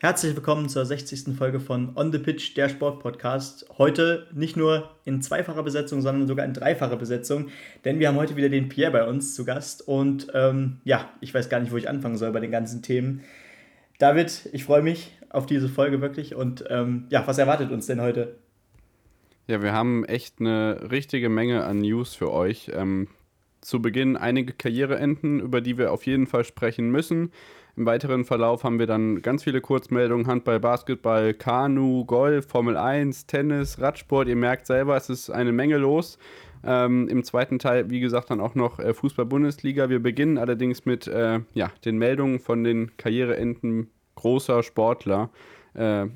Herzlich willkommen zur 60. Folge von On the Pitch, der Sportpodcast. Heute nicht nur in zweifacher Besetzung, sondern sogar in dreifacher Besetzung, denn wir haben heute wieder den Pierre bei uns zu Gast. Und ähm, ja, ich weiß gar nicht, wo ich anfangen soll bei den ganzen Themen. David, ich freue mich auf diese Folge wirklich. Und ähm, ja, was erwartet uns denn heute? Ja, wir haben echt eine richtige Menge an News für euch. Ähm, zu Beginn einige Karriereenden, über die wir auf jeden Fall sprechen müssen. Im weiteren Verlauf haben wir dann ganz viele Kurzmeldungen: Handball, Basketball, Kanu, Golf, Formel 1, Tennis, Radsport. Ihr merkt selber, es ist eine Menge los. Ähm, Im zweiten Teil, wie gesagt, dann auch noch äh, Fußball-Bundesliga. Wir beginnen allerdings mit äh, ja, den Meldungen von den Karriereenden großer Sportler. Äh,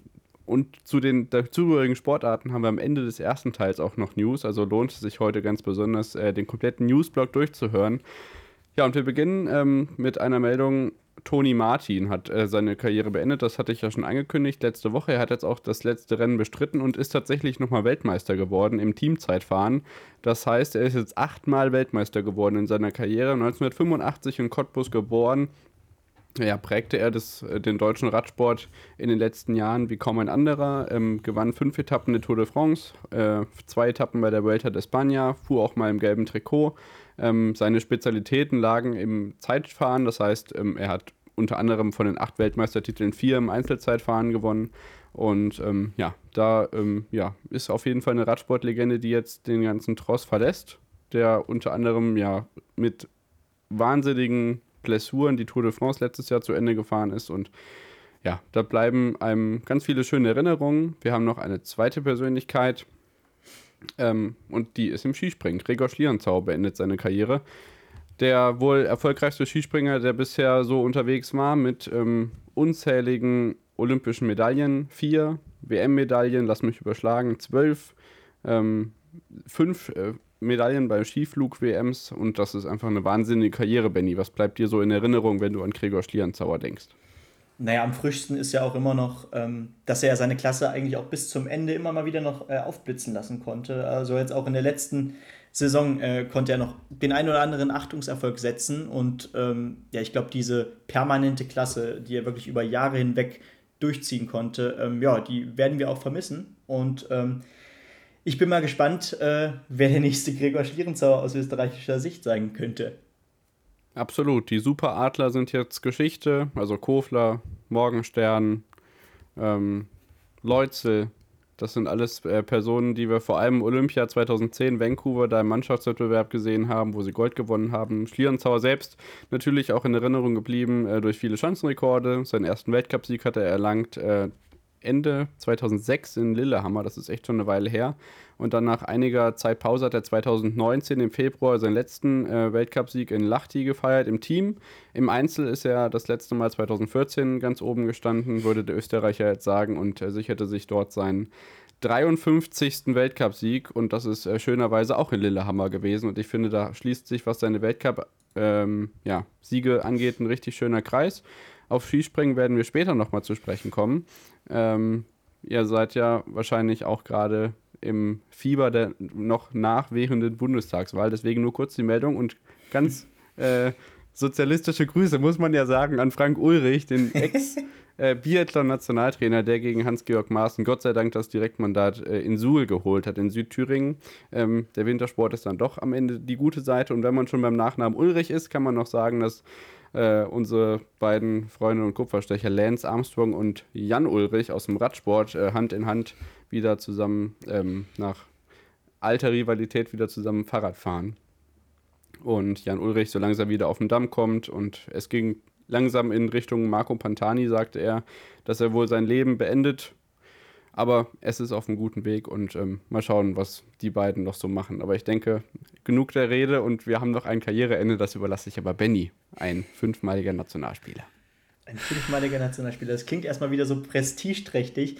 und zu den dazugehörigen Sportarten haben wir am Ende des ersten Teils auch noch News. Also lohnt es sich heute ganz besonders, äh, den kompletten Newsblock durchzuhören. Ja, und wir beginnen ähm, mit einer Meldung Toni Martin hat äh, seine Karriere beendet. Das hatte ich ja schon angekündigt letzte Woche. Er hat jetzt auch das letzte Rennen bestritten und ist tatsächlich nochmal Weltmeister geworden im Teamzeitfahren. Das heißt, er ist jetzt achtmal Weltmeister geworden in seiner Karriere. 1985 in Cottbus geboren. Ja, prägte er das, äh, den deutschen Radsport in den letzten Jahren wie kaum ein anderer. Ähm, gewann fünf Etappen der Tour de France, äh, zwei Etappen bei der Vuelta de España, fuhr auch mal im gelben Trikot ähm, seine Spezialitäten lagen im Zeitfahren, das heißt, ähm, er hat unter anderem von den acht Weltmeistertiteln vier im Einzelzeitfahren gewonnen. Und ähm, ja, da ähm, ja, ist auf jeden Fall eine Radsportlegende, die jetzt den ganzen Tross verlässt, der unter anderem ja mit wahnsinnigen Blessuren die Tour de France letztes Jahr zu Ende gefahren ist. Und ja, da bleiben einem ganz viele schöne Erinnerungen. Wir haben noch eine zweite Persönlichkeit, ähm, und die ist im Skispringen. Gregor Schlierenzau beendet seine Karriere. Der wohl erfolgreichste Skispringer, der bisher so unterwegs war, mit ähm, unzähligen olympischen Medaillen. Vier WM-Medaillen, lass mich überschlagen, zwölf, ähm, fünf äh, Medaillen bei Skiflug-WMs und das ist einfach eine wahnsinnige Karriere, Benny. Was bleibt dir so in Erinnerung, wenn du an Gregor Schlierenzauer denkst? Naja, am frischsten ist ja auch immer noch, ähm, dass er seine Klasse eigentlich auch bis zum Ende immer mal wieder noch äh, aufblitzen lassen konnte. Also jetzt auch in der letzten Saison äh, konnte er noch den einen oder anderen Achtungserfolg setzen. Und ähm, ja, ich glaube, diese permanente Klasse, die er wirklich über Jahre hinweg durchziehen konnte, ähm, ja, die werden wir auch vermissen. Und ähm, ich bin mal gespannt, äh, wer der nächste Gregor Schlierenzauer aus österreichischer Sicht sein könnte. Absolut. Die Superadler sind jetzt Geschichte. Also Kofler, Morgenstern, ähm, Leutzel. Das sind alles äh, Personen, die wir vor allem Olympia 2010 Vancouver da im Mannschaftswettbewerb gesehen haben, wo sie Gold gewonnen haben. Schlierenzauer selbst natürlich auch in Erinnerung geblieben äh, durch viele Chancenrekorde. Seinen ersten Weltcupsieg hat er erlangt äh, Ende 2006 in Lillehammer. Das ist echt schon eine Weile her. Und dann nach einiger Zeit Pause hat er 2019 im Februar seinen letzten äh, Weltcupsieg in Lahti gefeiert im Team. Im Einzel ist er das letzte Mal 2014 ganz oben gestanden, würde der Österreicher jetzt sagen, und er sicherte sich dort seinen 53. Weltcupsieg und das ist äh, schönerweise auch in Lillehammer gewesen. Und ich finde, da schließt sich, was seine Weltcup-Siege ähm, ja, angeht, ein richtig schöner Kreis. Auf Skispringen werden wir später nochmal zu sprechen kommen. Ähm, ihr seid ja wahrscheinlich auch gerade im Fieber der noch nachwährenden Bundestagswahl. Deswegen nur kurz die Meldung und ganz äh, sozialistische Grüße, muss man ja sagen, an Frank Ulrich, den Ex-Biathlon-Nationaltrainer, äh, der gegen Hans-Georg Maaßen Gott sei Dank das Direktmandat äh, in Suhl geholt hat, in Südthüringen. Ähm, der Wintersport ist dann doch am Ende die gute Seite. Und wenn man schon beim Nachnamen Ulrich ist, kann man noch sagen, dass äh, unsere beiden Freunde und Kupferstecher Lance Armstrong und Jan Ulrich aus dem Radsport äh, Hand in Hand wieder zusammen ähm, nach alter Rivalität wieder zusammen Fahrrad fahren. Und Jan Ulrich so langsam wieder auf den Damm kommt und es ging langsam in Richtung Marco Pantani, sagte er, dass er wohl sein Leben beendet aber es ist auf einem guten Weg und ähm, mal schauen, was die beiden noch so machen. Aber ich denke, genug der Rede und wir haben noch ein Karriereende, das überlasse ich aber Benny, ein fünfmaliger Nationalspieler. Ein fünfmaliger Nationalspieler. Das klingt erstmal wieder so prestigeträchtig.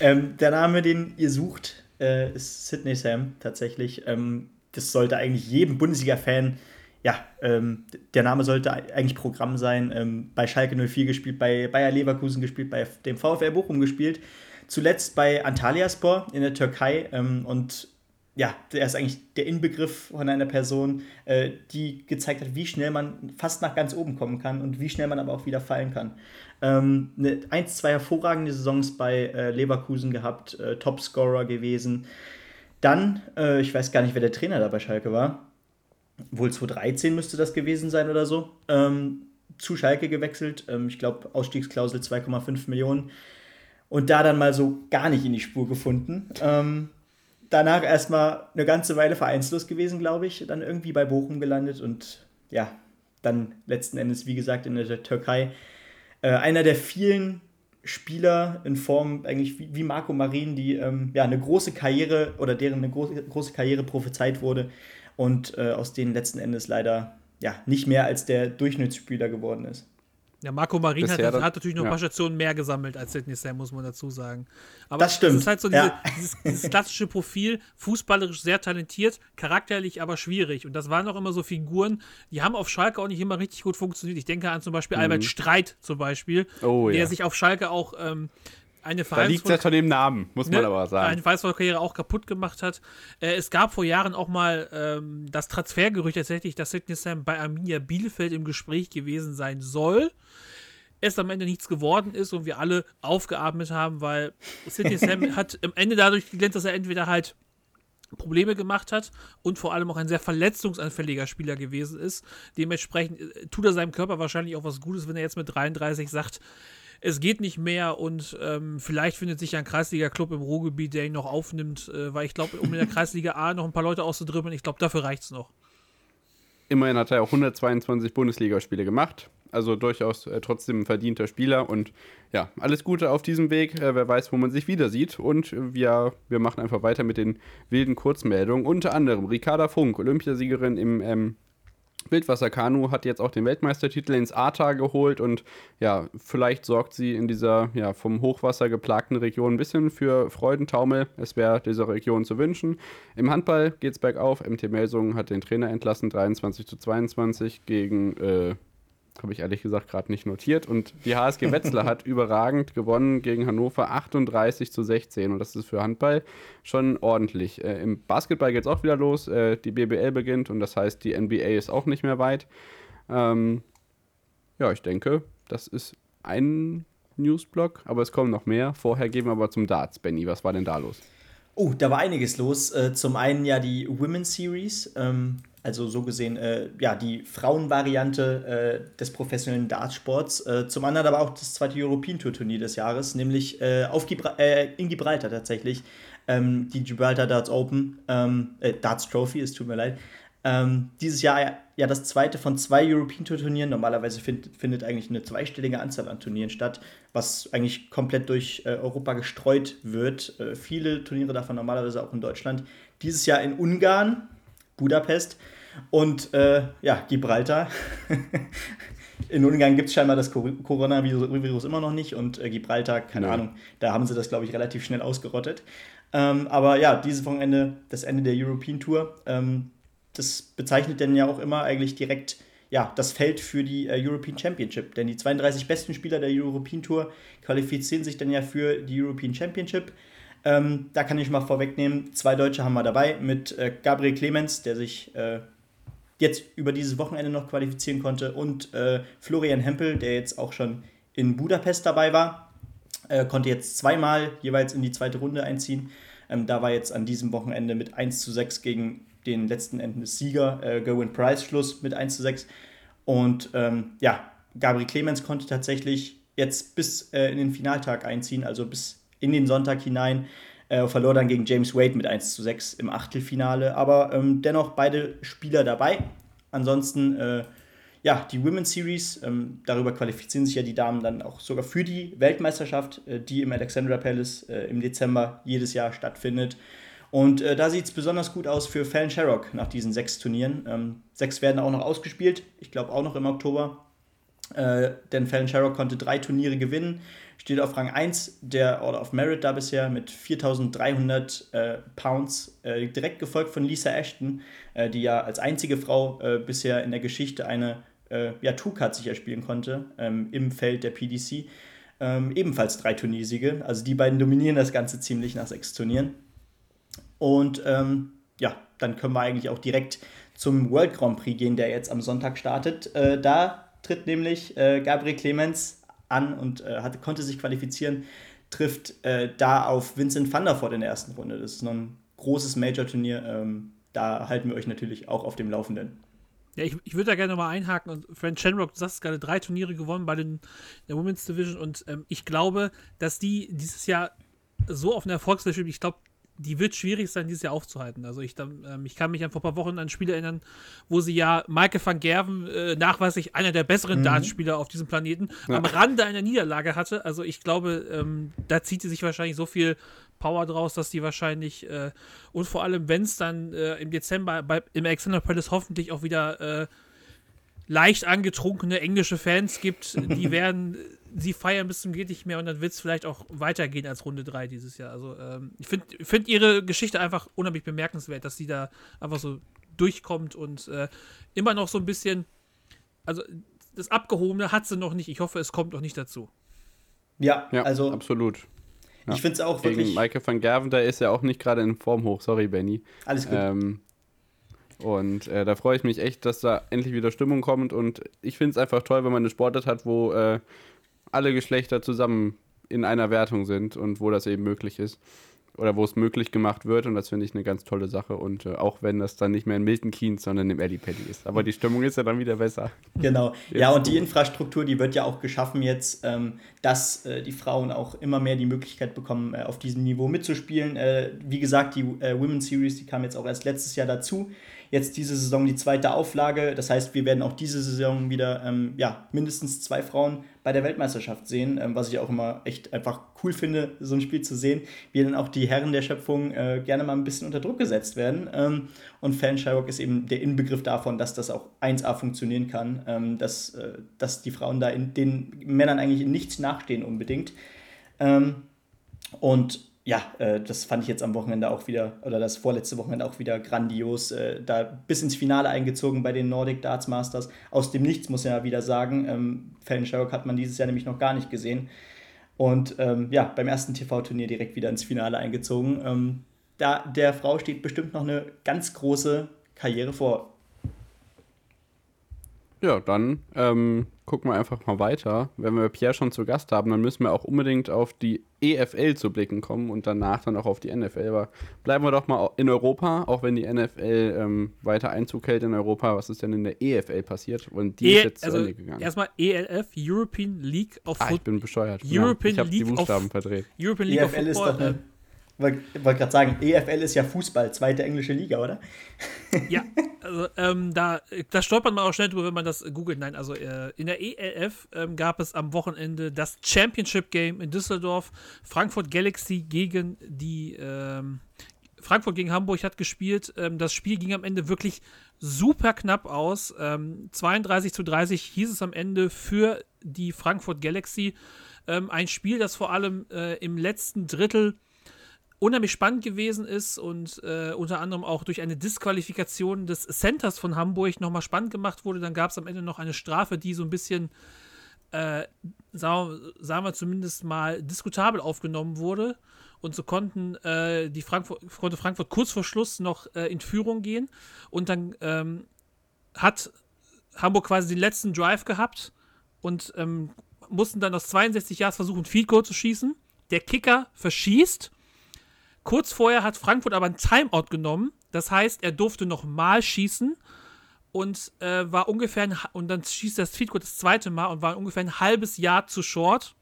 Ähm, der Name, den ihr sucht, äh, ist Sidney Sam tatsächlich. Ähm, das sollte eigentlich jedem Bundesliga-Fan, ja, ähm, der Name sollte eigentlich Programm sein. Ähm, bei Schalke 04 gespielt, bei Bayer Leverkusen gespielt, bei dem VfL Bochum gespielt zuletzt bei Antalyaspor in der Türkei ähm, und ja, er ist eigentlich der Inbegriff von einer Person, äh, die gezeigt hat, wie schnell man fast nach ganz oben kommen kann und wie schnell man aber auch wieder fallen kann. Ähm, eine, eins, zwei hervorragende Saisons bei äh, Leverkusen gehabt, äh, Topscorer gewesen. Dann, äh, ich weiß gar nicht, wer der Trainer da bei Schalke war. Wohl 2013 müsste das gewesen sein oder so. Ähm, zu Schalke gewechselt. Ähm, ich glaube, Ausstiegsklausel 2,5 Millionen. Und da dann mal so gar nicht in die Spur gefunden. Ähm, danach erstmal eine ganze Weile vereinslos gewesen, glaube ich. Dann irgendwie bei Bochum gelandet und ja, dann letzten Endes, wie gesagt, in der Türkei. Äh, einer der vielen Spieler in Form eigentlich wie, Marco Marin, die ähm, ja eine große Karriere oder deren eine große, große Karriere prophezeit wurde und äh, aus denen letzten Endes leider ja nicht mehr als der Durchschnittsspieler geworden ist. Ja, Marco Marin hat, hat, natürlich noch ja. ein paar Stationen mehr gesammelt als Sidney Sam, muss man dazu sagen. Aber das stimmt. Es ist halt so diese, ja. dieses, dieses, klassische Profil, fußballerisch sehr talentiert, charakterlich aber schwierig. Und das waren auch immer so Figuren, die haben auf Schalke auch nicht immer richtig gut funktioniert. Ich denke an zum Beispiel mhm. Albert Streit zum Beispiel, oh, der ja. sich auf Schalke auch ähm, eine Da liegt ja schon im Namen, muss ne, man aber sagen. Eine Vereinskarriere auch kaputt gemacht hat. Äh, es gab vor Jahren auch mal ähm, das Transfergerücht tatsächlich, dass Sidney Sam bei Arminia Bielefeld im Gespräch gewesen sein soll. Es am Ende nichts geworden ist und wir alle aufgeatmet haben, weil Sidney Sam hat am Ende dadurch geglänzt, dass er entweder halt Probleme gemacht hat und vor allem auch ein sehr verletzungsanfälliger Spieler gewesen ist. Dementsprechend äh, tut er seinem Körper wahrscheinlich auch was Gutes, wenn er jetzt mit 33 sagt, es geht nicht mehr und ähm, vielleicht findet sich ein Kreisliga-Club im Ruhrgebiet, der ihn noch aufnimmt, äh, weil ich glaube, um in der Kreisliga A noch ein paar Leute auszudribbeln, ich glaube, dafür reicht es noch. Immerhin hat er auch 122 Bundesligaspiele gemacht, also durchaus äh, trotzdem ein verdienter Spieler und ja, alles Gute auf diesem Weg. Äh, wer weiß, wo man sich wieder sieht und wir, wir machen einfach weiter mit den wilden Kurzmeldungen. Unter anderem Ricarda Funk, Olympiasiegerin im ähm, Wildwasserkanu hat jetzt auch den Weltmeistertitel ins ATA geholt und ja, vielleicht sorgt sie in dieser ja, vom Hochwasser geplagten Region ein bisschen für Freudentaumel. Es wäre dieser Region zu wünschen. Im Handball geht es bergauf. MT Melsungen hat den Trainer entlassen, 23 zu 22 gegen äh, habe ich ehrlich gesagt gerade nicht notiert. Und die HSG Wetzlar hat überragend gewonnen gegen Hannover 38 zu 16. Und das ist für Handball schon ordentlich. Äh, Im Basketball geht es auch wieder los. Äh, die BBL beginnt und das heißt, die NBA ist auch nicht mehr weit. Ähm, ja, ich denke, das ist ein Newsblock, aber es kommen noch mehr. Vorher gehen wir aber zum Darts. Benny, was war denn da los? Oh, da war einiges los. Äh, zum einen ja die Women's Series. Ähm, also so gesehen, äh, ja, die Frauenvariante äh, des professionellen Dartsports. Äh, zum anderen aber auch das zweite European Tour Turnier des Jahres, nämlich äh, auf Gibra äh, in Gibraltar tatsächlich. Ähm, die Gibraltar Darts Open, ähm, äh, Darts Trophy, es tut mir leid. Ähm, dieses Jahr ja das zweite von zwei European Tour Turnieren. Normalerweise find, findet eigentlich eine zweistellige Anzahl an Turnieren statt, was eigentlich komplett durch Europa gestreut wird. viele Turniere davon normalerweise auch in Deutschland. Dieses Jahr in Ungarn, Budapest. Und äh, ja, Gibraltar. In Ungarn gibt es scheinbar das Coronavirus immer noch nicht und äh, Gibraltar, keine ja. Ahnung, da haben sie das, glaube ich, relativ schnell ausgerottet. Ähm, aber ja, dieses Wochenende, das Ende der European Tour, ähm, das bezeichnet dann ja auch immer eigentlich direkt ja, das Feld für die äh, European Championship. Denn die 32 besten Spieler der European Tour qualifizieren sich dann ja für die European Championship. Ähm, da kann ich mal vorwegnehmen, zwei Deutsche haben wir dabei mit äh, Gabriel Clemens, der sich äh, jetzt über dieses Wochenende noch qualifizieren konnte und äh, Florian Hempel, der jetzt auch schon in Budapest dabei war, äh, konnte jetzt zweimal jeweils in die zweite Runde einziehen. Ähm, da war jetzt an diesem Wochenende mit 1 zu 6 gegen den letzten Endes Sieger äh, Gerwin Price Schluss mit 1 zu 6. Und ähm, ja, Gabriel Clemens konnte tatsächlich jetzt bis äh, in den Finaltag einziehen, also bis in den Sonntag hinein. Äh, verlor dann gegen James Wade mit 1 zu 6 im Achtelfinale. Aber ähm, dennoch beide Spieler dabei. Ansonsten, äh, ja, die Women's Series, ähm, darüber qualifizieren sich ja die Damen dann auch sogar für die Weltmeisterschaft, äh, die im Alexandra Palace äh, im Dezember jedes Jahr stattfindet. Und äh, da sieht es besonders gut aus für Fallon Sherrock nach diesen sechs Turnieren. Ähm, sechs werden auch noch ausgespielt, ich glaube auch noch im Oktober. Äh, denn Fallon Sherrock konnte drei Turniere gewinnen, steht auf Rang 1 der Order of Merit da bisher mit 4300 äh, Pounds, äh, direkt gefolgt von Lisa Ashton, äh, die ja als einzige Frau äh, bisher in der Geschichte eine äh, ja, Two-Card sich erspielen konnte ähm, im Feld der PDC. Ähm, ebenfalls drei Turniersiege. Also die beiden dominieren das Ganze ziemlich nach sechs Turnieren. Und ähm, ja, dann können wir eigentlich auch direkt zum World Grand Prix gehen, der jetzt am Sonntag startet. Äh, da tritt nämlich Gabriel Clemens an und äh, hat, konnte sich qualifizieren, trifft äh, da auf Vincent van der Voort in der ersten Runde. Das ist noch ein großes Major-Turnier. Ähm, da halten wir euch natürlich auch auf dem Laufenden. Ja, ich, ich würde da gerne mal einhaken. Und Frank Shenrock, du sagst gerade drei Turniere gewonnen bei den, der Women's Division. Und ähm, ich glaube, dass die dieses Jahr so auf einer Erfolgsliste, ich glaube, die wird schwierig sein, dieses Jahr aufzuhalten. Also ich, ähm, ich kann mich an vor ein paar Wochen an Spiele erinnern, wo sie ja Michael van Gerven, äh, nachweislich einer der besseren mhm. Dartspieler auf diesem Planeten, ja. am Rande einer Niederlage hatte. Also ich glaube, ähm, da zieht sie sich wahrscheinlich so viel Power draus, dass die wahrscheinlich äh, und vor allem, wenn es dann äh, im Dezember bei, im Alexander Palace hoffentlich auch wieder äh, leicht angetrunkene englische Fans gibt, die werden sie feiern bis zum geht nicht mehr und dann wird es vielleicht auch weitergehen als Runde 3 dieses Jahr. Also ähm, ich finde find ihre Geschichte einfach unheimlich bemerkenswert, dass sie da einfach so durchkommt und äh, immer noch so ein bisschen, also das Abgehobene hat sie noch nicht. Ich hoffe, es kommt noch nicht dazu. Ja, ja also absolut. Ja. Ich finde es auch Gegen wirklich. Michael van Gerven, der ist ja auch nicht gerade in Form hoch. Sorry, Benny. Alles gut. Ähm, und äh, da freue ich mich echt, dass da endlich wieder Stimmung kommt. Und ich finde es einfach toll, wenn man eine Sportart hat, wo äh, alle Geschlechter zusammen in einer Wertung sind und wo das eben möglich ist. Oder wo es möglich gemacht wird und das finde ich eine ganz tolle Sache. Und äh, auch wenn das dann nicht mehr in Milton Keynes, sondern im Eddie Paddy ist. Aber die Stimmung ist ja dann wieder besser. Genau. Ja, und die Infrastruktur, die wird ja auch geschaffen jetzt, ähm, dass äh, die Frauen auch immer mehr die Möglichkeit bekommen, äh, auf diesem Niveau mitzuspielen. Äh, wie gesagt, die äh, Women's Series, die kam jetzt auch erst letztes Jahr dazu jetzt diese Saison die zweite Auflage. Das heißt, wir werden auch diese Saison wieder ähm, ja, mindestens zwei Frauen bei der Weltmeisterschaft sehen, ähm, was ich auch immer echt einfach cool finde, so ein Spiel zu sehen, wie dann auch die Herren der Schöpfung äh, gerne mal ein bisschen unter Druck gesetzt werden. Ähm, und Fan Shyrock ist eben der Inbegriff davon, dass das auch 1A funktionieren kann, ähm, dass, äh, dass die Frauen da in den Männern eigentlich in nichts nachstehen unbedingt. Ähm, und ja, äh, das fand ich jetzt am Wochenende auch wieder, oder das vorletzte Wochenende auch wieder grandios. Äh, da bis ins Finale eingezogen bei den Nordic Darts Masters. Aus dem Nichts muss ich ja wieder sagen. Ähm, Fallon Sherrock hat man dieses Jahr nämlich noch gar nicht gesehen. Und ähm, ja, beim ersten TV-Turnier direkt wieder ins Finale eingezogen. Ähm, da, der Frau steht bestimmt noch eine ganz große Karriere vor. Ja, dann ähm, gucken wir einfach mal weiter. Wenn wir Pierre schon zu Gast haben, dann müssen wir auch unbedingt auf die EFL zu blicken kommen und danach dann auch auf die NFL. Aber bleiben wir doch mal in Europa, auch wenn die NFL ähm, weiter Einzug hält in Europa. Was ist denn in der EFL passiert? Und die e ist jetzt also zu Ende gegangen. Erstmal ELF, European League of Football. Ah, ich bin bescheuert. European ja, ich habe die Buchstaben verdreht. European League EFL of Football. Ist doch wollte wollt gerade sagen, EFL ist ja Fußball, zweite englische Liga, oder? Ja, also ähm, da, da stolpert man auch schnell drüber, wenn man das googelt. Nein, also äh, in der ELF ähm, gab es am Wochenende das Championship Game in Düsseldorf. Frankfurt Galaxy gegen die ähm, Frankfurt gegen Hamburg hat gespielt. Ähm, das Spiel ging am Ende wirklich super knapp aus. 32 ähm, zu 30 hieß es am Ende für die Frankfurt Galaxy. Ähm, ein Spiel, das vor allem äh, im letzten Drittel unheimlich spannend gewesen ist und äh, unter anderem auch durch eine Disqualifikation des Centers von Hamburg nochmal spannend gemacht wurde. Dann gab es am Ende noch eine Strafe, die so ein bisschen, äh, sagen, sagen, wir zumindest mal, diskutabel aufgenommen wurde. Und so konnten äh, die Frankfurt, konnte Frankfurt kurz vor Schluss noch äh, in Führung gehen. Und dann ähm, hat Hamburg quasi den letzten Drive gehabt und ähm, mussten dann aus 62 Yards versuchen, Field Goal zu schießen. Der Kicker verschießt Kurz vorher hat Frankfurt aber ein Timeout genommen. Das heißt, er durfte nochmal schießen und äh, war ungefähr ein, und dann schießt das Feedgoal das zweite Mal und war ungefähr ein halbes Jahr zu short,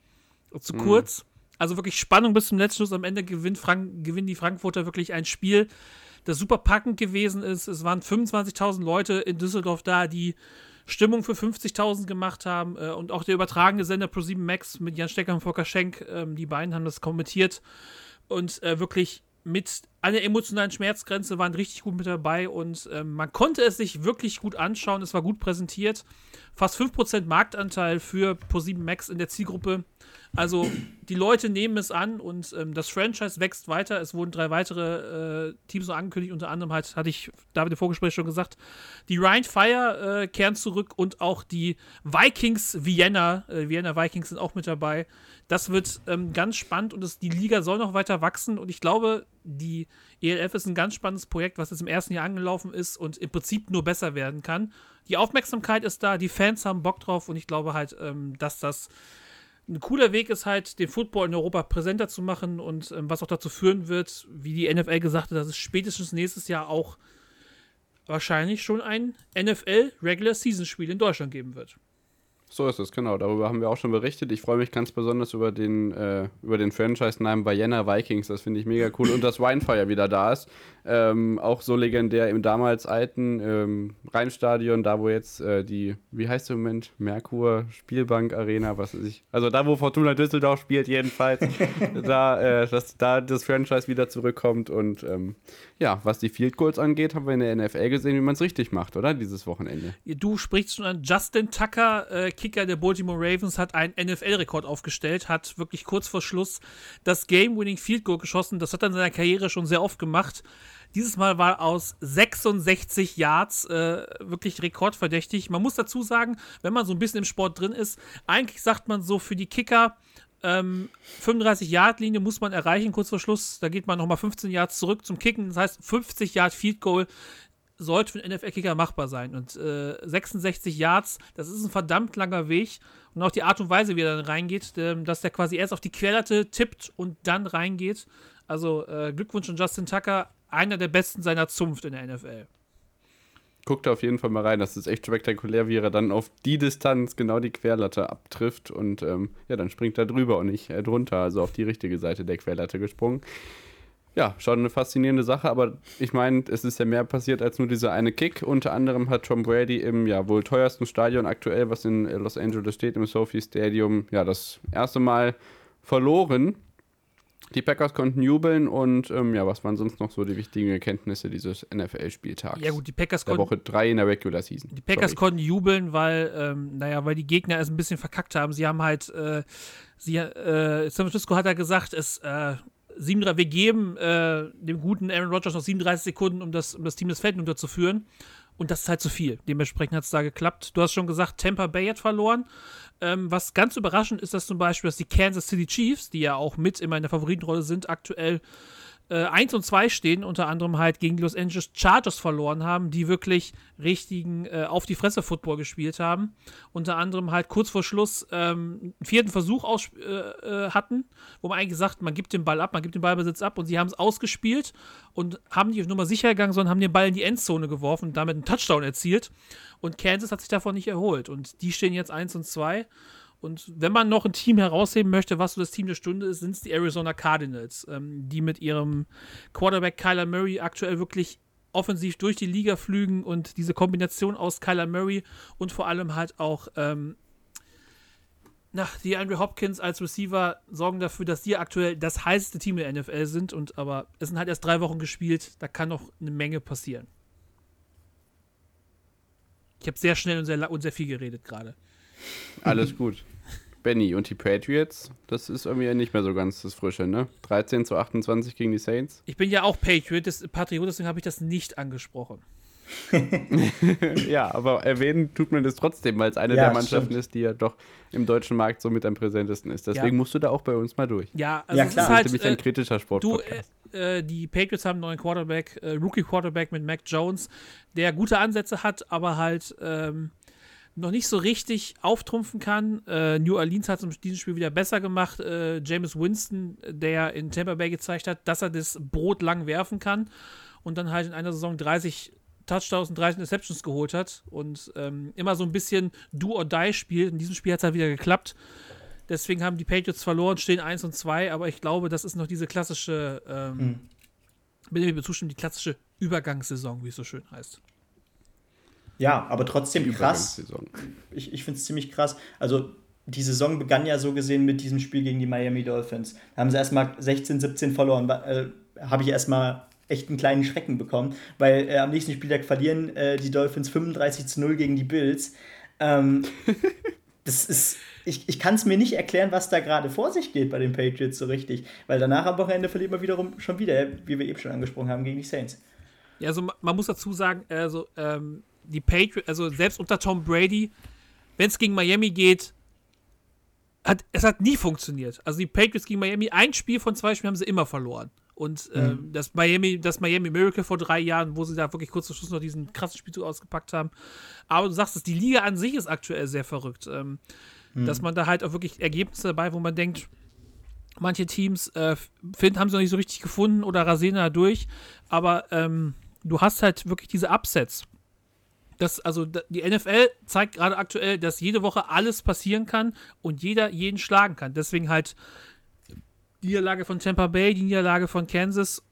zu mhm. kurz. Also wirklich Spannung bis zum letzten Schluss. Am Ende gewinnt Frank gewinnen die Frankfurter wirklich ein Spiel, das super packend gewesen ist. Es waren 25.000 Leute in Düsseldorf da, die Stimmung für 50.000 gemacht haben äh, und auch der übertragene Sender Pro7 Max mit Jan Stecker und Volker Schenk, ähm, die beiden haben das kommentiert und äh, wirklich mit an der emotionalen Schmerzgrenze waren richtig gut mit dabei und äh, man konnte es sich wirklich gut anschauen. Es war gut präsentiert. Fast 5% Marktanteil für Pro7 Max in der Zielgruppe. Also die Leute nehmen es an und ähm, das Franchise wächst weiter. Es wurden drei weitere äh, Teams noch angekündigt. Unter anderem halt, hatte ich David im Vorgespräch schon gesagt, die Ryan Fire äh, kehren zurück und auch die Vikings Vienna. Äh, Vienna Vikings sind auch mit dabei. Das wird ähm, ganz spannend und das, die Liga soll noch weiter wachsen und ich glaube, die ELF ist ein ganz spannendes Projekt, was jetzt im ersten Jahr angelaufen ist und im Prinzip nur besser werden kann. Die Aufmerksamkeit ist da, die Fans haben Bock drauf und ich glaube halt, ähm, dass das ein cooler Weg ist halt, den Football in Europa präsenter zu machen und ähm, was auch dazu führen wird, wie die NFL gesagt hat, dass es spätestens nächstes Jahr auch wahrscheinlich schon ein NFL Regular Season Spiel in Deutschland geben wird. So ist es, genau. Darüber haben wir auch schon berichtet. Ich freue mich ganz besonders über den, äh, über den Franchise-Namen Vienna Vikings. Das finde ich mega cool. Und dass Winefire wieder da ist. Ähm, auch so legendär im damals alten ähm, Rheinstadion, da wo jetzt äh, die, wie heißt der Moment? Merkur Spielbank Arena, was weiß ich. Also da, wo Fortuna Düsseldorf spielt, jedenfalls. da, äh, dass da das Franchise wieder zurückkommt. Und ähm, ja, was die Field Goals angeht, haben wir in der NFL gesehen, wie man es richtig macht, oder? Dieses Wochenende. Du sprichst schon an Justin Tucker, äh, Kicker der Baltimore Ravens, hat einen NFL-Rekord aufgestellt, hat wirklich kurz vor Schluss das Game-Winning Field Goal geschossen. Das hat er in seiner Karriere schon sehr oft gemacht. Dieses Mal war aus 66 Yards äh, wirklich rekordverdächtig. Man muss dazu sagen, wenn man so ein bisschen im Sport drin ist, eigentlich sagt man so für die Kicker, ähm, 35-Yard-Linie muss man erreichen, kurz vor Schluss. Da geht man nochmal 15 Yards zurück zum Kicken. Das heißt, 50 Yard Field Goal sollte für einen NFL-Kicker machbar sein. Und äh, 66 Yards, das ist ein verdammt langer Weg. Und auch die Art und Weise, wie er dann reingeht, äh, dass der quasi erst auf die Querlatte tippt und dann reingeht. Also äh, Glückwunsch an Justin Tucker, einer der besten seiner Zunft in der NFL. Guckt auf jeden Fall mal rein. Das ist echt spektakulär, wie er dann auf die Distanz genau die Querlatte abtrifft und ähm, ja, dann springt er drüber und nicht äh, drunter, also auf die richtige Seite der Querlatte gesprungen. Ja, schon eine faszinierende Sache, aber ich meine, es ist ja mehr passiert als nur dieser eine Kick. Unter anderem hat Tom Brady im ja wohl teuersten Stadion aktuell, was in Los Angeles steht, im Sophie Stadium, ja, das erste Mal verloren die Packers konnten jubeln und ähm, ja, was waren sonst noch so die wichtigen Erkenntnisse dieses NFL-Spieltags? Ja gut, die Packers konnten... Woche 3 in der Regular Season. Die Packers Sorry. konnten jubeln, weil, ähm, naja, weil die Gegner es ein bisschen verkackt haben. Sie haben halt, äh, sie, äh, San Francisco hat ja gesagt, es, äh, 37, wir geben äh, dem guten Aaron Rodgers noch 37 Sekunden, um das, um das Team das Feld unterzuführen. Und das ist halt zu viel. Dementsprechend hat es da geklappt. Du hast schon gesagt, Tampa Bay hat verloren. Ähm, was ganz überraschend ist, dass zum Beispiel, dass die Kansas City Chiefs, die ja auch mit in meiner Favoritenrolle sind, aktuell äh, 1 und 2 stehen, unter anderem halt gegen die Los Angeles Chargers verloren haben, die wirklich richtigen äh, auf die Fresse Football gespielt haben. Unter anderem halt kurz vor Schluss ähm, einen vierten Versuch aus, äh, äh, hatten, wo man eigentlich sagt, man gibt den Ball ab, man gibt den Ballbesitz ab und sie haben es ausgespielt und haben nicht nur mal sicher gegangen, sondern haben den Ball in die Endzone geworfen und damit einen Touchdown erzielt. Und Kansas hat sich davon nicht erholt. Und die stehen jetzt 1 und 2. Und wenn man noch ein Team herausheben möchte, was so das Team der Stunde ist, sind es die Arizona Cardinals, ähm, die mit ihrem Quarterback Kyler Murray aktuell wirklich offensiv durch die Liga flügen und diese Kombination aus Kyler Murray und vor allem halt auch ähm, na, die Andrew Hopkins als Receiver sorgen dafür, dass die aktuell das heißeste Team der NFL sind. Und aber es sind halt erst drei Wochen gespielt, da kann noch eine Menge passieren. Ich habe sehr schnell und sehr, und sehr viel geredet gerade. Alles gut. Benny und die Patriots, das ist irgendwie nicht mehr so ganz das Frische, ne? 13 zu 28 gegen die Saints. Ich bin ja auch Patriot, das, Patriot, deswegen habe ich das nicht angesprochen. ja, aber erwähnen tut man das trotzdem, weil es eine ja, der Mannschaften stimmt. ist, die ja doch im deutschen Markt so mit am präsentesten ist. Deswegen ja. musst du da auch bei uns mal durch. Ja, also ja, klar. Das ist halt, ein äh, kritischer Sport. Du, äh, äh, die Patriots haben einen neuen Quarterback, äh, Rookie Quarterback mit Mac Jones, der gute Ansätze hat, aber halt ähm, noch nicht so richtig auftrumpfen kann. Äh, New Orleans hat es in diesem Spiel wieder besser gemacht. Äh, James Winston, der in Tampa Bay gezeigt hat, dass er das Brot lang werfen kann und dann halt in einer Saison 30 Touchdowns und 30 Interceptions geholt hat und ähm, immer so ein bisschen Do or Die spielt. In diesem Spiel hat es halt wieder geklappt. Deswegen haben die Patriots verloren, stehen 1 und 2, aber ich glaube, das ist noch diese klassische, ähm, mhm. bin mir zustimmen, die klassische Übergangssaison, wie es so schön heißt. Ja, aber trotzdem krass. Ich, ich finde es ziemlich krass. Also, die Saison begann ja so gesehen mit diesem Spiel gegen die Miami Dolphins. Da haben sie erstmal 16, 17 verloren. Äh, Habe ich erstmal echt einen kleinen Schrecken bekommen, weil äh, am nächsten Spieltag verlieren äh, die Dolphins 35 zu 0 gegen die Bills. Ähm, das ist, ich, ich kann es mir nicht erklären, was da gerade vor sich geht bei den Patriots so richtig, weil danach am Wochenende verliert man wiederum schon wieder, wie wir eben schon angesprochen haben, gegen die Saints. Ja, also man muss dazu sagen, also ähm, die Patriots, also selbst unter Tom Brady, wenn es gegen Miami geht, hat, es hat nie funktioniert. Also die Patriots gegen Miami, ein Spiel von zwei Spielen haben sie immer verloren. Und äh, mhm. das, Miami, das Miami Miracle vor drei Jahren, wo sie da wirklich kurz zum Schluss noch diesen krassen Spielzug ausgepackt haben. Aber du sagst es, die Liga an sich ist aktuell sehr verrückt. Ähm, mhm. Dass man da halt auch wirklich Ergebnisse dabei, wo man denkt, manche Teams äh, find, haben sie noch nicht so richtig gefunden oder rasieren da durch. Aber ähm, du hast halt wirklich diese Upsets. Das, also die NFL zeigt gerade aktuell, dass jede Woche alles passieren kann und jeder jeden schlagen kann. Deswegen halt die Niederlage von Tampa Bay, die Niederlage von Kansas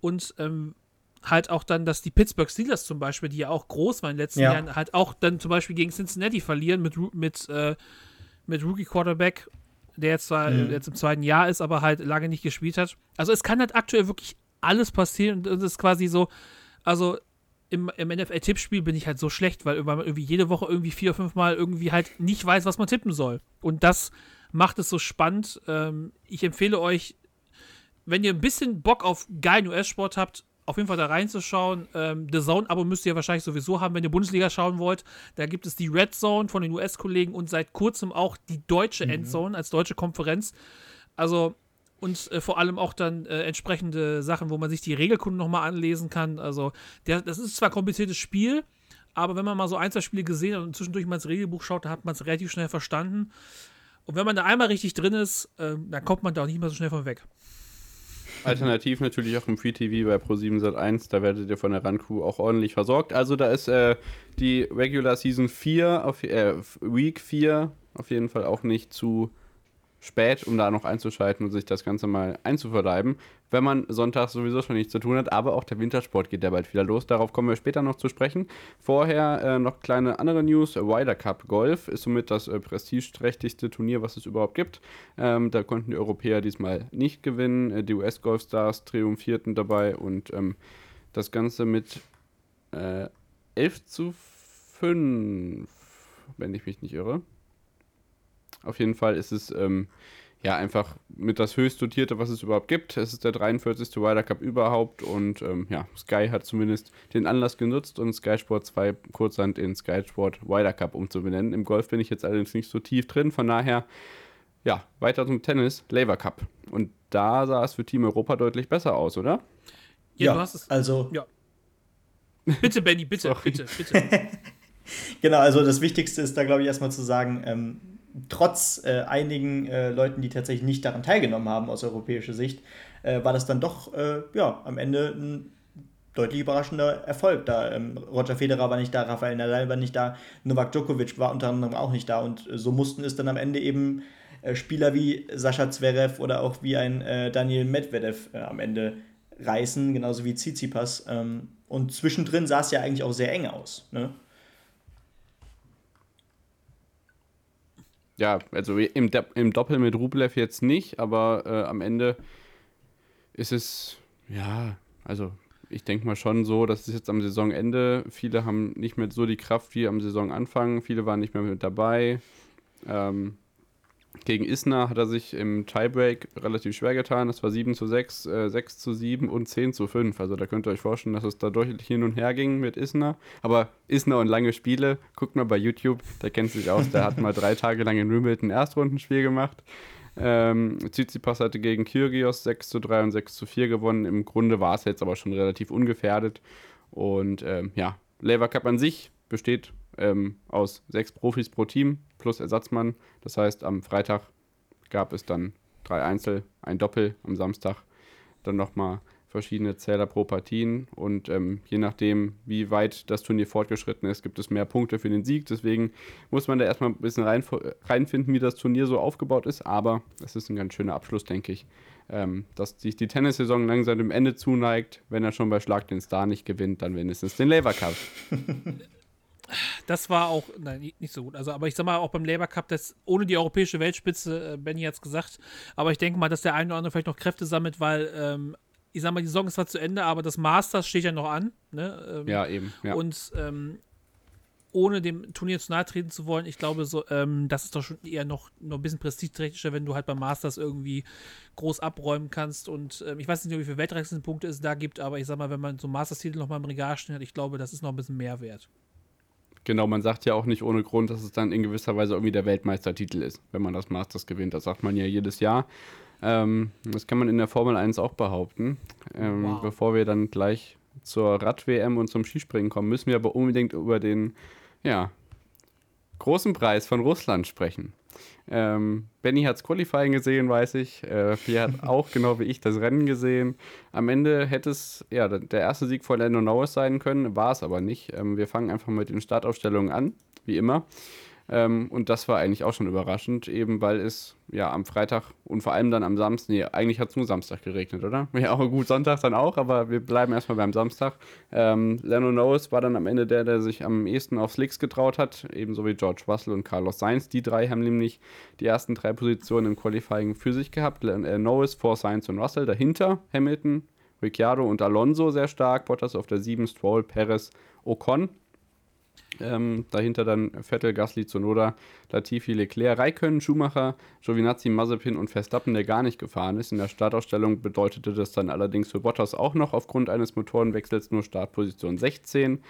und ähm, halt auch dann, dass die Pittsburgh Steelers zum Beispiel, die ja auch groß waren in den letzten ja. Jahren, halt auch dann zum Beispiel gegen Cincinnati verlieren mit, mit, äh, mit Rookie Quarterback, der jetzt zwar mhm. jetzt im zweiten Jahr ist, aber halt lange nicht gespielt hat. Also es kann halt aktuell wirklich alles passieren und es ist quasi so, also im, im NFL-Tippspiel bin ich halt so schlecht, weil man irgendwie jede Woche irgendwie vier, fünf Mal irgendwie halt nicht weiß, was man tippen soll. Und das macht es so spannend. Ähm, ich empfehle euch, wenn ihr ein bisschen Bock auf geilen US-Sport habt, auf jeden Fall da reinzuschauen. Ähm, The Zone-Abo müsst ihr wahrscheinlich sowieso haben, wenn ihr Bundesliga schauen wollt. Da gibt es die Red Zone von den US-Kollegen und seit kurzem auch die deutsche mhm. Endzone als deutsche Konferenz. Also und äh, vor allem auch dann äh, entsprechende Sachen, wo man sich die Regelkunden nochmal anlesen kann. Also, der, das ist zwar ein kompliziertes Spiel, aber wenn man mal so ein, zwei Spiele gesehen hat und zwischendurch mal ins Regelbuch schaut, dann hat man es relativ schnell verstanden. Und wenn man da einmal richtig drin ist, äh, dann kommt man da auch nicht mehr so schnell von weg. Alternativ natürlich auch im Free TV bei Pro7 Sat1, da werdet ihr von der RAN-Crew auch ordentlich versorgt. Also da ist äh, die Regular Season 4, auf, äh, Week 4 auf jeden Fall auch nicht zu spät, um da noch einzuschalten und sich das Ganze mal einzuverleiben, wenn man Sonntag sowieso schon nichts zu tun hat. Aber auch der Wintersport geht ja bald wieder los. Darauf kommen wir später noch zu sprechen. Vorher äh, noch kleine andere News. Ryder Cup Golf ist somit das äh, prestigeträchtigste Turnier, was es überhaupt gibt. Ähm, da konnten die Europäer diesmal nicht gewinnen. Äh, die US-Golfstars triumphierten dabei und ähm, das Ganze mit äh, 11 zu 5, wenn ich mich nicht irre. Auf jeden Fall ist es ähm, ja einfach mit das höchst dotierte, was es überhaupt gibt. Es ist der 43. Ryder Cup überhaupt und ähm, ja, Sky hat zumindest den Anlass genutzt und Sky Sport 2 kurzhand in Sky Sport Ryder Cup umzubenennen. Im Golf bin ich jetzt allerdings nicht so tief drin, von daher ja, weiter zum Tennis, Labour Cup. Und da sah es für Team Europa deutlich besser aus, oder? Ja, ja du hast es. Also. Ja. Bitte, Benny, bitte, bitte, bitte. genau, also das Wichtigste ist da, glaube ich, erstmal zu sagen, ähm, trotz äh, einigen äh, Leuten, die tatsächlich nicht daran teilgenommen haben aus europäischer Sicht, äh, war das dann doch äh, ja, am Ende ein deutlich überraschender Erfolg. Da ähm, Roger Federer war nicht da, Rafael Nadal war nicht da, Novak Djokovic war unter anderem auch nicht da und äh, so mussten es dann am Ende eben äh, Spieler wie Sascha Zverev oder auch wie ein Daniel Medvedev am Ende reißen, genauso wie Tsitsipas. Ähm, und zwischendrin sah es ja eigentlich auch sehr eng aus. Ne? Ja, also im, im Doppel mit Rublev jetzt nicht, aber äh, am Ende ist es, ja, also ich denke mal schon so, dass es jetzt am Saisonende, viele haben nicht mehr so die Kraft wie am Saisonanfang, viele waren nicht mehr mit dabei. Ähm, gegen Isner hat er sich im Tiebreak relativ schwer getan. Das war 7 zu 6, äh, 6 zu 7 und 10 zu 5. Also da könnt ihr euch vorstellen, dass es da deutlich hin und her ging mit Isner. Aber Isner und lange Spiele, guckt mal bei YouTube, der kennt sich aus. Der hat mal drei Tage lang in Wimbledon ein Erstrundenspiel gemacht. Ähm, Tsitsipas hatte gegen Kyrgios 6 zu 3 und 6 zu 4 gewonnen. Im Grunde war es jetzt aber schon relativ ungefährdet. Und ähm, ja, Lever Cup an sich besteht ähm, aus sechs Profis pro Team plus Ersatzmann. Das heißt, am Freitag gab es dann drei Einzel, ein Doppel, am Samstag dann nochmal verschiedene Zähler pro Partien und ähm, je nachdem, wie weit das Turnier fortgeschritten ist, gibt es mehr Punkte für den Sieg. Deswegen muss man da erstmal ein bisschen rein, reinfinden, wie das Turnier so aufgebaut ist, aber es ist ein ganz schöner Abschluss, denke ich, ähm, dass sich die Tennissaison langsam dem Ende zuneigt. Wenn er schon bei Schlag den Star nicht gewinnt, dann wenigstens den Lever Cup. das war auch, nein, nicht so gut. Also, aber ich sag mal, auch beim Labour Cup, das ohne die europäische Weltspitze, äh, Benny hat es gesagt, aber ich denke mal, dass der eine oder andere vielleicht noch Kräfte sammelt, weil, ähm, ich sag mal, die Saison ist zwar zu Ende, aber das Masters steht ja noch an. Ne? Ähm, ja, eben. Ja. Und ähm, ohne dem Turnier zu nahe treten zu wollen, ich glaube, so, ähm, das ist doch schon eher noch, noch ein bisschen prestigeträchtiger, wenn du halt beim Masters irgendwie groß abräumen kannst. Und ähm, ich weiß nicht, wie viele Weltranglistenpunkte es da gibt, aber ich sag mal, wenn man so Masters-Titel nochmal im Regal steht, ich glaube, das ist noch ein bisschen mehr wert. Genau, man sagt ja auch nicht ohne Grund, dass es dann in gewisser Weise irgendwie der Weltmeistertitel ist, wenn man das Masters gewinnt. Das sagt man ja jedes Jahr. Ähm, das kann man in der Formel 1 auch behaupten. Ähm, wow. Bevor wir dann gleich zur Rad-WM und zum Skispringen kommen, müssen wir aber unbedingt über den ja, großen Preis von Russland sprechen. Ähm, Benny hat das Qualifying gesehen, weiß ich. Äh, Pierre hat auch genau wie ich das Rennen gesehen. Am Ende hätte es ja der erste Sieg von Lando Norris sein können, war es aber nicht. Ähm, wir fangen einfach mit den Startaufstellungen an, wie immer. Ähm, und das war eigentlich auch schon überraschend, eben weil es ja am Freitag und vor allem dann am Samstag, nee, eigentlich hat es nur Samstag geregnet, oder? Ja, auch gut, Sonntag dann auch, aber wir bleiben erstmal beim Samstag. Ähm, Lando Norris war dann am Ende der, der sich am ehesten auf Slicks getraut hat, ebenso wie George Russell und Carlos Sainz. Die drei haben nämlich die ersten drei Positionen im Qualifying für sich gehabt. Äh, Norris vor Sainz und Russell, dahinter Hamilton, Ricciardo und Alonso sehr stark, Bottas auf der 7, Stroll, Perez, Ocon ähm, dahinter dann Vettel, Gasly, Zunoda, Latifi, Leclerc, Raikön, Schumacher, Giovinazzi, Mazepin und Verstappen, der gar nicht gefahren ist. In der Startausstellung bedeutete das dann allerdings für Bottas auch noch aufgrund eines Motorenwechsels nur Startposition 16.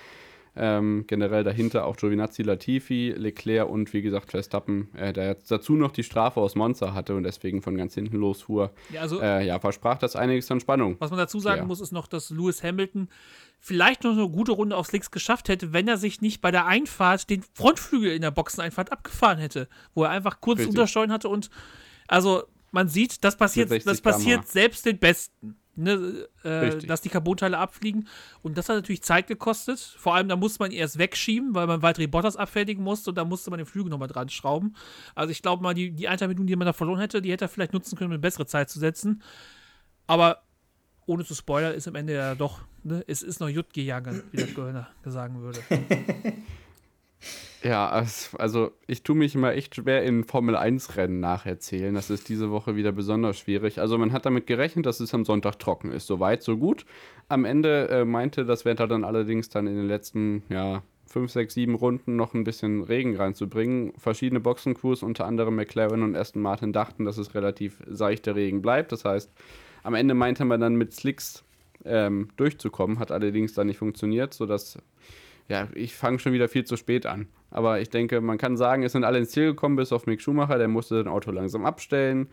Ähm, generell dahinter auch Giovinazzi, Latifi, Leclerc und wie gesagt Verstappen, äh, der jetzt dazu noch die Strafe aus Monza hatte und deswegen von ganz hinten losfuhr. Ja, also, äh, ja versprach das einiges an Spannung. Was man dazu sagen ja. muss, ist noch, dass Lewis Hamilton vielleicht noch eine gute Runde aufs Links geschafft hätte, wenn er sich nicht bei der Einfahrt den Frontflügel in der Boxeneinfahrt abgefahren hätte, wo er einfach kurz Richtig. untersteuern hatte und also man sieht, das passiert, das passiert selbst den Besten. Ne, äh, dass die Carbonteile abfliegen. Und das hat natürlich Zeit gekostet. Vor allem, da musste man erst wegschieben, weil man weitere Bottas abfertigen musste und da musste man den Flügel nochmal dran schrauben. Also ich glaube mal, die, die eineinhalb Minuten, die man da verloren hätte, die hätte er vielleicht nutzen können, um eine bessere Zeit zu setzen. Aber ohne zu spoilern, ist am Ende ja doch, ne, es ist noch Jut gegangen, wie der Gehörner sagen würde. Ja, also ich tue mich immer echt schwer in Formel-1-Rennen nacherzählen. Das ist diese Woche wieder besonders schwierig. Also man hat damit gerechnet, dass es am Sonntag trocken ist. So weit, so gut. Am Ende äh, meinte das Wetter dann allerdings dann in den letzten, ja, 5, 6, 7 Runden noch ein bisschen Regen reinzubringen. Verschiedene Boxencrews, unter anderem McLaren und Aston Martin, dachten, dass es relativ seichter Regen bleibt. Das heißt, am Ende meinte man dann mit Slicks ähm, durchzukommen, hat allerdings dann nicht funktioniert, sodass ja, ich fange schon wieder viel zu spät an. Aber ich denke, man kann sagen, es sind alle ins Ziel gekommen, bis auf Mick Schumacher, der musste sein Auto langsam abstellen.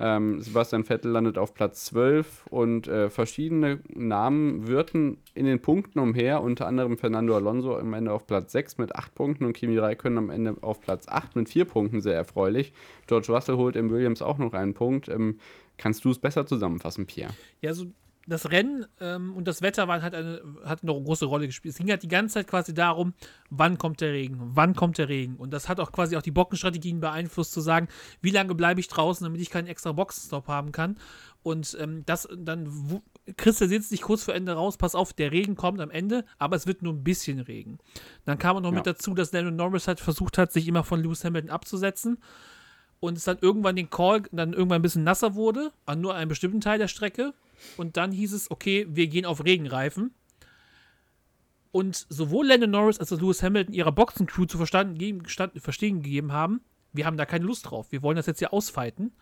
Ähm, Sebastian Vettel landet auf Platz 12 und äh, verschiedene Namen wirten in den Punkten umher, unter anderem Fernando Alonso am Ende auf Platz 6 mit 8 Punkten und Kimi Räikkönen am Ende auf Platz 8 mit 4 Punkten, sehr erfreulich. George Russell holt im Williams auch noch einen Punkt. Ähm, kannst du es besser zusammenfassen, Pierre? Ja, so das Rennen ähm, und das Wetter waren halt eine, hat eine große Rolle gespielt. Es ging halt die ganze Zeit quasi darum, wann kommt der Regen, wann kommt der Regen. Und das hat auch quasi auch die Bockenstrategien beeinflusst, zu sagen, wie lange bleibe ich draußen, damit ich keinen extra Boxenstopp haben kann. Und ähm, das dann, Christel sitzt sich kurz vor Ende raus, pass auf, der Regen kommt am Ende, aber es wird nur ein bisschen Regen. Dann kam auch noch ja. mit dazu, dass Lennon Norris halt versucht hat, sich immer von Lewis Hamilton abzusetzen und es dann irgendwann den Call dann irgendwann ein bisschen nasser wurde, an nur einem bestimmten Teil der Strecke und dann hieß es, okay, wir gehen auf Regenreifen. Und sowohl Landon Norris als auch Lewis Hamilton ihrer Boxencrew zu verstanden, verstehen gegeben haben, wir haben da keine Lust drauf, wir wollen das jetzt hier ausfighten.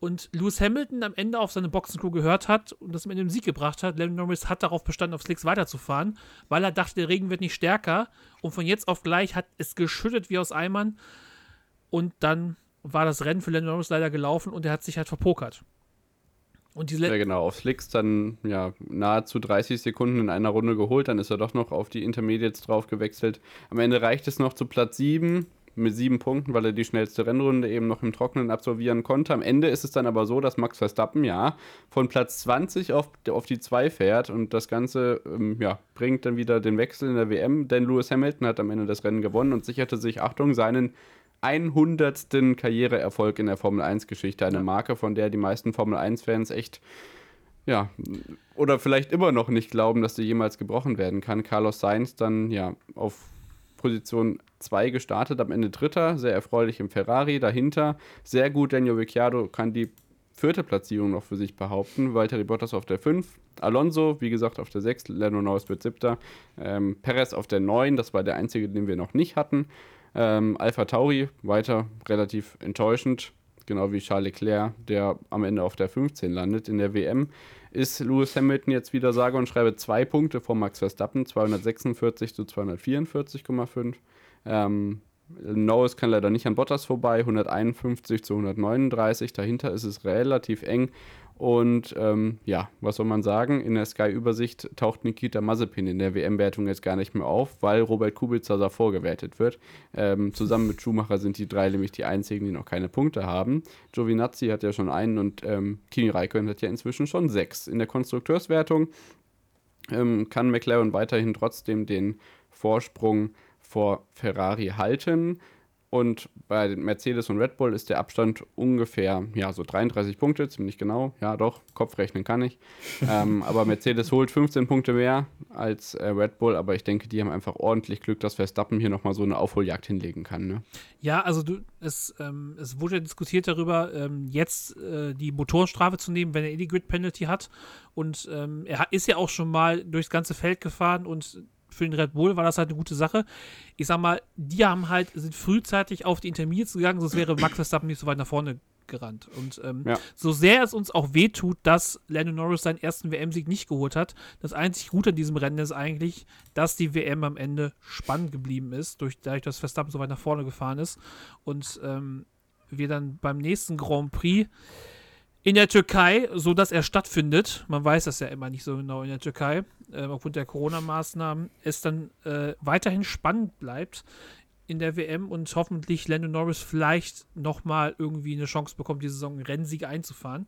Und Lewis Hamilton am Ende auf seine Boxencrew gehört hat und das mit dem Sieg gebracht hat. Landon Norris hat darauf bestanden, auf Slicks weiterzufahren, weil er dachte, der Regen wird nicht stärker. Und von jetzt auf gleich hat es geschüttet wie aus Eimern. Und dann war das Rennen für Landon Norris leider gelaufen und er hat sich halt verpokert. Und diese ja, genau, auf Slicks dann ja nahezu 30 Sekunden in einer Runde geholt, dann ist er doch noch auf die Intermediates drauf gewechselt. Am Ende reicht es noch zu Platz 7 mit sieben Punkten, weil er die schnellste Rennrunde eben noch im Trockenen absolvieren konnte. Am Ende ist es dann aber so, dass Max Verstappen ja von Platz 20 auf, auf die 2 fährt und das Ganze ähm, ja, bringt dann wieder den Wechsel in der WM, denn Lewis Hamilton hat am Ende das Rennen gewonnen und sicherte sich, Achtung, seinen 100. Karriereerfolg in der Formel 1-Geschichte. Eine. Marke, von der die meisten Formel 1-Fans echt, ja, oder vielleicht immer noch nicht glauben, dass sie jemals gebrochen werden kann. Carlos Sainz dann, ja, auf Position 2 gestartet, am Ende Dritter, sehr erfreulich im Ferrari. Dahinter sehr gut, Daniel Ricciardo kann die vierte Platzierung noch für sich behaupten. Walter Bottas auf der 5. Alonso, wie gesagt, auf der 6. Lando Norris wird siebter. Ähm, Perez auf der 9. Das war der einzige, den wir noch nicht hatten. Ähm, Alpha Tauri weiter relativ enttäuschend, genau wie Charles Leclerc, der am Ende auf der 15 landet. In der WM ist Lewis Hamilton jetzt wieder sage und schreibe zwei Punkte vor Max Verstappen, 246 zu 244,5. Ähm, Norris kann leider nicht an Bottas vorbei, 151 zu 139. Dahinter ist es relativ eng. Und ähm, ja, was soll man sagen? In der Sky-Übersicht taucht Nikita Mazepin in der WM-Wertung jetzt gar nicht mehr auf, weil Robert Kubica davor gewertet wird. Ähm, zusammen mit Schumacher sind die drei nämlich die einzigen, die noch keine Punkte haben. Giovinazzi hat ja schon einen und ähm, Kimi Räikkönen hat ja inzwischen schon sechs. In der Konstrukteurswertung ähm, kann McLaren weiterhin trotzdem den Vorsprung vor Ferrari halten. Und bei Mercedes und Red Bull ist der Abstand ungefähr, ja, so 33 Punkte, ziemlich genau. Ja, doch, Kopfrechnen kann ich. ähm, aber Mercedes holt 15 Punkte mehr als äh, Red Bull, aber ich denke, die haben einfach ordentlich Glück, dass Verstappen hier nochmal so eine Aufholjagd hinlegen kann. Ne? Ja, also du, es, ähm, es wurde ja diskutiert darüber, ähm, jetzt äh, die Motorenstrafe zu nehmen, wenn er eh die Grid Penalty hat. Und ähm, er ist ja auch schon mal durchs ganze Feld gefahren und für den Red Bull war das halt eine gute Sache. Ich sag mal, die haben halt, sind frühzeitig auf die Intermediates gegangen, sonst wäre Max Verstappen nicht so weit nach vorne gerannt. Und ähm, ja. so sehr es uns auch wehtut, dass Lando Norris seinen ersten WM-Sieg nicht geholt hat, das einzig Gute an diesem Rennen ist eigentlich, dass die WM am Ende spannend geblieben ist, durch, dadurch, dass Verstappen so weit nach vorne gefahren ist. Und ähm, wir dann beim nächsten Grand Prix in der Türkei, so dass er stattfindet, man weiß das ja immer nicht so genau in der Türkei, äh, aufgrund der Corona-Maßnahmen, es dann äh, weiterhin spannend bleibt in der WM und hoffentlich Lando Norris vielleicht nochmal irgendwie eine Chance bekommt, die Saison Rennsieg einzufahren.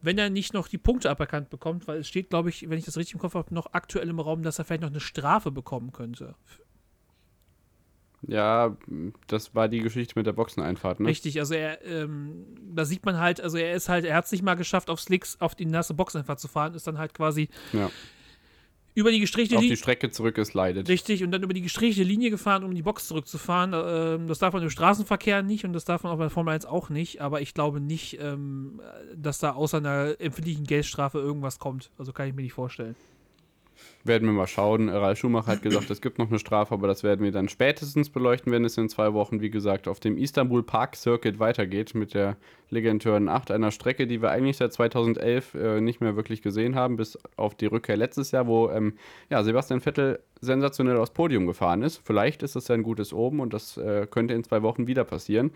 Wenn er nicht noch die Punkte aberkannt bekommt, weil es steht, glaube ich, wenn ich das richtig im Kopf habe, noch aktuell im Raum, dass er vielleicht noch eine Strafe bekommen könnte ja, das war die Geschichte mit der Boxeneinfahrt, ne? Richtig, also er, ähm, da sieht man halt, also er ist halt, er hat es nicht mal geschafft, auf Slicks auf die nasse Boxeneinfahrt zu fahren, ist dann halt quasi ja. über die gestrichelte Linie. Auf die Strecke zurückgeslidet. Richtig, und dann über die gestrichelte Linie gefahren, um in die Box zurückzufahren. Ähm, das darf man im Straßenverkehr nicht und das darf man auch bei der Formel 1 auch nicht, aber ich glaube nicht, ähm, dass da außer einer empfindlichen Geldstrafe irgendwas kommt. Also kann ich mir nicht vorstellen. Werden wir mal schauen. Ralf Schumacher hat gesagt, es gibt noch eine Strafe, aber das werden wir dann spätestens beleuchten, wenn es in zwei Wochen, wie gesagt, auf dem Istanbul Park Circuit weitergeht mit der legendären 8, einer Strecke, die wir eigentlich seit 2011 äh, nicht mehr wirklich gesehen haben, bis auf die Rückkehr letztes Jahr, wo ähm, ja, Sebastian Vettel sensationell aufs Podium gefahren ist. Vielleicht ist das ein gutes Oben und das äh, könnte in zwei Wochen wieder passieren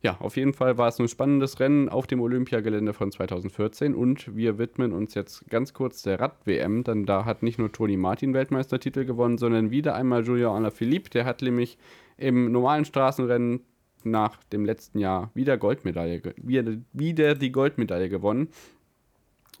ja, auf jeden Fall war es ein spannendes Rennen auf dem Olympiagelände von 2014 und wir widmen uns jetzt ganz kurz der Rad-WM, denn da hat nicht nur Toni Martin Weltmeistertitel gewonnen, sondern wieder einmal Julien Alaphilippe, der hat nämlich im normalen Straßenrennen nach dem letzten Jahr wieder Goldmedaille, wieder, wieder die Goldmedaille gewonnen.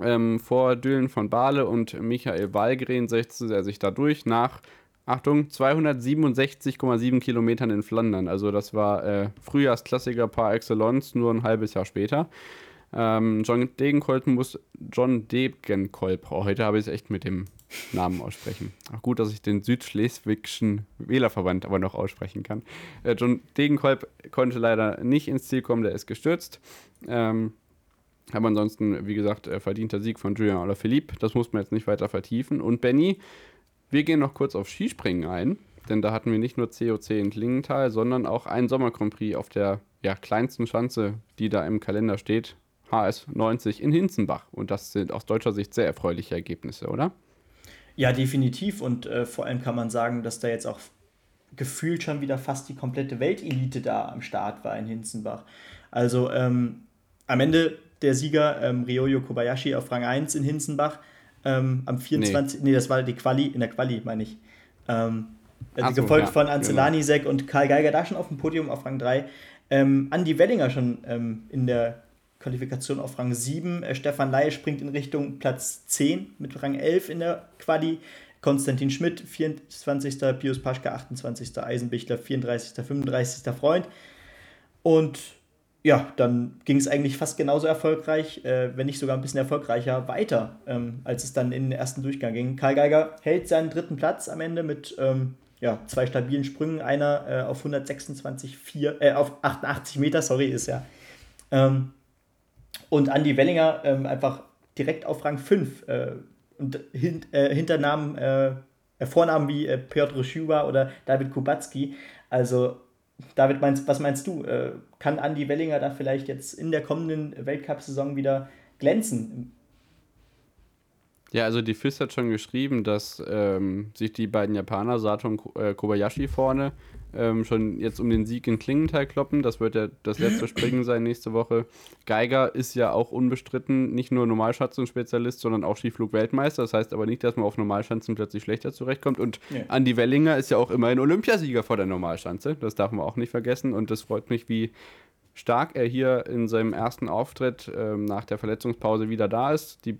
Ähm, vor Dylan von Baale und Michael Wahlgren setzte er sich dadurch nach Achtung, 267,7 Kilometern in Flandern. Also das war äh, Frühjahrsklassiker par excellence, nur ein halbes Jahr später. Ähm, John Degenkolb muss John Degenkolb, oh, heute habe ich es echt mit dem Namen aussprechen. Auch gut, dass ich den südschleswigschen Wählerverband aber noch aussprechen kann. Äh, John Degenkolb konnte leider nicht ins Ziel kommen, der ist gestürzt. Ähm, aber ansonsten, wie gesagt, äh, verdienter Sieg von Julien Alaphilippe. Das muss man jetzt nicht weiter vertiefen. Und Benny wir gehen noch kurz auf Skispringen ein, denn da hatten wir nicht nur COC in Klingenthal, sondern auch einen Sommer Grand auf der ja, kleinsten Schanze, die da im Kalender steht, HS 90 in Hinzenbach. Und das sind aus deutscher Sicht sehr erfreuliche Ergebnisse, oder? Ja, definitiv. Und äh, vor allem kann man sagen, dass da jetzt auch gefühlt schon wieder fast die komplette Weltelite da am Start war in Hinzenbach. Also ähm, am Ende der Sieger ähm, Ryoyo Kobayashi auf Rang 1 in Hinzenbach ähm, am 24. Nee. nee. das war die Quali, in der Quali, meine ich. Ähm, also so, gefolgt ja, von Anzelani, genau. und Karl Geiger da schon auf dem Podium auf Rang 3. Ähm, Andi Wellinger schon ähm, in der Qualifikation auf Rang 7. Äh, Stefan Ley springt in Richtung Platz 10 mit Rang 11 in der Quali. Konstantin Schmidt, 24. Pius Paschke, 28. Eisenbichler, 34. 35. Freund. Und ja, dann ging es eigentlich fast genauso erfolgreich, äh, wenn nicht sogar ein bisschen erfolgreicher, weiter, ähm, als es dann in den ersten Durchgang ging. Karl Geiger hält seinen dritten Platz am Ende mit ähm, ja, zwei stabilen Sprüngen, einer äh, auf 126,4, äh, auf 88 Meter, sorry, ist ja. Ähm, und Andy Wellinger ähm, einfach direkt auf Rang 5 äh, und hin, äh, hinter Namen, äh, Vornamen wie Piotr Schuba oder David Kubacki. Also David, meinst, was meinst du? Äh, kann Andy Wellinger da vielleicht jetzt in der kommenden Weltcup-Saison wieder glänzen? Ja, also die FIS hat schon geschrieben, dass ähm, sich die beiden Japaner, Sato und äh, Kobayashi vorne, ähm, schon jetzt um den Sieg in Klingenthal kloppen. Das wird ja das letzte Springen sein nächste Woche. Geiger ist ja auch unbestritten nicht nur Normalschanzen-Spezialist, sondern auch Skiflug-Weltmeister. Das heißt aber nicht, dass man auf Normalschanzen plötzlich schlechter zurechtkommt. Und ja. Andi Wellinger ist ja auch immerhin Olympiasieger vor der Normalschanze. Das darf man auch nicht vergessen. Und das freut mich, wie stark er hier in seinem ersten Auftritt ähm, nach der Verletzungspause wieder da ist. Die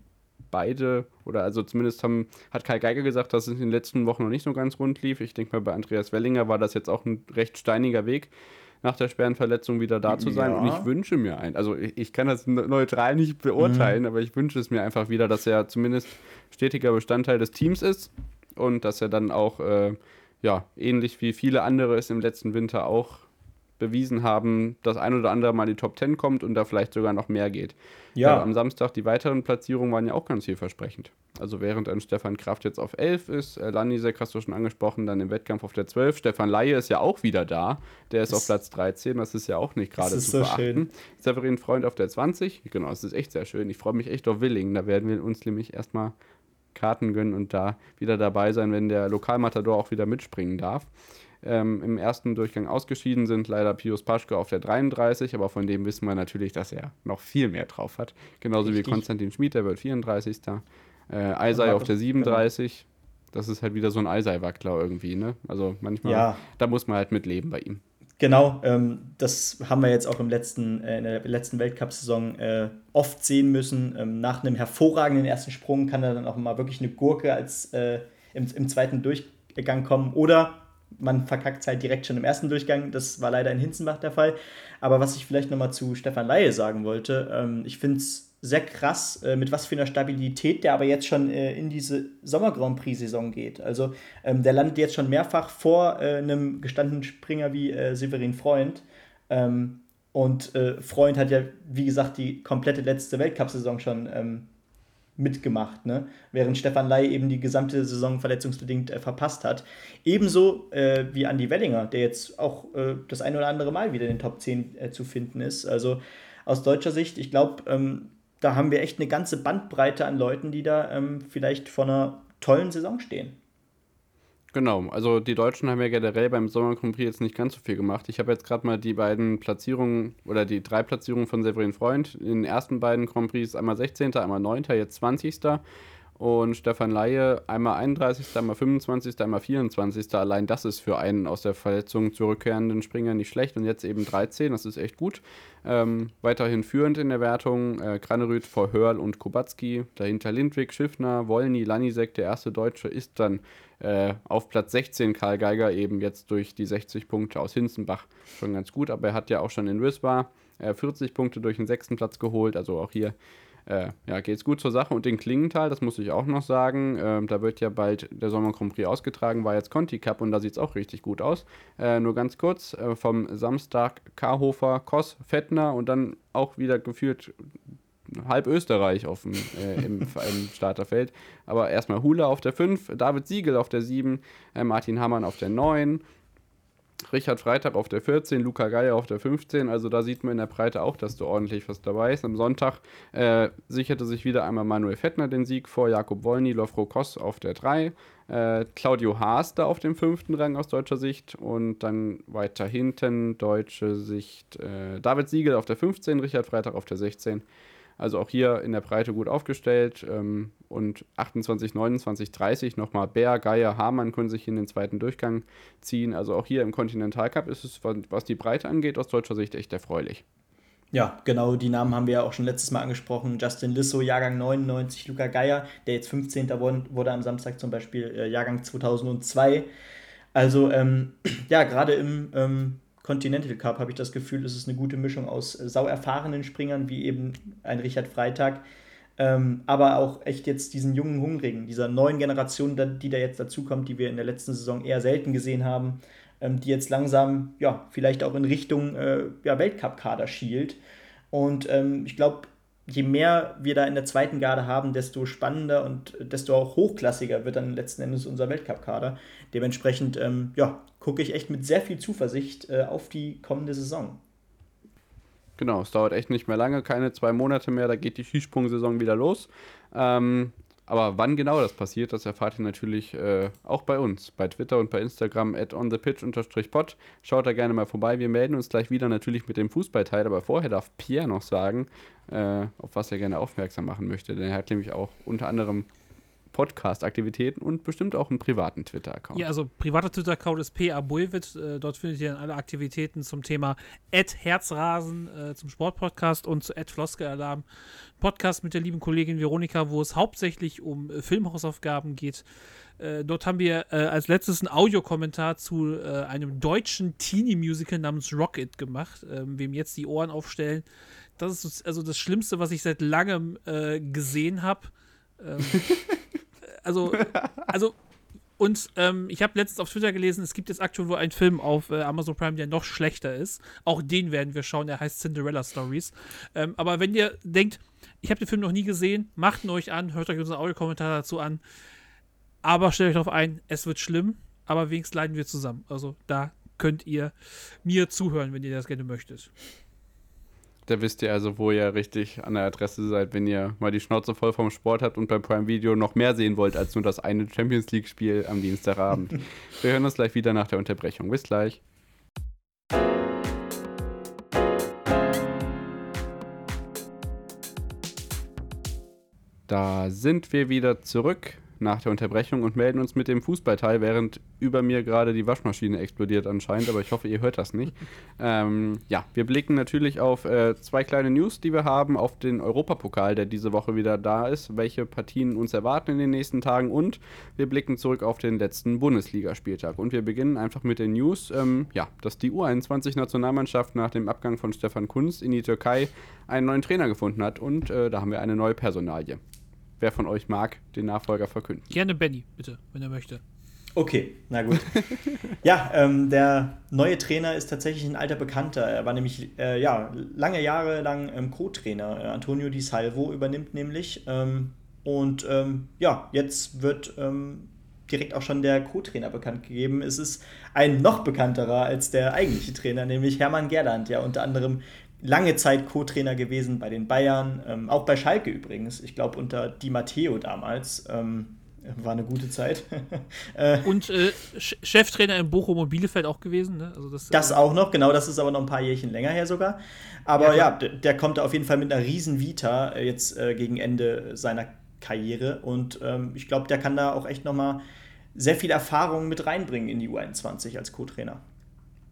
beide, oder also zumindest haben, hat Kai Geiger gesagt, dass es in den letzten Wochen noch nicht so ganz rund lief. Ich denke mal, bei Andreas Wellinger war das jetzt auch ein recht steiniger Weg, nach der schweren Verletzung wieder da zu sein. Ja. Und ich wünsche mir ein, also ich, ich kann das neutral nicht beurteilen, mhm. aber ich wünsche es mir einfach wieder, dass er zumindest stetiger Bestandteil des Teams ist und dass er dann auch, äh, ja, ähnlich wie viele andere es im letzten Winter auch bewiesen haben, dass ein oder andere mal in die Top 10 kommt und da vielleicht sogar noch mehr geht. Ja. Weil am Samstag die weiteren Platzierungen waren ja auch ganz vielversprechend. Also während ein Stefan Kraft jetzt auf 11 ist, äh, Lanisek hast du schon angesprochen, dann im Wettkampf auf der 12. Stefan Laie ist ja auch wieder da. Der ist das auf Platz 13, das ist ja auch nicht gerade zu so beachten. Schön. Severin Freund auf der 20, genau, das ist echt sehr schön. Ich freue mich echt auf Willingen, da werden wir uns nämlich erstmal Karten gönnen und da wieder dabei sein, wenn der Lokalmatador auch wieder mitspringen darf ähm, im ersten Durchgang ausgeschieden sind. Leider Pius Paschke auf der 33, aber von dem wissen wir natürlich, dass er noch viel mehr drauf hat. Genauso Richtig. wie Konstantin Schmid, der wird 34. Äh, Eisei auf der 37. Genau. Das ist halt wieder so ein Eisei-Wackler irgendwie, ne? Also manchmal, ja. da muss man halt mitleben bei ihm. Genau, ähm, das haben wir jetzt auch im letzten, äh, in der letzten Weltcup-Saison äh, oft sehen müssen. Ähm, nach einem hervorragenden ersten Sprung kann er dann auch mal wirklich eine Gurke als äh, im, im zweiten Durchgang kommen. Oder man verkackt es halt direkt schon im ersten Durchgang. Das war leider in Hinzenbach der Fall. Aber was ich vielleicht nochmal zu Stefan Laie sagen wollte, ähm, ich finde es sehr krass, äh, mit was für einer Stabilität der aber jetzt schon äh, in diese Sommer-Grand Prix-Saison geht. Also ähm, der landet jetzt schon mehrfach vor äh, einem gestandenen Springer wie äh, Severin Freund. Ähm, und äh, Freund hat ja, wie gesagt, die komplette letzte Weltcup-Saison schon ähm, mitgemacht, ne? während Stefan Ley eben die gesamte Saison verletzungsbedingt äh, verpasst hat. Ebenso äh, wie Andy Wellinger, der jetzt auch äh, das ein oder andere Mal wieder in den Top 10 äh, zu finden ist. Also aus deutscher Sicht, ich glaube, ähm, da haben wir echt eine ganze Bandbreite an Leuten, die da ähm, vielleicht vor einer tollen Saison stehen. Genau, also die Deutschen haben ja generell beim Sommer Grand Prix jetzt nicht ganz so viel gemacht. Ich habe jetzt gerade mal die beiden Platzierungen oder die drei Platzierungen von Severin Freund in den ersten beiden Grand Prix, einmal 16., einmal 9., jetzt 20. Und Stefan Laie einmal 31., einmal 25., einmal 24. Allein das ist für einen aus der Verletzung zurückkehrenden Springer nicht schlecht. Und jetzt eben 13, das ist echt gut. Ähm, weiterhin führend in der Wertung äh, Kranerüth vor Hörl und Kubacki. Dahinter Lindwig, Schiffner, Wolny, Lanisek, der erste Deutsche, ist dann äh, auf Platz 16 Karl Geiger eben jetzt durch die 60 Punkte aus Hinzenbach schon ganz gut, aber er hat ja auch schon in Wiswa äh, 40 Punkte durch den sechsten Platz geholt, also auch hier äh, ja, geht es gut zur Sache. Und in Klingenthal, das muss ich auch noch sagen, äh, da wird ja bald der Sommer Grand Prix ausgetragen, war jetzt Conti Cup und da sieht es auch richtig gut aus. Äh, nur ganz kurz, äh, vom Samstag Karhofer, Koss, Fettner und dann auch wieder gefühlt halb Österreich auf dem, äh, im, im, Starterfeld. Aber erstmal Hula auf der 5, David Siegel auf der 7, äh, Martin Hammann auf der 9, Richard Freitag auf der 14, Luca Geier auf der 15. Also da sieht man in der Breite auch, dass da ordentlich was dabei ist. Am Sonntag äh, sicherte sich wieder einmal Manuel Fettner den Sieg vor Jakob Wolny, Lofro Koss auf der 3. Äh, Claudio Haas da auf dem fünften Rang aus deutscher Sicht und dann weiter hinten deutsche Sicht äh, David Siegel auf der 15, Richard Freitag auf der 16. Also auch hier in der Breite gut aufgestellt. Ähm, und 28, 29, 30 nochmal Bär, Geier, Hamann können sich in den zweiten Durchgang ziehen. Also auch hier im Kontinentalcup ist es, was die Breite angeht, aus deutscher Sicht echt erfreulich. Ja, genau, die Namen haben wir ja auch schon letztes Mal angesprochen. Justin Lissow, Jahrgang 99, Luca Geier, der jetzt 15. wurde, am Samstag zum Beispiel äh, Jahrgang 2002. Also ähm, ja, gerade im ähm, Continental Cup habe ich das Gefühl, es ist eine gute Mischung aus äh, sau erfahrenen Springern, wie eben ein Richard Freitag, ähm, aber auch echt jetzt diesen jungen Hungrigen, dieser neuen Generation, die da jetzt dazukommt, die wir in der letzten Saison eher selten gesehen haben, ähm, die jetzt langsam, ja, vielleicht auch in Richtung äh, ja, Weltcup-Kader schielt. Und ähm, ich glaube, je mehr wir da in der zweiten Garde haben, desto spannender und desto auch hochklassiger wird dann letzten Endes unser Weltcup-Kader. Dementsprechend, ähm, ja, gucke ich echt mit sehr viel Zuversicht äh, auf die kommende Saison. Genau, es dauert echt nicht mehr lange, keine zwei Monate mehr, da geht die Skisprung-Saison wieder los. Ähm, aber wann genau das passiert, das erfahrt ihr natürlich äh, auch bei uns, bei Twitter und bei Instagram at onthepitch-pod. Schaut da gerne mal vorbei. Wir melden uns gleich wieder natürlich mit dem Fußballteil, aber vorher darf Pierre noch sagen, äh, auf was er gerne aufmerksam machen möchte. Denn er hat nämlich auch unter anderem Podcast-Aktivitäten und bestimmt auch einen privaten Twitter-Account. Ja, also privater Twitter-Account ist PA. Äh, dort findet ihr dann alle Aktivitäten zum Thema Ed Herzrasen, äh, zum Sportpodcast und zu Ed Floske-Alarm. Podcast mit der lieben Kollegin Veronika, wo es hauptsächlich um äh, Filmhausaufgaben geht. Äh, dort haben wir äh, als letztes einen Audiokommentar zu äh, einem deutschen Teenie-Musical namens Rocket gemacht, ähm, wem jetzt die Ohren aufstellen. Das ist also das Schlimmste, was ich seit langem gesehen habe. Ähm, also, also und ähm, ich habe letztens auf Twitter gelesen, es gibt jetzt aktuell wohl einen Film auf äh, Amazon Prime, der noch schlechter ist. Auch den werden wir schauen, der heißt Cinderella Stories. Ähm, aber wenn ihr denkt, ich habe den Film noch nie gesehen, macht ihn euch an, hört euch unseren Audiokommentar dazu an. Aber stellt euch darauf ein, es wird schlimm, aber wenigstens leiden wir zusammen. Also da könnt ihr mir zuhören, wenn ihr das gerne möchtet. Da wisst ihr also, wo ihr richtig an der Adresse seid, wenn ihr mal die Schnauze voll vom Sport habt und beim Prime Video noch mehr sehen wollt als nur das eine Champions League-Spiel am Dienstagabend. Wir hören uns gleich wieder nach der Unterbrechung. Bis gleich. Da sind wir wieder zurück nach der Unterbrechung und melden uns mit dem Fußballteil, während über mir gerade die Waschmaschine explodiert anscheinend, aber ich hoffe, ihr hört das nicht. Ähm, ja, wir blicken natürlich auf äh, zwei kleine News, die wir haben, auf den Europapokal, der diese Woche wieder da ist, welche Partien uns erwarten in den nächsten Tagen und wir blicken zurück auf den letzten Bundesligaspieltag. Und wir beginnen einfach mit den News, ähm, ja, dass die U21-Nationalmannschaft nach dem Abgang von Stefan Kunz in die Türkei einen neuen Trainer gefunden hat und äh, da haben wir eine neue Personalie wer von euch mag, den Nachfolger verkünden. Gerne Benny, bitte, wenn er möchte. Okay, na gut. ja, ähm, der neue Trainer ist tatsächlich ein alter Bekannter. Er war nämlich äh, ja, lange Jahre lang ähm, Co-Trainer. Äh, Antonio Di Salvo übernimmt nämlich. Ähm, und ähm, ja, jetzt wird ähm, direkt auch schon der Co-Trainer bekannt gegeben. Es ist ein noch bekannterer als der eigentliche Trainer, nämlich Hermann Gerland, ja unter anderem lange Zeit Co-Trainer gewesen bei den Bayern, ähm, auch bei Schalke übrigens. Ich glaube unter Di Matteo damals. Ähm, war eine gute Zeit. Äh, und äh, Cheftrainer in Bochum und Bielefeld auch gewesen. Ne? Also das, das äh, auch noch, genau, das ist aber noch ein paar Jährchen länger her sogar. Aber ja, ja der, der, kommt auf jeden Fall mit einer riesen Vita äh, jetzt äh, gegen Ende seiner Karriere. Und ähm, ich glaube, der kann da auch echt nochmal sehr viel Erfahrung mit reinbringen in die U21 als Co-Trainer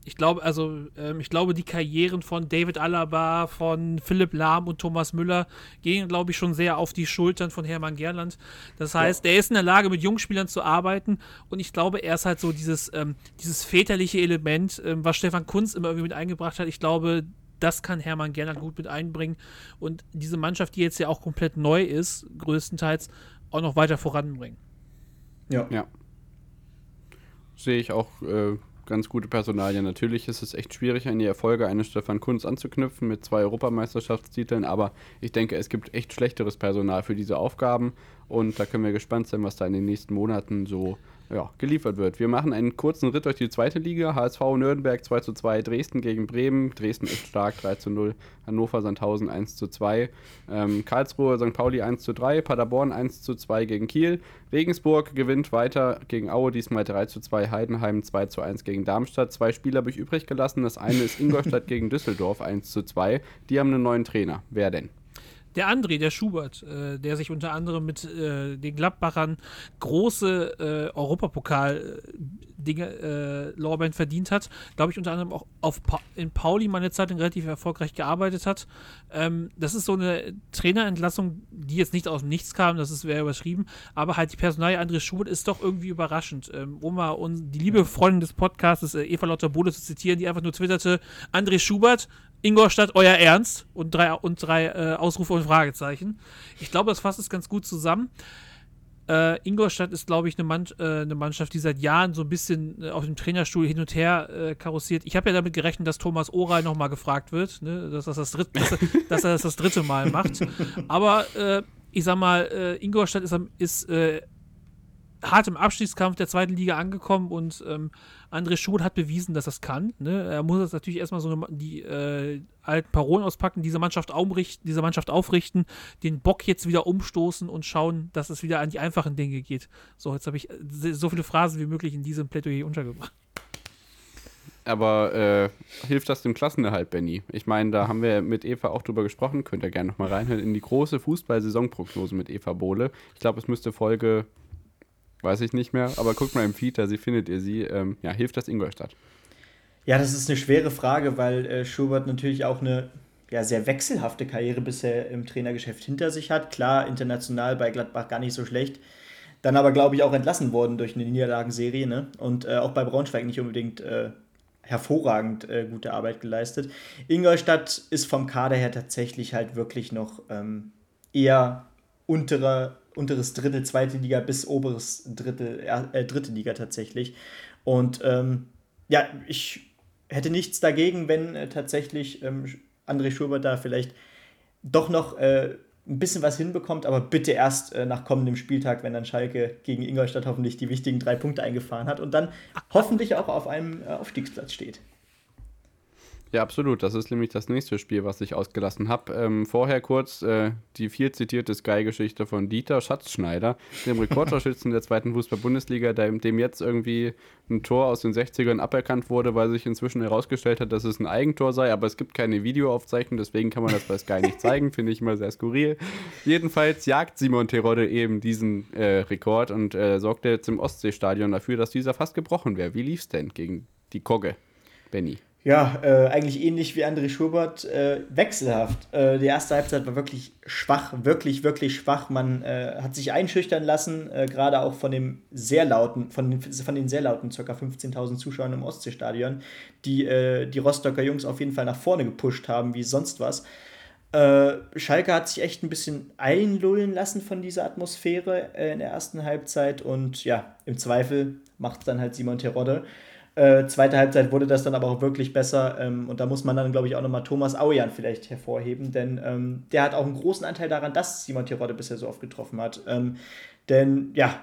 ich glaube, also ähm, ich glaube, die Karrieren von David Alaba, von Philipp Lahm und Thomas Müller gehen, glaube ich, schon sehr auf die Schultern von Hermann Gerland. Das heißt, ja. er ist in der Lage, mit Jungspielern zu arbeiten und ich glaube, er ist halt so dieses, ähm, dieses väterliche Element, ähm, was Stefan Kunz immer irgendwie mit eingebracht hat. Ich glaube, das kann Hermann Gerland gut mit einbringen und diese Mannschaft, die jetzt ja auch komplett neu ist, größtenteils, auch noch weiter voranbringen. Ja. Ja. Sehe ich auch äh, ganz gute Personalien. Natürlich ist es echt schwierig, an die Erfolge eines Stefan Kunz anzuknüpfen mit zwei Europameisterschaftstiteln, aber ich denke, es gibt echt schlechteres Personal für diese Aufgaben und da können wir gespannt sein, was da in den nächsten Monaten so ja, geliefert wird. Wir machen einen kurzen Ritt durch die zweite Liga. HSV Nürnberg 2 zu 2, Dresden gegen Bremen. Dresden echt stark 3 zu 0. Hannover Sandhausen 1 zu 2. Ähm, Karlsruhe St. Pauli 1 zu 3. Paderborn 1 zu 2 gegen Kiel. Regensburg gewinnt weiter gegen Aue, diesmal 3 zu 2. Heidenheim 2 zu 1 gegen Darmstadt. Zwei Spieler habe ich übrig gelassen. Das eine ist Ingolstadt gegen Düsseldorf 1 zu 2. Die haben einen neuen Trainer. Wer denn? Der André, der Schubert, äh, der sich unter anderem mit äh, den Gladbachern große äh, Europapokal-Dinge, äh, Lorbein verdient hat, glaube ich, unter anderem auch auf pa in Pauli meine Zeit relativ erfolgreich gearbeitet hat. Ähm, das ist so eine Trainerentlassung, die jetzt nicht aus dem Nichts kam, das wäre überschrieben, aber halt die Personalie André Schubert ist doch irgendwie überraschend. Ähm, um mal und die liebe Freundin des Podcasts, äh, Eva Lotter Bode zu zitieren, die einfach nur twitterte, André Schubert, Ingolstadt, euer Ernst und drei, und drei äh, Ausrufe und Fragezeichen. Ich glaube, das fasst es ganz gut zusammen. Äh, Ingolstadt ist, glaube ich, eine, Mann, äh, eine, Mannschaft, die seit Jahren so ein bisschen äh, auf dem Trainerstuhl hin und her äh, karossiert. Ich habe ja damit gerechnet, dass Thomas Oral nochmal gefragt wird, ne? dass, das das dritte, dass, er, dass, er das das dritte Mal macht. Aber äh, ich sag mal, äh, Ingolstadt ist, ist hart im Abstiegskampf der zweiten Liga angekommen und ähm, André Schubert hat bewiesen, dass es kann. Ne? Er muss jetzt natürlich erstmal so eine, die äh, alten Parolen auspacken, diese Mannschaft, aufrichten, diese Mannschaft aufrichten, den Bock jetzt wieder umstoßen und schauen, dass es wieder an die einfachen Dinge geht. So, jetzt habe ich äh, so viele Phrasen wie möglich in diesem Plädoyer untergebracht. Aber äh, hilft das dem Klassenerhalt, Benny? Ich meine, da haben wir mit Eva auch drüber gesprochen. Könnt ihr gerne nochmal reinhören in die große Fußball-Saisonprognose mit Eva Bohle. Ich glaube, es müsste Folge weiß ich nicht mehr, aber guckt mal im Feed, da findet ihr sie. Ähm, ja, hilft das Ingolstadt? Ja, das ist eine schwere Frage, weil äh, Schubert natürlich auch eine ja, sehr wechselhafte Karriere bisher im Trainergeschäft hinter sich hat. Klar, international bei Gladbach gar nicht so schlecht. Dann aber, glaube ich, auch entlassen worden durch eine Niederlagenserie ne? und äh, auch bei Braunschweig nicht unbedingt äh, hervorragend äh, gute Arbeit geleistet. Ingolstadt ist vom Kader her tatsächlich halt wirklich noch ähm, eher unterer unteres Drittel zweite Liga bis oberes Drittel, äh, dritte Liga tatsächlich. Und ähm, ja, ich hätte nichts dagegen, wenn äh, tatsächlich ähm, André Schubert da vielleicht doch noch äh, ein bisschen was hinbekommt, aber bitte erst äh, nach kommendem Spieltag, wenn dann Schalke gegen Ingolstadt hoffentlich die wichtigen drei Punkte eingefahren hat und dann hoffentlich auch auf einem äh, Aufstiegsplatz steht. Ja, absolut. Das ist nämlich das nächste Spiel, was ich ausgelassen habe. Ähm, vorher kurz äh, die viel zitierte Sky-Geschichte von Dieter Schatzschneider, dem Rekordtorschützen der zweiten Fußball-Bundesliga, dem jetzt irgendwie ein Tor aus den 60ern aberkannt wurde, weil sich inzwischen herausgestellt hat, dass es ein Eigentor sei, aber es gibt keine Videoaufzeichnung, deswegen kann man das bei Sky nicht zeigen, finde ich immer sehr skurril. Jedenfalls jagt Simon Terodde eben diesen äh, Rekord und äh, sorgte jetzt im Ostseestadion dafür, dass dieser fast gebrochen wäre. Wie lief es denn gegen die Kogge, Benny? Ja, äh, eigentlich ähnlich wie André Schubert, äh, wechselhaft. Äh, die erste Halbzeit war wirklich schwach, wirklich, wirklich schwach. Man äh, hat sich einschüchtern lassen, äh, gerade auch von dem sehr lauten, von den, von den sehr lauten ca. 15.000 Zuschauern im Ostseestadion, die äh, die Rostocker Jungs auf jeden Fall nach vorne gepusht haben, wie sonst was. Schalke hat sich echt ein bisschen einlullen lassen von dieser Atmosphäre in der ersten Halbzeit und ja, im Zweifel macht es dann halt Simon Terodde. Äh, zweite Halbzeit wurde das dann aber auch wirklich besser. Ähm, und da muss man dann, glaube ich, auch nochmal Thomas Aujan vielleicht hervorheben, denn ähm, der hat auch einen großen Anteil daran, dass Simon Terodde bisher so oft getroffen hat. Ähm, denn ja,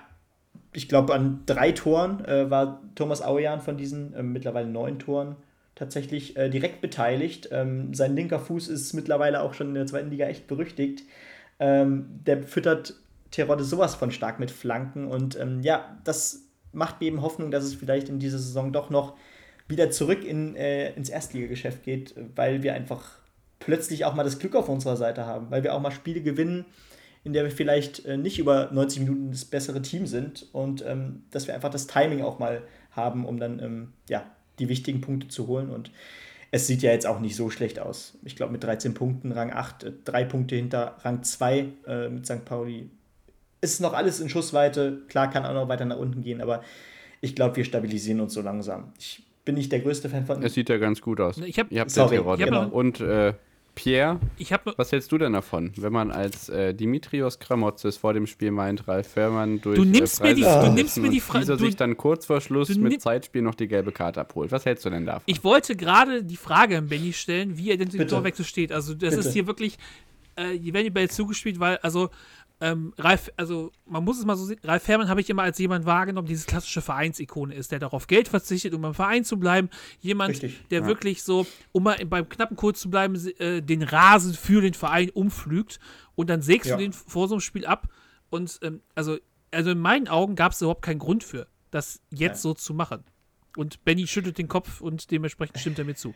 ich glaube, an drei Toren äh, war Thomas Aujan von diesen äh, mittlerweile neun Toren tatsächlich äh, direkt beteiligt. Ähm, sein linker Fuß ist mittlerweile auch schon in der zweiten Liga echt berüchtigt. Ähm, der füttert Terodde sowas von stark mit Flanken und ähm, ja, das macht mir eben Hoffnung, dass es vielleicht in dieser Saison doch noch wieder zurück in, äh, ins Erstligageschäft geht, weil wir einfach plötzlich auch mal das Glück auf unserer Seite haben, weil wir auch mal Spiele gewinnen, in der wir vielleicht äh, nicht über 90 Minuten das bessere Team sind und ähm, dass wir einfach das Timing auch mal haben, um dann ähm, ja, die wichtigen Punkte zu holen. Und es sieht ja jetzt auch nicht so schlecht aus. Ich glaube, mit 13 Punkten, Rang 8, äh, drei Punkte hinter Rang 2 äh, mit St. Pauli ist noch alles in Schussweite. Klar kann auch noch weiter nach unten gehen, aber ich glaube, wir stabilisieren uns so langsam. Ich bin nicht der größte Fan von. Es sieht ja ganz gut aus. Ich hab, Ihr habt sorry, ich genau. Und äh, Pierre, hab, was hältst du denn davon, wenn man als äh, Dimitrios Kramotzes vor dem Spiel meint, Ralf Fährmann durch du nimmst äh, mir die, du nimmst mir die Frage, dieser sich dann kurz vor Schluss mit Zeitspiel noch die gelbe Karte abholt. Was hältst du denn davon? Ich wollte gerade die Frage an Benny stellen, wie er denn den Torwechsel steht. Also das Bitte. ist hier wirklich, äh, wenn ihr bei zugespielt, weil also ähm, Ralf, also man muss es mal so sehen, Ralf Herrmann habe ich immer als jemand wahrgenommen, dieses klassische Vereinsikone ist, der darauf Geld verzichtet, um beim Verein zu bleiben. Jemand, Richtig, der ja. wirklich so, um mal beim knappen Kurs zu bleiben, äh, den Rasen für den Verein umflügt und dann sägst ja. du den vor so einem Spiel ab. Und ähm, also, also in meinen Augen gab es überhaupt keinen Grund für, das jetzt ja. so zu machen. Und Benny schüttelt den Kopf und dementsprechend stimmt er mir zu.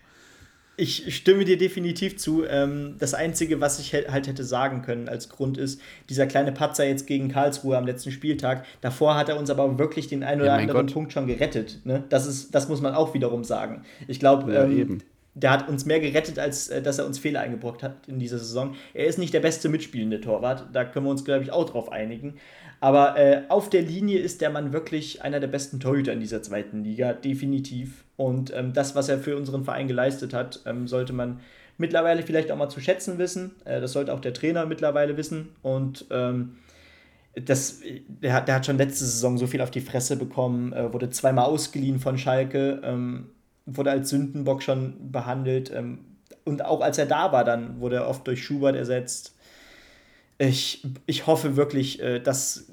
Ich stimme dir definitiv zu. Ähm, das Einzige, was ich halt hätte sagen können als Grund ist, dieser kleine Patzer jetzt gegen Karlsruhe am letzten Spieltag. Davor hat er uns aber wirklich den einen oder ja, anderen Gott. Punkt schon gerettet. Ne? Das, ist, das muss man auch wiederum sagen. Ich glaube, ja, ähm, der hat uns mehr gerettet, als äh, dass er uns Fehler eingebrockt hat in dieser Saison. Er ist nicht der beste mitspielende Torwart. Da können wir uns, glaube ich, auch drauf einigen. Aber äh, auf der Linie ist der Mann wirklich einer der besten Torhüter in dieser zweiten Liga, definitiv. Und ähm, das, was er für unseren Verein geleistet hat, ähm, sollte man mittlerweile vielleicht auch mal zu schätzen wissen. Äh, das sollte auch der Trainer mittlerweile wissen. Und ähm, das, der, hat, der hat schon letzte Saison so viel auf die Fresse bekommen, äh, wurde zweimal ausgeliehen von Schalke, ähm, wurde als Sündenbock schon behandelt. Ähm, und auch als er da war, dann wurde er oft durch Schubert ersetzt ich, ich hoffe wirklich, äh, dass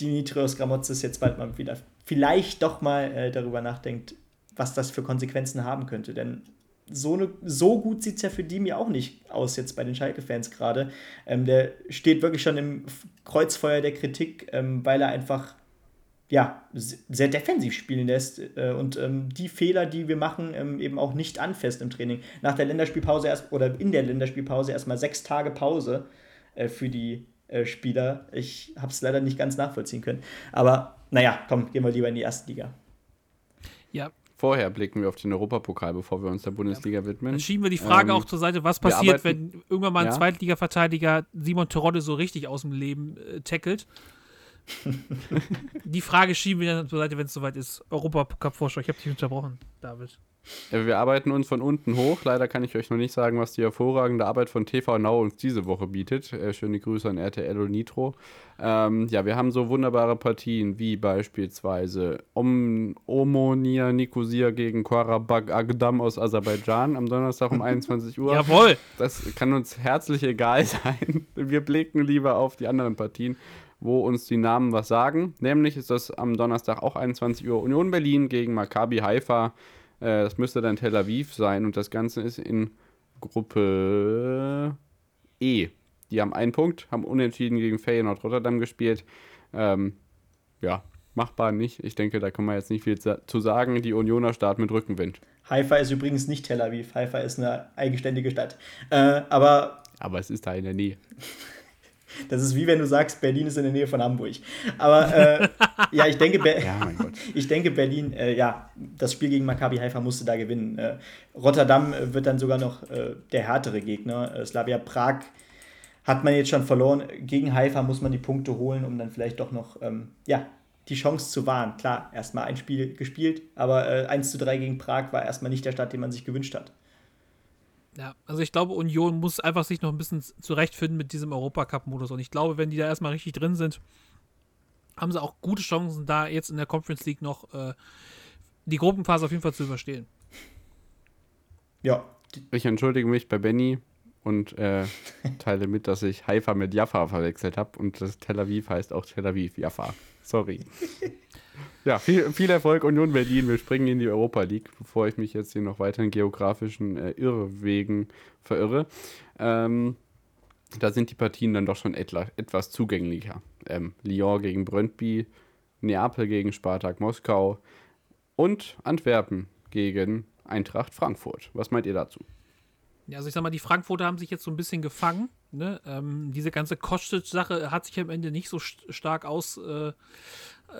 Dimitrios Gramotzes jetzt bald mal wieder vielleicht doch mal äh, darüber nachdenkt, was das für Konsequenzen haben könnte. Denn so, ne, so gut sieht es ja für Dimi auch nicht aus jetzt bei den Schalke-Fans gerade. Ähm, der steht wirklich schon im Kreuzfeuer der Kritik, ähm, weil er einfach ja, sehr defensiv spielen lässt äh, und ähm, die Fehler, die wir machen, ähm, eben auch nicht anfasst im Training. Nach der Länderspielpause erst oder in der Länderspielpause erstmal sechs Tage Pause äh, für die äh, Spieler. Ich habe es leider nicht ganz nachvollziehen können. Aber naja, komm, gehen wir lieber in die erste Liga. Ja. Vorher blicken wir auf den Europapokal, bevor wir uns der Bundesliga ja. widmen. Dann schieben wir die Frage ähm, auch zur Seite, was passiert, wenn irgendwann mal ein ja. Zweitliga-Verteidiger Simon Terodde so richtig aus dem Leben äh, tackelt. die Frage schieben wir dann zur Seite, wenn es soweit ist. Europacup-Vorschau, ich habe dich unterbrochen, David. Wir arbeiten uns von unten hoch. Leider kann ich euch noch nicht sagen, was die hervorragende Arbeit von TV Now uns diese Woche bietet. Äh, schöne Grüße an RTL und Nitro. Ähm, ja, wir haben so wunderbare Partien wie beispielsweise Om Omonia Nikosia gegen Qarabag Agdam aus Aserbaidschan am Donnerstag um 21 Uhr. Jawohl! Das kann uns herzlich egal sein. Wir blicken lieber auf die anderen Partien wo uns die Namen was sagen. Nämlich ist das am Donnerstag auch 21 Uhr Union Berlin gegen Maccabi Haifa. Äh, das müsste dann Tel Aviv sein und das Ganze ist in Gruppe E. Die haben einen Punkt, haben unentschieden gegen Feyenoord Rotterdam gespielt. Ähm, ja, machbar nicht. Ich denke, da kann man jetzt nicht viel zu sagen. Die Unioner starten mit Rückenwind. Haifa ist übrigens nicht Tel Aviv. Haifa ist eine eigenständige Stadt. Äh, aber. Aber es ist da in der Nähe. Das ist wie wenn du sagst, Berlin ist in der Nähe von Hamburg. Aber äh, ja, ich denke, Be ja, ich denke Berlin, äh, ja, das Spiel gegen Maccabi Haifa musste da gewinnen. Äh, Rotterdam äh, wird dann sogar noch äh, der härtere Gegner. Äh, Slavia Prag hat man jetzt schon verloren. Gegen Haifa muss man die Punkte holen, um dann vielleicht doch noch ähm, ja, die Chance zu wahren. Klar, erstmal ein Spiel gespielt, aber äh, 1 zu 3 gegen Prag war erstmal nicht der Start, den man sich gewünscht hat. Ja, also ich glaube, Union muss einfach sich noch ein bisschen zurechtfinden mit diesem Europacup-Modus. Und ich glaube, wenn die da erstmal richtig drin sind, haben sie auch gute Chancen, da jetzt in der Conference League noch äh, die Gruppenphase auf jeden Fall zu überstehen. Ja. Ich entschuldige mich bei Benny und äh, teile mit, dass ich Haifa mit Jaffa verwechselt habe und das Tel Aviv heißt auch Tel Aviv Jaffa. Sorry. Ja, viel, viel Erfolg Union Berlin. Wir springen in die Europa League, bevor ich mich jetzt hier noch weiter in geografischen äh, Irrwegen verirre. Ähm, da sind die Partien dann doch schon etla, etwas zugänglicher. Ähm, Lyon gegen Brøndby, Neapel gegen Spartak Moskau und Antwerpen gegen Eintracht Frankfurt. Was meint ihr dazu? Ja, also ich sag mal, die Frankfurter haben sich jetzt so ein bisschen gefangen. Ne? Ähm, diese ganze Kostic-Sache hat sich am Ende nicht so st stark aus, äh,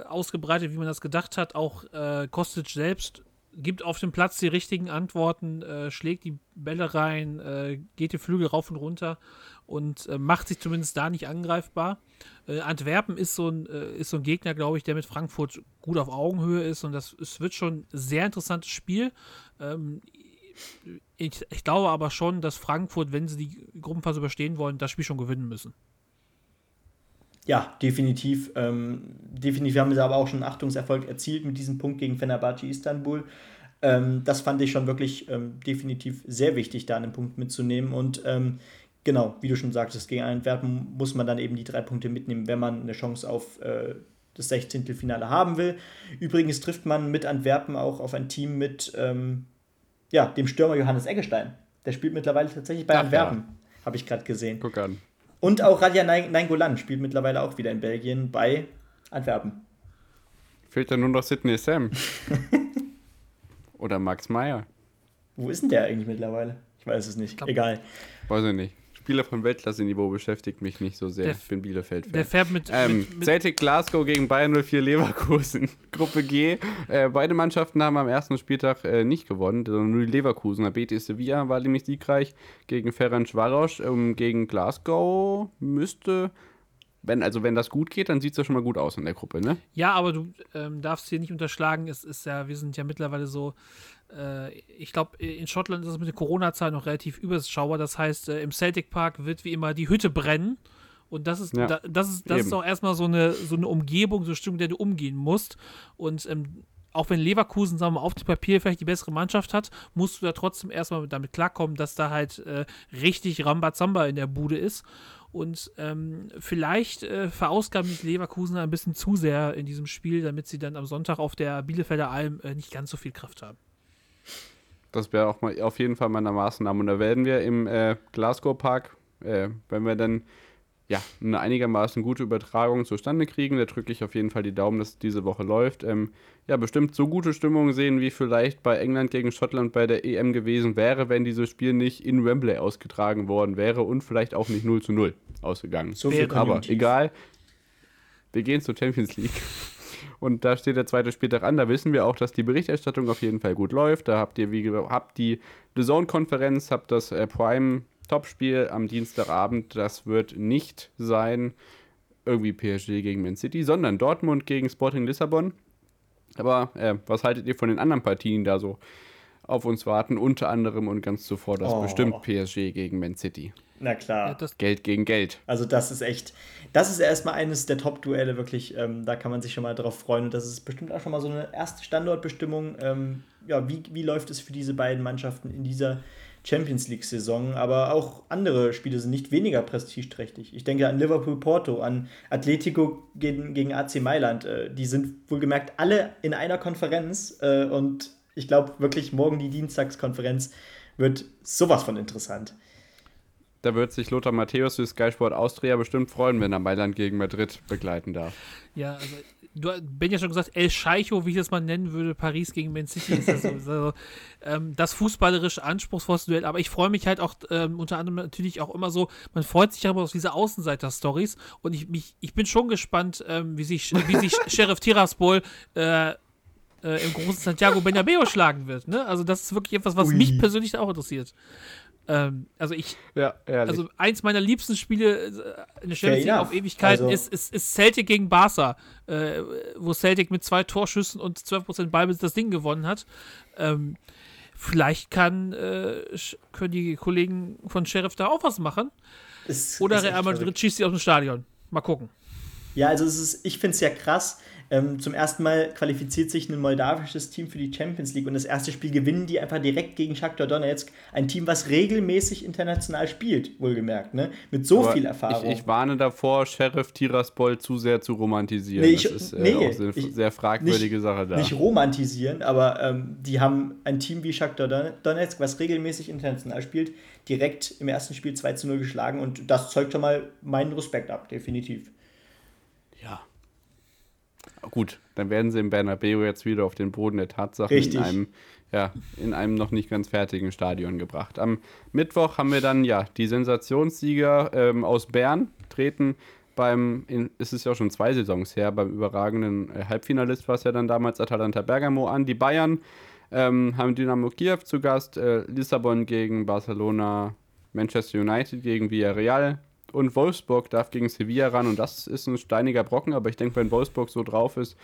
ausgebreitet, wie man das gedacht hat. Auch äh, Kostic selbst gibt auf dem Platz die richtigen Antworten, äh, schlägt die Bälle rein, äh, geht die Flügel rauf und runter und äh, macht sich zumindest da nicht angreifbar. Äh, Antwerpen ist so, ein, äh, ist so ein Gegner, glaube ich, der mit Frankfurt gut auf Augenhöhe ist und das es wird schon ein sehr interessantes Spiel. Ähm, ich, ich glaube aber schon, dass Frankfurt, wenn sie die Gruppenphase überstehen wollen, das Spiel schon gewinnen müssen. Ja, definitiv. Ähm, definitiv haben sie aber auch schon einen Achtungserfolg erzielt mit diesem Punkt gegen Fenerbahce Istanbul. Ähm, das fand ich schon wirklich ähm, definitiv sehr wichtig, da einen Punkt mitzunehmen. Und ähm, genau, wie du schon sagtest, gegen Antwerpen muss man dann eben die drei Punkte mitnehmen, wenn man eine Chance auf äh, das 16. Finale haben will. Übrigens trifft man mit Antwerpen auch auf ein Team mit ähm, ja, dem Stürmer Johannes Eggestein. Der spielt mittlerweile tatsächlich bei Antwerpen, ja. habe ich gerade gesehen. Guck an. Und auch Radja Nainggolan spielt mittlerweile auch wieder in Belgien bei Antwerpen. Fehlt ja nur noch Sidney Sam. Oder Max Meyer. Wo ist denn der eigentlich mittlerweile? Ich weiß es nicht. Egal. Weiß ich nicht. Spieler von Weltklasse-Niveau beschäftigt mich nicht so sehr. Der, ich bin Bielefeld-Fan. Der fährt mit, ähm, mit, mit Celtic Glasgow gegen Bayern 04 Leverkusen. Gruppe G. Äh, beide Mannschaften haben am ersten Spieltag äh, nicht gewonnen, sondern nur die Leverkusener. Betis Sevilla war nämlich siegreich gegen Ferenc Varos. Ähm, gegen Glasgow müsste wenn, also wenn das gut geht, dann sieht es ja schon mal gut aus in der Gruppe, ne? Ja, aber du ähm, darfst hier nicht unterschlagen, es ist ja, wir sind ja mittlerweile so ich glaube, in Schottland ist es mit der Corona-Zahl noch relativ überschaubar. Das heißt, äh, im Celtic Park wird wie immer die Hütte brennen. Und das ist, ja, da, das ist, das ist auch erstmal so eine, so eine Umgebung, so eine Stimmung, der du umgehen musst. Und ähm, auch wenn Leverkusen, sagen wir mal, auf dem Papier vielleicht die bessere Mannschaft hat, musst du da trotzdem erstmal damit klarkommen, dass da halt äh, richtig Rambazamba in der Bude ist. Und ähm, vielleicht äh, verausgaben die Leverkusen ein bisschen zu sehr in diesem Spiel, damit sie dann am Sonntag auf der Bielefelder Alm äh, nicht ganz so viel Kraft haben. Das wäre auch mal auf jeden Fall meiner Maßnahme. Und da werden wir im äh, Glasgow Park, äh, wenn wir dann ja, eine einigermaßen gute Übertragung zustande kriegen. Da drücke ich auf jeden Fall die Daumen, dass diese Woche läuft. Ähm, ja, bestimmt so gute Stimmung sehen, wie vielleicht bei England gegen Schottland bei der EM gewesen wäre, wenn dieses Spiel nicht in Wembley ausgetragen worden wäre und vielleicht auch nicht 0 zu 0 ausgegangen. So viel Aber egal, wir gehen zur Champions League. Und da steht der zweite Spieltag an. Da wissen wir auch, dass die Berichterstattung auf jeden Fall gut läuft. Da habt ihr, wie habt die The Zone-Konferenz, habt das äh, Prime Topspiel am Dienstagabend. Das wird nicht sein irgendwie PSG gegen Man City, sondern Dortmund gegen Sporting Lissabon. Aber äh, was haltet ihr von den anderen Partien da so auf uns warten? Unter anderem und ganz zuvor das oh. bestimmt PSG gegen Man City. Na klar. Ja, Geld gegen Geld. Also das ist echt, das ist erstmal eines der Top-Duelle, wirklich. Ähm, da kann man sich schon mal drauf freuen. Und das ist bestimmt auch schon mal so eine erste Standortbestimmung. Ähm, ja, wie, wie läuft es für diese beiden Mannschaften in dieser Champions League-Saison, aber auch andere Spiele sind nicht weniger prestigeträchtig. Ich denke an Liverpool Porto, an Atletico gegen, gegen AC Mailand. Äh, die sind wohlgemerkt alle in einer Konferenz äh, und ich glaube wirklich morgen die Dienstagskonferenz wird sowas von interessant. Da wird sich Lothar Matthäus für Sky Sport Austria bestimmt freuen, wenn er Mailand gegen Madrid begleiten darf. Ja, also du Ben ja schon gesagt, El Scheicho, wie ich das mal nennen würde, Paris gegen Man City ist das, so, also, ähm, das fußballerische anspruchsvollste Duell. Aber ich freue mich halt auch ähm, unter anderem natürlich auch immer so, man freut sich aber auf diese Außenseiter-Stories und ich, mich, ich bin schon gespannt, ähm, wie sich, wie sich Sheriff Tiraspol äh, äh, im großen Santiago Bernabeo schlagen wird. Ne? Also das ist wirklich etwas, was Ui. mich persönlich auch interessiert. Ähm, also ich, ja, also eins meiner liebsten Spiele äh, in der Champions League auf Ewigkeiten also ist, ist, ist, Celtic gegen Barca, äh, wo Celtic mit zwei Torschüssen und 12% Ballbesitz das Ding gewonnen hat. Ähm, vielleicht kann, äh, können die Kollegen von Sheriff da auch was machen. Ist, Oder Real Madrid schießt sie aus dem Stadion. Mal gucken. Ja, also es ist, ich finde es ja krass, ähm, zum ersten Mal qualifiziert sich ein moldawisches Team für die Champions League und das erste Spiel gewinnen die einfach direkt gegen Shakhtar Donetsk. Ein Team, was regelmäßig international spielt, wohlgemerkt, ne? Mit so Aber viel Erfahrung. Ich, ich, warne davor, Sheriff Tiraspol zu sehr zu romantisieren. Nee, ich, das ist äh, nee, auch eine ich, sehr fragwürdige nicht, Sache da. Nicht romantisieren, aber ähm, die haben ein Team wie Shakhtar Donetsk, was regelmäßig international spielt, direkt im ersten Spiel 2 zu 0 geschlagen und das zeugt schon mal meinen Respekt ab, definitiv. Gut, dann werden sie im Bernabeu jetzt wieder auf den Boden der Tatsachen Richtig. in einem, ja, in einem noch nicht ganz fertigen Stadion gebracht. Am Mittwoch haben wir dann ja die Sensationssieger ähm, aus Bern treten beim, in, ist es ja schon zwei Saisons her, beim überragenden äh, Halbfinalist war es ja dann damals Atalanta Bergamo an. Die Bayern ähm, haben Dynamo Kiew zu Gast, äh, Lissabon gegen Barcelona, Manchester United gegen Villarreal, und Wolfsburg darf gegen Sevilla ran und das ist ein steiniger Brocken, aber ich denke, wenn Wolfsburg so drauf ist,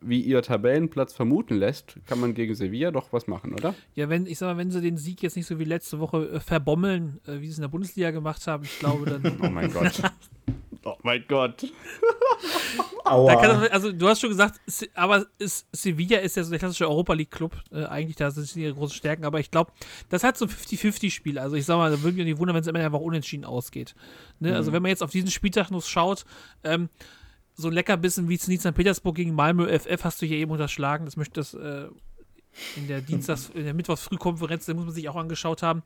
wie ihr Tabellenplatz vermuten lässt, kann man gegen Sevilla doch was machen, oder? Ja, wenn, ich sag mal, wenn sie den Sieg jetzt nicht so wie letzte Woche äh, verbommeln, äh, wie sie es in der Bundesliga gemacht haben, ich glaube dann. oh mein Gott. oh mein Gott. Aua. also du hast schon gesagt, aber ist, Sevilla ist ja so der klassische Europa League Club. Äh, eigentlich, da sind ihre großen Stärken, aber ich glaube, das hat so ein 50-50-Spiel. Also ich sag mal, da würde mich nicht wundern, wenn es immer einfach unentschieden ausgeht. Ne? Also, mhm. Also wenn man jetzt auf diesen Spieltag noch schaut, ähm, so ein Leckerbissen wie Zenit St. Petersburg gegen Malmö FF hast du hier eben unterschlagen. Das möchte das äh, in der Dienstags-, in der Mittwochsfrühkonferenz, da muss man sich auch angeschaut haben.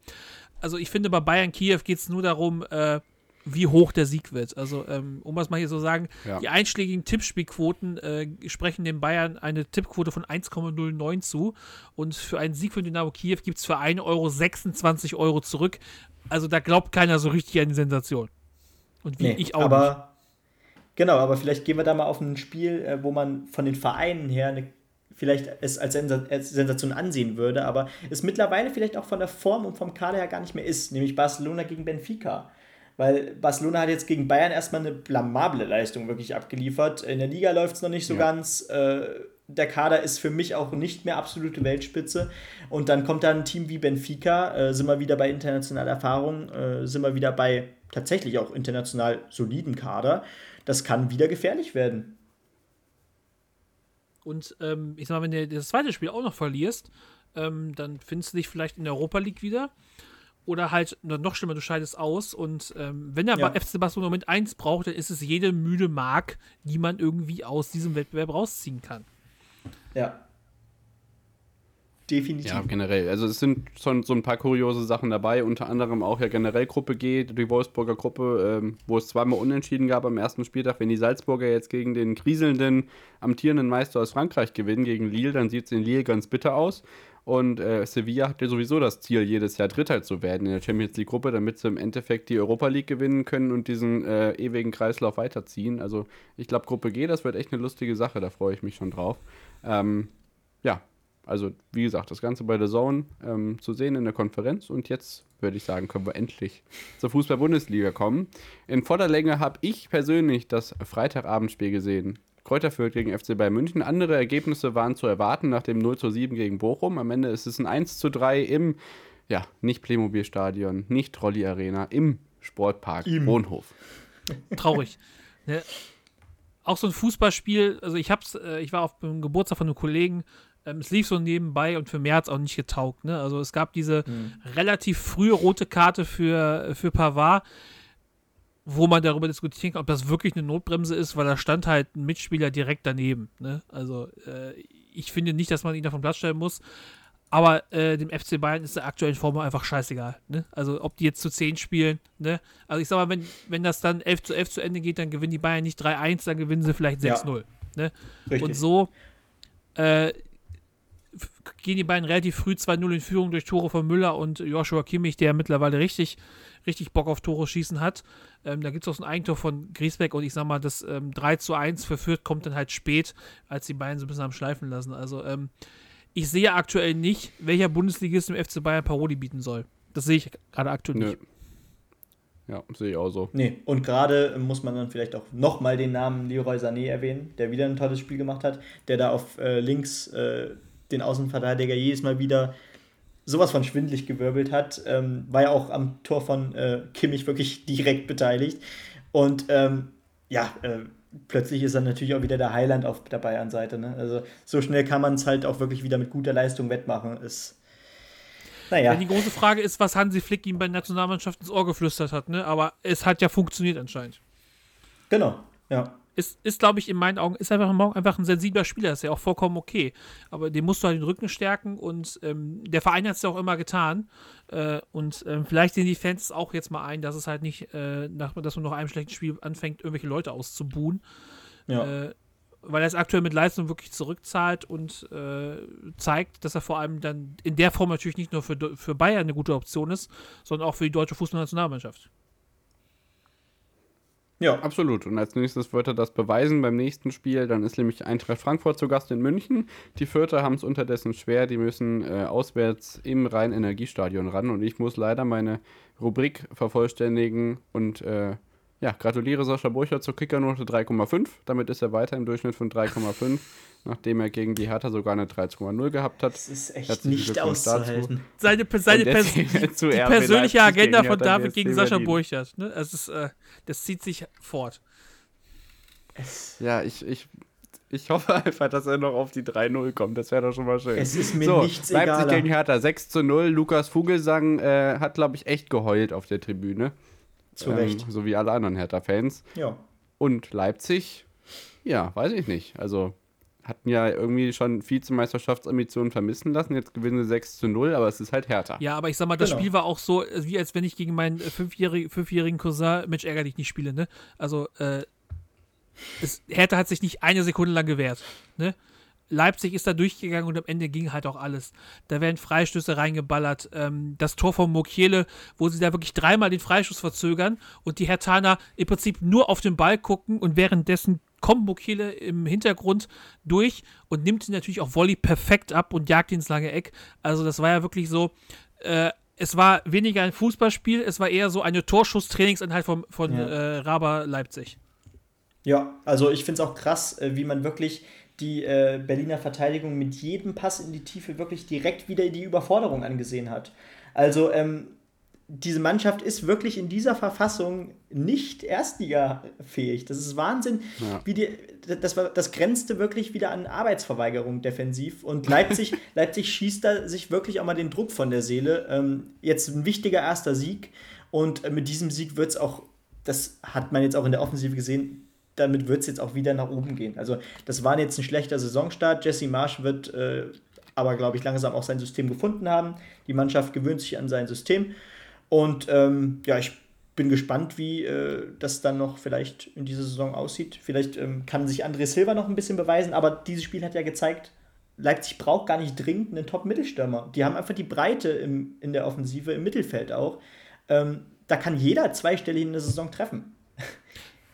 Also ich finde, bei Bayern Kiew geht es nur darum, äh, wie hoch der Sieg wird. Also, ähm, um was mal hier so sagen, ja. die einschlägigen Tippspielquoten äh, sprechen den Bayern eine Tippquote von 1,09 zu. Und für einen Sieg von Dynamo Kiew gibt es für 1 Euro 26 Euro zurück. Also, da glaubt keiner so richtig an die Sensation. Und wie nee, ich auch. Aber nicht. Genau, aber vielleicht gehen wir da mal auf ein Spiel, äh, wo man von den Vereinen her eine, vielleicht es als, Sensation ansehen würde, aber es mittlerweile vielleicht auch von der Form und vom Kader her gar nicht mehr ist, nämlich Barcelona gegen Benfica. Weil Barcelona hat jetzt gegen Bayern erstmal eine blamable Leistung wirklich abgeliefert. In der Liga läuft es noch nicht so ja. ganz. Äh, der Kader ist für mich auch nicht mehr absolute Weltspitze. Und dann kommt da ein Team wie Benfica, äh, sind wir wieder bei internationaler Erfahrung, äh, sind wir wieder bei tatsächlich auch international soliden Kader das kann wieder gefährlich werden. Und ähm, ich sag mal, wenn du das zweite Spiel auch noch verlierst, ähm, dann findest du dich vielleicht in der Europa League wieder. Oder halt noch schlimmer, du scheidest aus. Und ähm, wenn der ja. FC Barcelona Moment 1 braucht, dann ist es jede müde Mark, die man irgendwie aus diesem Wettbewerb rausziehen kann. Ja. Definitiv. Ja, generell. Also es sind schon so ein paar kuriose Sachen dabei, unter anderem auch ja generell Gruppe G, die Wolfsburger Gruppe, ähm, wo es zweimal unentschieden gab am ersten Spieltag. Wenn die Salzburger jetzt gegen den kriselnden, amtierenden Meister aus Frankreich gewinnen, gegen Lille, dann sieht es in Lille ganz bitter aus. Und äh, Sevilla hat ja sowieso das Ziel, jedes Jahr Dritter zu werden in der Champions League-Gruppe, damit sie im Endeffekt die Europa League gewinnen können und diesen äh, ewigen Kreislauf weiterziehen. Also ich glaube, Gruppe G, das wird echt eine lustige Sache, da freue ich mich schon drauf. Ähm, ja, also wie gesagt, das Ganze bei der Zone ähm, zu sehen in der Konferenz. Und jetzt würde ich sagen, können wir endlich zur Fußball-Bundesliga kommen. In voller Länge habe ich persönlich das Freitagabendspiel gesehen. Kräuter Fürth gegen FC Bayern München. Andere Ergebnisse waren zu erwarten nach dem 0 zu 7 gegen Bochum. Am Ende ist es ein 1 zu 3 im, ja, nicht Playmobil-Stadion, nicht Trolley-Arena, im Sportpark Im. Wohnhof. Traurig. ne? Auch so ein Fußballspiel, also ich hab's, äh, ich war auf dem Geburtstag von einem Kollegen, ähm, es lief so nebenbei und für mehr hat es auch nicht getaugt. Ne? Also es gab diese mhm. relativ frühe rote Karte für, für Pavard, wo man darüber diskutieren kann, ob das wirklich eine Notbremse ist, weil da stand halt ein Mitspieler direkt daneben. Ne? Also äh, ich finde nicht, dass man ihn davon Platz stellen muss. Aber äh, dem FC Bayern ist der aktuellen Form einfach scheißegal. Ne? Also ob die jetzt zu 10 spielen. Ne? Also ich sag mal, wenn, wenn das dann 11 zu 11 zu Ende geht, dann gewinnen die Bayern nicht 3-1, dann gewinnen sie vielleicht 6-0. Ja. Ne? Und so äh, gehen die beiden relativ früh 2-0 in Führung durch Tore von Müller und Joshua Kimmich, der mittlerweile richtig, richtig Bock auf Tore schießen hat. Ähm, da gibt es auch so ein Eigentor von Griesbeck und ich sag mal, das ähm, 3 zu 1 für Fürth kommt dann halt spät, als die beiden so ein bisschen am Schleifen lassen. Also ähm, ich sehe aktuell nicht, welcher Bundesligist im FC Bayern Paroli bieten soll. Das sehe ich gerade aktuell Nö. nicht. Ja, sehe ich auch so. Nee, und gerade muss man dann vielleicht auch nochmal den Namen Leroy Sané erwähnen, der wieder ein tolles Spiel gemacht hat, der da auf äh, links äh, den Außenverteidiger jedes Mal wieder sowas von schwindlig gewirbelt hat. Ähm, war ja auch am Tor von äh, Kimmich wirklich direkt beteiligt. Und ähm, ja, äh, plötzlich ist er natürlich auch wieder der Heiland auf der Bayern-Seite. Ne? Also so schnell kann man es halt auch wirklich wieder mit guter Leistung wettmachen. Ist, naja. Ja, die große Frage ist, was Hansi Flick ihm bei der Nationalmannschaft ins Ohr geflüstert hat. Ne? Aber es hat ja funktioniert anscheinend. Genau, ja ist, ist glaube ich, in meinen Augen, ist einfach, einfach ein sensibler Spieler, ist ja auch vollkommen okay. Aber dem musst du halt den Rücken stärken und ähm, der Verein hat es ja auch immer getan. Äh, und ähm, vielleicht sehen die Fans auch jetzt mal ein, dass es halt nicht, äh, nach, dass man nach einem schlechten Spiel anfängt, irgendwelche Leute auszubuhen. Ja. Äh, weil er es aktuell mit Leistung wirklich zurückzahlt und äh, zeigt, dass er vor allem dann in der Form natürlich nicht nur für, für Bayern eine gute Option ist, sondern auch für die deutsche Fußballnationalmannschaft. Ja. Absolut. Und als nächstes wird er das beweisen beim nächsten Spiel. Dann ist nämlich Eintracht Frankfurt zu Gast in München. Die Vierter haben es unterdessen schwer. Die müssen äh, auswärts im Rhein-Energiestadion ran. Und ich muss leider meine Rubrik vervollständigen und äh, ja, gratuliere Sascha Burcher zur Kickernote 3,5. Damit ist er weiter im Durchschnitt von 3,5, nachdem er gegen die Hertha sogar eine 3,0 gehabt hat. Das ist echt Herzlichen nicht auszuhalten. Seine, seine Pers die persönliche Agenda von David gegen Sascha Burchert. Ne? Es ist, äh, das zieht sich fort. Ja, ich, ich, ich hoffe einfach, dass er noch auf die 3-0 kommt. Das wäre doch schon mal schön. Es ist mir so, nichts Leipzig egaler. gegen Hertha 6 zu 0. Lukas Vogelsang äh, hat, glaube ich, echt geheult auf der Tribüne. Zu ähm, Recht. So wie alle anderen Hertha-Fans. Ja. Und Leipzig, ja, weiß ich nicht. Also hatten ja irgendwie schon Vizemeisterschaftsambitionen vermissen lassen. Jetzt gewinnen sie 6 zu 0, aber es ist halt härter. Ja, aber ich sag mal, das genau. Spiel war auch so, wie als wenn ich gegen meinen fünfjährigen, fünfjährigen Cousin Mensch ärgerlich nicht spiele, ne? Also, äh, es, Hertha hat sich nicht eine Sekunde lang gewehrt, ne? Leipzig ist da durchgegangen und am Ende ging halt auch alles. Da werden Freistöße reingeballert. Ähm, das Tor von Mokiele, wo sie da wirklich dreimal den Freischuss verzögern und die Hertaner im Prinzip nur auf den Ball gucken und währenddessen kommt Mokiele im Hintergrund durch und nimmt ihn natürlich auch Volley perfekt ab und jagt ihn ins lange Eck. Also das war ja wirklich so, äh, es war weniger ein Fußballspiel, es war eher so eine Torschusstrainingseinheit von, von ja. äh, Raber Leipzig. Ja, also ich finde es auch krass, äh, wie man wirklich die äh, Berliner Verteidigung mit jedem Pass in die Tiefe wirklich direkt wieder die Überforderung angesehen hat. Also ähm, diese Mannschaft ist wirklich in dieser Verfassung nicht erstligafähig. Das ist Wahnsinn. Ja. Wie die, das, war, das grenzte wirklich wieder an Arbeitsverweigerung defensiv. Und Leipzig, Leipzig schießt da sich wirklich auch mal den Druck von der Seele. Ähm, jetzt ein wichtiger erster Sieg. Und mit diesem Sieg wird es auch, das hat man jetzt auch in der Offensive gesehen, damit wird es jetzt auch wieder nach oben gehen. Also, das war jetzt ein schlechter Saisonstart. Jesse Marsch wird äh, aber, glaube ich, langsam auch sein System gefunden haben. Die Mannschaft gewöhnt sich an sein System. Und ähm, ja, ich bin gespannt, wie äh, das dann noch vielleicht in dieser Saison aussieht. Vielleicht ähm, kann sich André Silva noch ein bisschen beweisen, aber dieses Spiel hat ja gezeigt, Leipzig braucht gar nicht dringend einen Top-Mittelstürmer. Die haben einfach die Breite im, in der Offensive, im Mittelfeld auch. Ähm, da kann jeder zweistellig in der Saison treffen.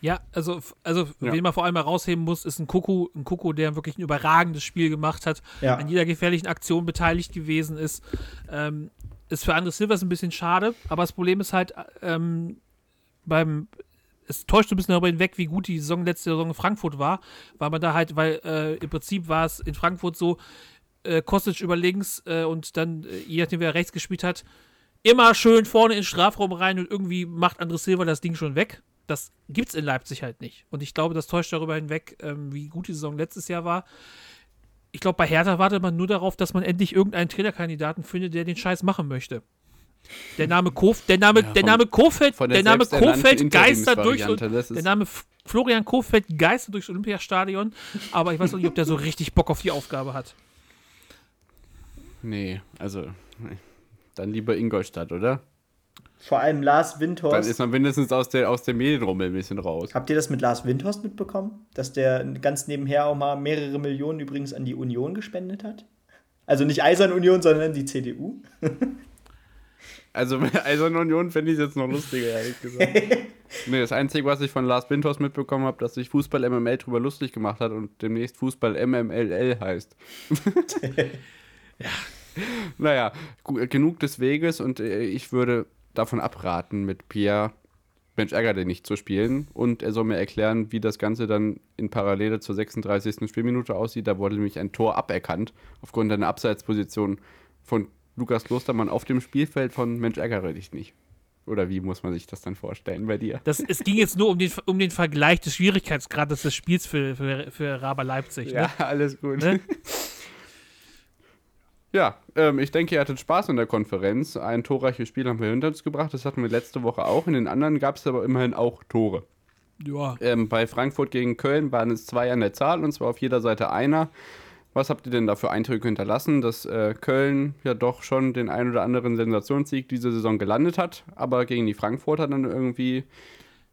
Ja, also, also ja. wen man vor allem herausheben muss, ist ein Kuku, ein Kuku, der wirklich ein überragendes Spiel gemacht hat, ja. an jeder gefährlichen Aktion beteiligt gewesen ist. Ähm, ist für Andres Silvers ein bisschen schade, aber das Problem ist halt, ähm, beim, es täuscht ein bisschen darüber hinweg, wie gut die Saison letzte Saison in Frankfurt war, weil man da halt, weil äh, im Prinzip war es in Frankfurt so, äh, Kostic über links äh, und dann, äh, je nachdem wer rechts gespielt hat, immer schön vorne in den Strafraum rein und irgendwie macht Andres Silva das Ding schon weg. Das gibt's in Leipzig halt nicht. Und ich glaube, das täuscht darüber hinweg, ähm, wie gut die Saison letztes Jahr war ich glaube, bei Hertha wartet man nur darauf, dass man endlich irgendeinen Trainerkandidaten findet, der den Scheiß machen möchte. Der Name Kof, der Name, ja, der Name Kofeld, der, der Name Kofeld geistert durch der Name Florian Kofeld geistert durchs Olympiastadion, aber ich weiß noch nicht, ob der so richtig Bock auf die Aufgabe hat. Nee, also dann lieber Ingolstadt, oder? Vor allem Lars Windhorst. Dann ist man mindestens aus der, aus der Medienrummel ein bisschen raus. Habt ihr das mit Lars Windhorst mitbekommen? Dass der ganz nebenher auch mal mehrere Millionen übrigens an die Union gespendet hat? Also nicht Eisern Union, sondern die CDU. also Eisern Union finde ich jetzt noch lustiger, ehrlich gesagt. nee, das Einzige, was ich von Lars Windhorst mitbekommen habe, dass sich Fußball MML drüber lustig gemacht hat und demnächst Fußball MMLL heißt. ja. Naja, genug des Weges und äh, ich würde davon abraten, mit Pierre Mensch ärgere nicht zu spielen. Und er soll mir erklären, wie das Ganze dann in Parallele zur 36. Spielminute aussieht. Da wurde nämlich ein Tor aberkannt, aufgrund einer Abseitsposition von Lukas Klostermann auf dem Spielfeld von Mensch ärgere dich nicht. Oder wie muss man sich das dann vorstellen bei dir? Das, es ging jetzt nur um den, um den Vergleich des Schwierigkeitsgrades des Spiels für, für, für Raber Leipzig. Ne? Ja, alles gut. Ne? Ja, ähm, ich denke, ihr hattet Spaß in der Konferenz. Ein torreiches Spiel haben wir hinter uns gebracht. Das hatten wir letzte Woche auch. In den anderen gab es aber immerhin auch Tore. Ja. Ähm, bei Frankfurt gegen Köln waren es zwei an der Zahl und zwar auf jeder Seite einer. Was habt ihr denn da für Eindrücke hinterlassen, dass äh, Köln ja doch schon den ein oder anderen Sensationssieg diese Saison gelandet hat, aber gegen die Frankfurter dann irgendwie,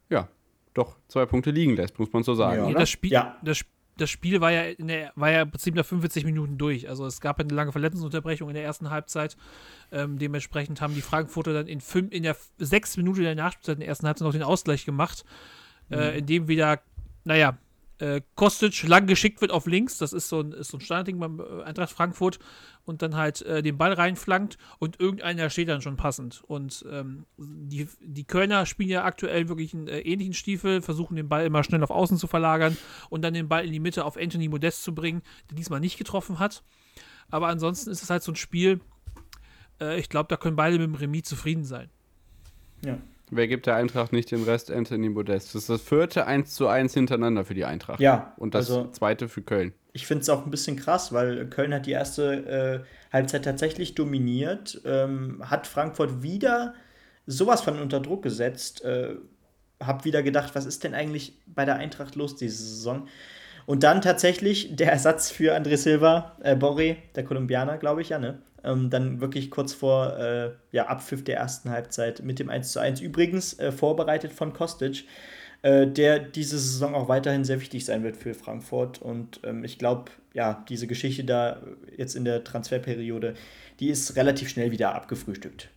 ja, doch zwei Punkte liegen lässt, muss man so sagen. Ja, das, Spiel, ja. das, das Spiel war ja, der, war ja im Prinzip nach 45 Minuten durch. Also es gab eine lange Verletzungsunterbrechung in der ersten Halbzeit. Ähm, dementsprechend haben die Frankfurter dann in, fünf, in der sechs Minuten der Nachspielzeit in der ersten Halbzeit noch den Ausgleich gemacht, äh, mhm. äh, indem wieder, naja, äh, Kostic lang geschickt wird auf links. Das ist so ein, ist so ein Standardding beim äh, Eintracht Frankfurt und dann halt äh, den Ball reinflankt und irgendeiner steht dann schon passend. Und ähm, die, die Kölner spielen ja aktuell wirklich einen äh, ähnlichen Stiefel, versuchen den Ball immer schnell auf Außen zu verlagern und dann den Ball in die Mitte auf Anthony Modest zu bringen, der diesmal nicht getroffen hat. Aber ansonsten ist es halt so ein Spiel, äh, ich glaube, da können beide mit dem Remis zufrieden sein. Ja. Wer gibt der Eintracht nicht den Rest? Anthony Modest. Das ist das vierte 1 zu 1 hintereinander für die Eintracht. Ja. Und das also, zweite für Köln. Ich finde es auch ein bisschen krass, weil Köln hat die erste äh, Halbzeit tatsächlich dominiert, ähm, hat Frankfurt wieder sowas von unter Druck gesetzt. Äh, hab wieder gedacht, was ist denn eigentlich bei der Eintracht los diese Saison? Und dann tatsächlich der Ersatz für André Silva, äh, Borre, der Kolumbianer, glaube ich, ja, ne? Ähm, dann wirklich kurz vor äh, ja, Abpfiff der ersten Halbzeit mit dem 1 zu 1. Übrigens äh, vorbereitet von Kostic, äh, der diese Saison auch weiterhin sehr wichtig sein wird für Frankfurt. Und ähm, ich glaube, ja, diese Geschichte da jetzt in der Transferperiode, die ist relativ schnell wieder abgefrühstückt.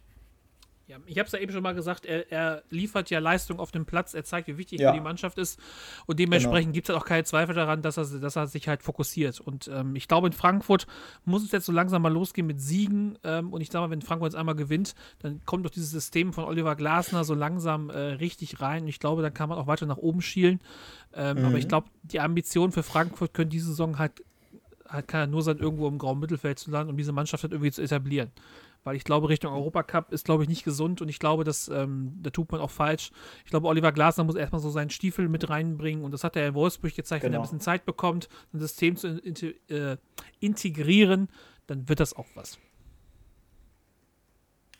Ja, ich habe es ja eben schon mal gesagt, er, er, liefert ja Leistung auf dem Platz, er zeigt, wie wichtig ja. für die Mannschaft ist und dementsprechend genau. gibt es halt auch keine Zweifel daran, dass er, dass er sich halt fokussiert. Und ähm, ich glaube, in Frankfurt muss es jetzt so langsam mal losgehen mit Siegen ähm, und ich sage mal, wenn Frankfurt jetzt einmal gewinnt, dann kommt doch dieses System von Oliver Glasner so langsam äh, richtig rein und ich glaube, dann kann man auch weiter nach oben schielen. Ähm, mhm. Aber ich glaube, die Ambitionen für Frankfurt können diese Saison halt, halt kann nur sein, irgendwo im grauen Mittelfeld zu landen, um diese Mannschaft halt irgendwie zu etablieren. Weil ich glaube, Richtung Europacup ist, glaube ich, nicht gesund und ich glaube, dass, ähm, da tut man auch falsch. Ich glaube, Oliver Glasner muss erstmal so seinen Stiefel mit reinbringen und das hat er in Wolfsburg gezeigt, genau. wenn er ein genau. bisschen Zeit bekommt, ein System zu in, äh, integrieren, dann wird das auch was.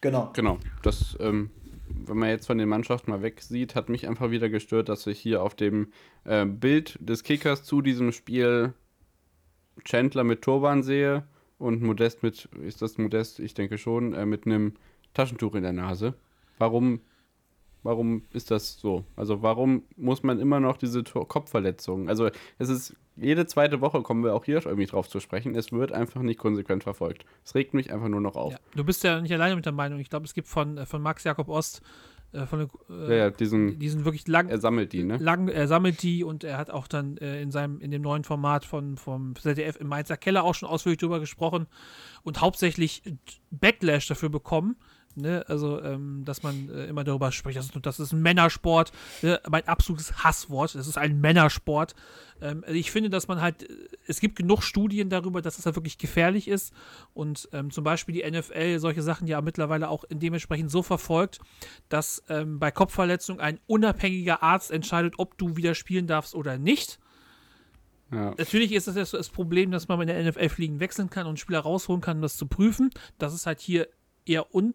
Genau. Genau. Das, ähm, wenn man jetzt von den Mannschaften mal wegsieht, hat mich einfach wieder gestört, dass ich hier auf dem äh, Bild des Kickers zu diesem Spiel Chandler mit Turban sehe und Modest mit, ist das Modest? Ich denke schon, äh, mit einem Taschentuch in der Nase. Warum, warum ist das so? Also warum muss man immer noch diese Kopfverletzungen? Also es ist, jede zweite Woche kommen wir auch hier irgendwie drauf zu sprechen. Es wird einfach nicht konsequent verfolgt. Es regt mich einfach nur noch auf. Ja, du bist ja nicht alleine mit der Meinung. Ich glaube, es gibt von, äh, von Max Jakob Ost äh, von äh, ja, ja, diesen, diesen wirklich lang. Er sammelt die, ne? Lang, er sammelt die und er hat auch dann äh, in seinem, in dem neuen Format von, vom ZDF im Mainzer Keller auch schon ausführlich drüber gesprochen und hauptsächlich Backlash dafür bekommen, Ne? Also, ähm, dass man äh, immer darüber spricht, das ist, das ist ein Männersport. Ne? Mein absolutes Hasswort. Das ist ein Männersport. Ähm, also ich finde, dass man halt, äh, es gibt genug Studien darüber, dass es halt wirklich gefährlich ist. Und ähm, zum Beispiel die NFL solche Sachen ja mittlerweile auch dementsprechend so verfolgt, dass ähm, bei Kopfverletzung ein unabhängiger Arzt entscheidet, ob du wieder spielen darfst oder nicht. Ja. Natürlich ist das das Problem, dass man in der NFL fliegen wechseln kann und Spieler rausholen kann, um das zu prüfen. Das ist halt hier eher un,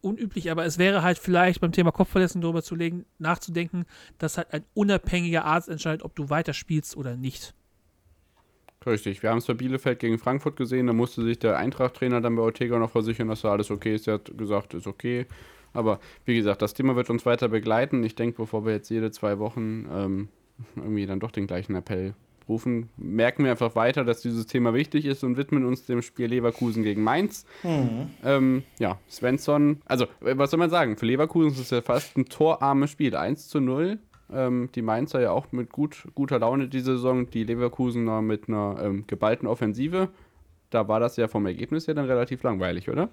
unüblich, aber es wäre halt vielleicht beim Thema Kopfverletzung darüber zu legen, nachzudenken, dass halt ein unabhängiger Arzt entscheidet, ob du weiterspielst oder nicht. Richtig, wir haben es bei Bielefeld gegen Frankfurt gesehen, da musste sich der Eintracht-Trainer dann bei Ortega noch versichern, dass da alles okay ist. Er hat gesagt, ist okay. Aber wie gesagt, das Thema wird uns weiter begleiten. Ich denke, bevor wir jetzt jede zwei Wochen ähm, irgendwie dann doch den gleichen Appell rufen, merken wir einfach weiter, dass dieses Thema wichtig ist und widmen uns dem Spiel Leverkusen gegen Mainz. Mhm. Ähm, ja, Svensson, also was soll man sagen? Für Leverkusen ist es ja fast ein torarmes Spiel. 1 zu 0. Ähm, die Mainzer ja auch mit gut, guter Laune diese Saison, die Leverkusener mit einer ähm, geballten Offensive. Da war das ja vom Ergebnis ja dann relativ langweilig, oder?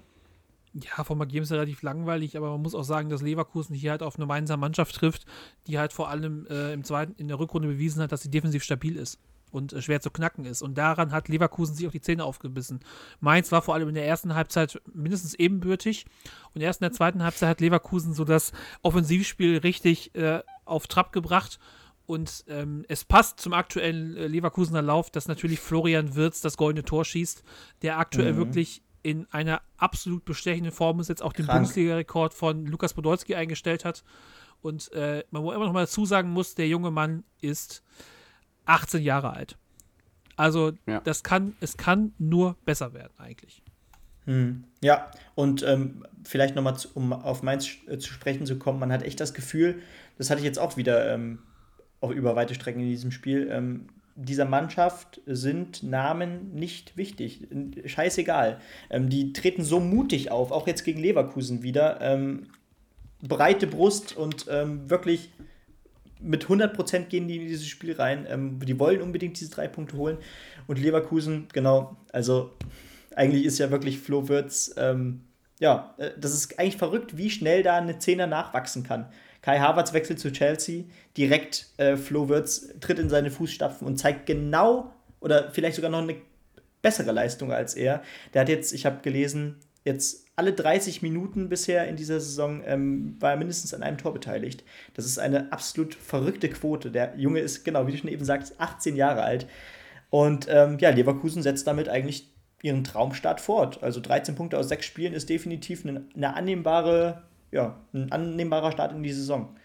ja, vom Ergebnis relativ langweilig, aber man muss auch sagen, dass Leverkusen hier halt auf eine Mainzer Mannschaft trifft, die halt vor allem äh, im zweiten, in der Rückrunde bewiesen hat, dass sie defensiv stabil ist und äh, schwer zu knacken ist. Und daran hat Leverkusen sich auch die Zähne aufgebissen. Mainz war vor allem in der ersten Halbzeit mindestens ebenbürtig und erst in der zweiten Halbzeit hat Leverkusen so das Offensivspiel richtig äh, auf Trab gebracht. Und ähm, es passt zum aktuellen äh, Leverkusener Lauf, dass natürlich Florian Wirz das goldene Tor schießt, der aktuell mhm. wirklich in einer absolut bestechenden Form ist, jetzt auch den Bundesliga-Rekord von Lukas Podolski eingestellt hat. Und äh, man muss immer noch mal dazu sagen muss, der junge Mann ist 18 Jahre alt. Also ja. das kann, es kann nur besser werden eigentlich. Hm. Ja, und ähm, vielleicht nochmal, um auf Mainz äh, zu sprechen zu kommen, man hat echt das Gefühl, das hatte ich jetzt auch wieder ähm, auch über weite Strecken in diesem Spiel, ähm, dieser Mannschaft sind Namen nicht wichtig. Scheißegal. Ähm, die treten so mutig auf, auch jetzt gegen Leverkusen wieder. Ähm, breite Brust und ähm, wirklich mit 100% gehen die in dieses Spiel rein. Ähm, die wollen unbedingt diese drei Punkte holen. Und Leverkusen, genau, also eigentlich ist ja wirklich Flo Wirtz, ähm, ja, äh, das ist eigentlich verrückt, wie schnell da eine Zehner nachwachsen kann. Kai Havertz wechselt zu Chelsea, direkt äh, Flo Wirtz tritt in seine Fußstapfen und zeigt genau oder vielleicht sogar noch eine bessere Leistung als er. Der hat jetzt, ich habe gelesen, jetzt alle 30 Minuten bisher in dieser Saison ähm, war er mindestens an einem Tor beteiligt. Das ist eine absolut verrückte Quote. Der Junge ist, genau, wie du schon eben sagst, 18 Jahre alt. Und ähm, ja, Leverkusen setzt damit eigentlich ihren Traumstart fort. Also 13 Punkte aus sechs Spielen ist definitiv eine, eine annehmbare ja, ein annehmbarer Start in die Saison.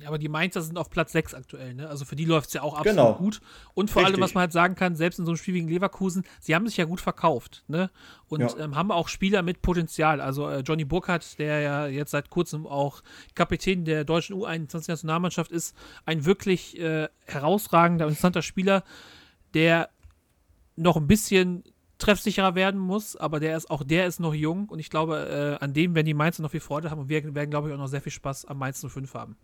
Ja, aber die Mainzer sind auf Platz 6 aktuell, ne? Also für die läuft es ja auch absolut genau. gut. Und vor Richtig. allem, was man halt sagen kann, selbst in so einem Spiel gegen Leverkusen, sie haben sich ja gut verkauft, ne? Und ja. ähm, haben auch Spieler mit Potenzial. Also äh, Johnny Burkhardt, der ja jetzt seit kurzem auch Kapitän der deutschen U21-Nationalmannschaft ist, ein wirklich äh, herausragender, interessanter Spieler, der noch ein bisschen treffsicherer werden muss, aber der ist auch der ist noch jung und ich glaube, äh, an dem werden die Mainzer noch viel Freude haben und wir werden, glaube ich, auch noch sehr viel Spaß am Mainz 05 haben.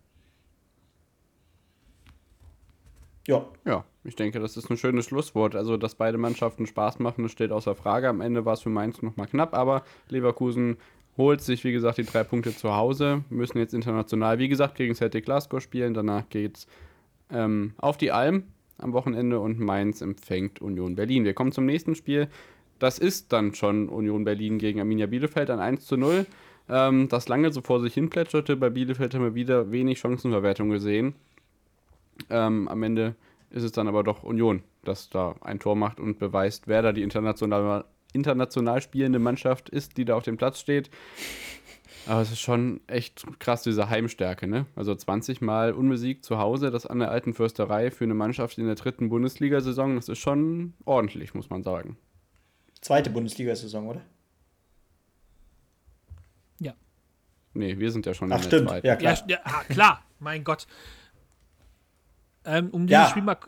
Ja. Ja, ich denke, das ist ein schönes Schlusswort. Also, dass beide Mannschaften Spaß machen, das steht außer Frage. Am Ende war es für Mainz nochmal knapp, aber Leverkusen holt sich, wie gesagt, die drei Punkte zu Hause, müssen jetzt international, wie gesagt, gegen Celtic Glasgow spielen. Danach geht's ähm, auf die Alm am Wochenende und Mainz empfängt Union Berlin. Wir kommen zum nächsten Spiel. das ist dann schon Union Berlin gegen Arminia Bielefeld ein 1 zu 0. Ähm, das lange so vor sich hin plätscherte. Bei Bielefeld haben wir wieder wenig Chancenverwertung gesehen. Ähm, am Ende ist es dann aber doch Union, das da ein Tor macht und beweist, wer da die international, international spielende Mannschaft ist, die da auf dem Platz steht. Aber es ist schon echt krass, diese Heimstärke, ne? Also 20 Mal unbesiegt zu Hause, das an der alten Försterei für eine Mannschaft in der dritten Bundesliga-Saison, das ist schon ordentlich, muss man sagen. Zweite Bundesliga-Saison, oder? Ja. Nee, wir sind ja schon Ach, in stimmt. der zweiten. Ja, klar. Ja, ja, klar. mein Gott. Ähm, um dieses Ja. Spiel mal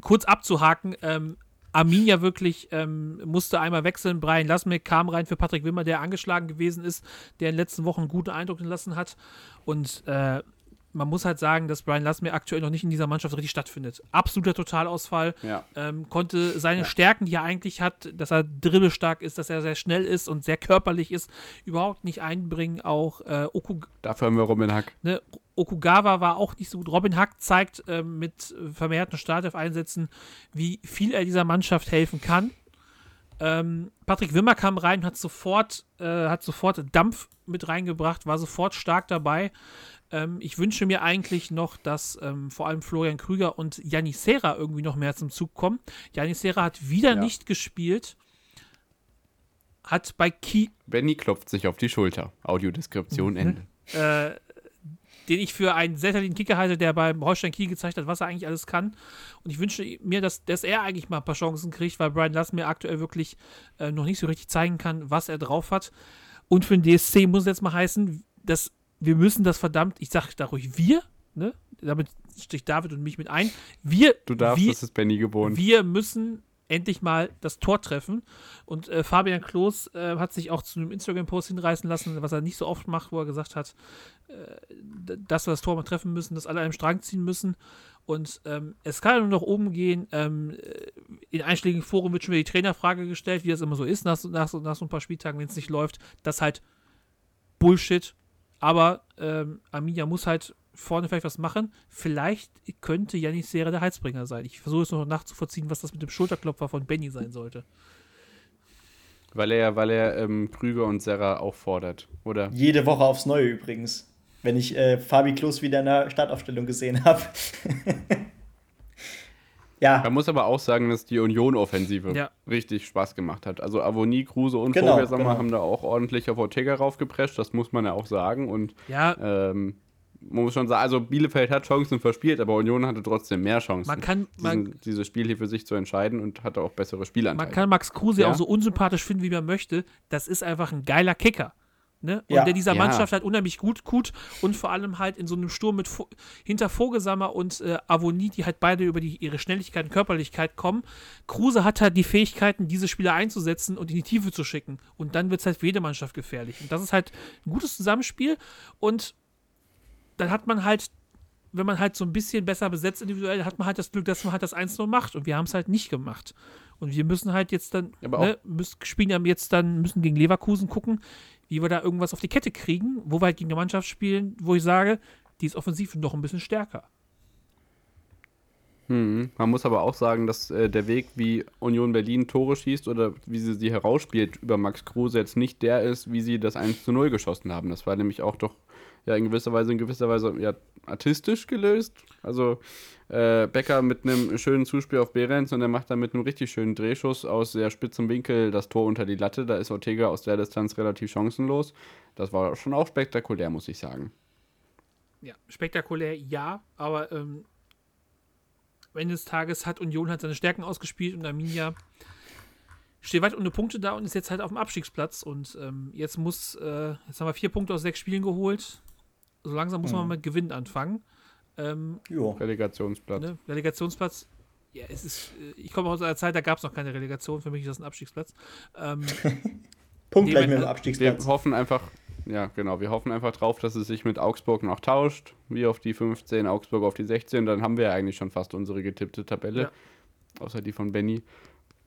kurz abzuhaken, ähm, Arminia wirklich ähm, musste einmal wechseln. Brian Lassmeck kam rein für Patrick Wimmer, der angeschlagen gewesen ist, der in den letzten Wochen einen guten Eindruck hinterlassen hat. Und äh, man muss halt sagen, dass Brian Lassmeck aktuell noch nicht in dieser Mannschaft richtig stattfindet. Absoluter Totalausfall. Ja. Ähm, konnte seine Stärken, die er eigentlich hat, dass er dribbelstark ist, dass er sehr schnell ist und sehr körperlich ist, überhaupt nicht einbringen. Auch äh, Oku, Dafür haben wir Robin Hack. Ne, Okugawa war auch nicht so gut. Robin Hack zeigt ähm, mit äh, vermehrten Startelf-Einsätzen, wie viel er dieser Mannschaft helfen kann. Ähm, Patrick Wimmer kam rein, hat sofort, äh, hat sofort Dampf mit reingebracht, war sofort stark dabei. Ähm, ich wünsche mir eigentlich noch, dass ähm, vor allem Florian Krüger und Janis Serra irgendwie noch mehr zum Zug kommen. Janis Serra hat wieder Ja. nicht gespielt. Hat bei Ki Benny klopft sich auf die Schulter. Audiodeskription Ende. äh, den ich für einen sehr talentierten Kicker halte, der beim Holstein Kiel gezeigt hat, was er eigentlich alles kann. Und ich wünsche mir, dass, dass er eigentlich mal ein paar Chancen kriegt, weil Brian Lass mir aktuell wirklich äh, noch nicht so richtig zeigen kann, was er drauf hat. Und für den DSC muss es jetzt mal heißen, dass wir müssen das verdammt, ich sage da ruhig wir, ne? damit sticht David und mich mit ein, wir, Du darfst, wir, das ist Benny gewohnt. wir müssen endlich mal das Tor treffen. Und äh, Fabian Klos äh, hat sich auch zu einem Instagram-Post hinreißen lassen, was er nicht so oft macht, wo er gesagt hat, äh, dass wir das Tor mal treffen müssen, dass alle an einem Strang ziehen müssen. Und ähm, es kann nur nach oben gehen. Ähm, äh, in einschlägigen Foren wird schon wieder die Trainerfrage gestellt, wie das immer so ist, nach, so- nach, so- nach so ein paar Spieltagen, wenn es nicht läuft. Das halt Bullshit. Aber ähm, Arminia muss halt vorne vielleicht was machen. Vielleicht könnte Janis Serra der Heizbringer sein. Ich versuche es noch nachzuvollziehen, was das mit dem Schulterklopfer von Benny sein sollte. Weil er, weil er ähm, Krüger und Serra auch fordert, oder? Jede Woche aufs Neue übrigens. Wenn ich äh, Fabi Klos wieder in der Startaufstellung gesehen habe. ja, Man muss aber auch sagen, dass die Union-Offensive Ja. richtig Spaß gemacht hat. Also Avonie, Kruse und Genau, Vogelsammer genau. haben da auch ordentlich auf Ortega raufgeprescht, das muss man ja auch sagen. Und Ja, ähm, man muss schon sagen, also Bielefeld hat Chancen verspielt, aber Union hatte trotzdem mehr Chancen, man kann, man, diesen, dieses Spiel hier für sich zu entscheiden und hatte auch bessere Spielanteile. man kann Max Kruse Ja. auch so unsympathisch finden, wie man möchte. Das ist einfach ein geiler Kicker. Ne? Und Ja. der dieser Ja. Mannschaft halt unheimlich gut gut und vor allem halt in so einem Sturm mit Vo hinter Vogelsammer und äh, Avonie, die halt beide über die, ihre Schnelligkeit und Körperlichkeit kommen. Kruse hat halt die Fähigkeiten, diese Spieler einzusetzen und in die Tiefe zu schicken. Und dann wird es halt für jede Mannschaft gefährlich. Und das ist halt ein gutes Zusammenspiel. Und dann hat man halt, wenn man halt so ein bisschen besser besetzt individuell, hat man halt das Glück, dass man halt das 1-0 macht. Und wir haben es halt nicht gemacht. Und wir müssen halt jetzt dann, ne, müssen, spielen ja jetzt dann, müssen gegen Leverkusen gucken, wie wir da irgendwas auf die Kette kriegen, wo wir halt gegen eine Mannschaft spielen, wo ich sage, die ist offensiv noch ein bisschen stärker. Hm. Man muss aber auch sagen, dass äh, der Weg, wie Union Berlin Tore schießt oder wie sie sie herausspielt über Max Kruse jetzt nicht der ist, wie sie das 1 zu 0 geschossen haben. Das war nämlich auch doch ja in gewisser Weise, in gewisser Weise ja, artistisch gelöst. Also äh, Becker mit einem schönen Zuspiel auf Behrens und er macht dann mit einem richtig schönen Drehschuss aus sehr spitzem Winkel das Tor unter die Latte. Da ist Ortega aus der Distanz relativ chancenlos. Das war schon auch spektakulär, muss ich sagen. Ja, spektakulär, ja, aber ähm, am Ende des Tages hat Union halt seine Stärken ausgespielt und Arminia steht weit ohne Punkte da und ist jetzt halt auf dem Abstiegsplatz. Und ähm, jetzt muss, äh, jetzt haben wir vier Punkte aus sechs Spielen geholt. So langsam muss man mit Gewinn anfangen. Ähm, jo. Relegationsplatz. ne? Relegationsplatz. Ja, es ist, äh, ich komme aus einer Zeit, da gab es noch keine Relegation. Für mich ist das ein Abstiegsplatz. Ähm, Punkt gleich mit dem Wir Abstiegsplatz. hoffen einfach, ja, genau, wir hoffen einfach drauf, dass es sich mit Augsburg noch tauscht. Wir auf die 15, Augsburg auf die 16. Dann haben wir ja eigentlich schon fast unsere getippte Tabelle. Ja. Außer die von Benny.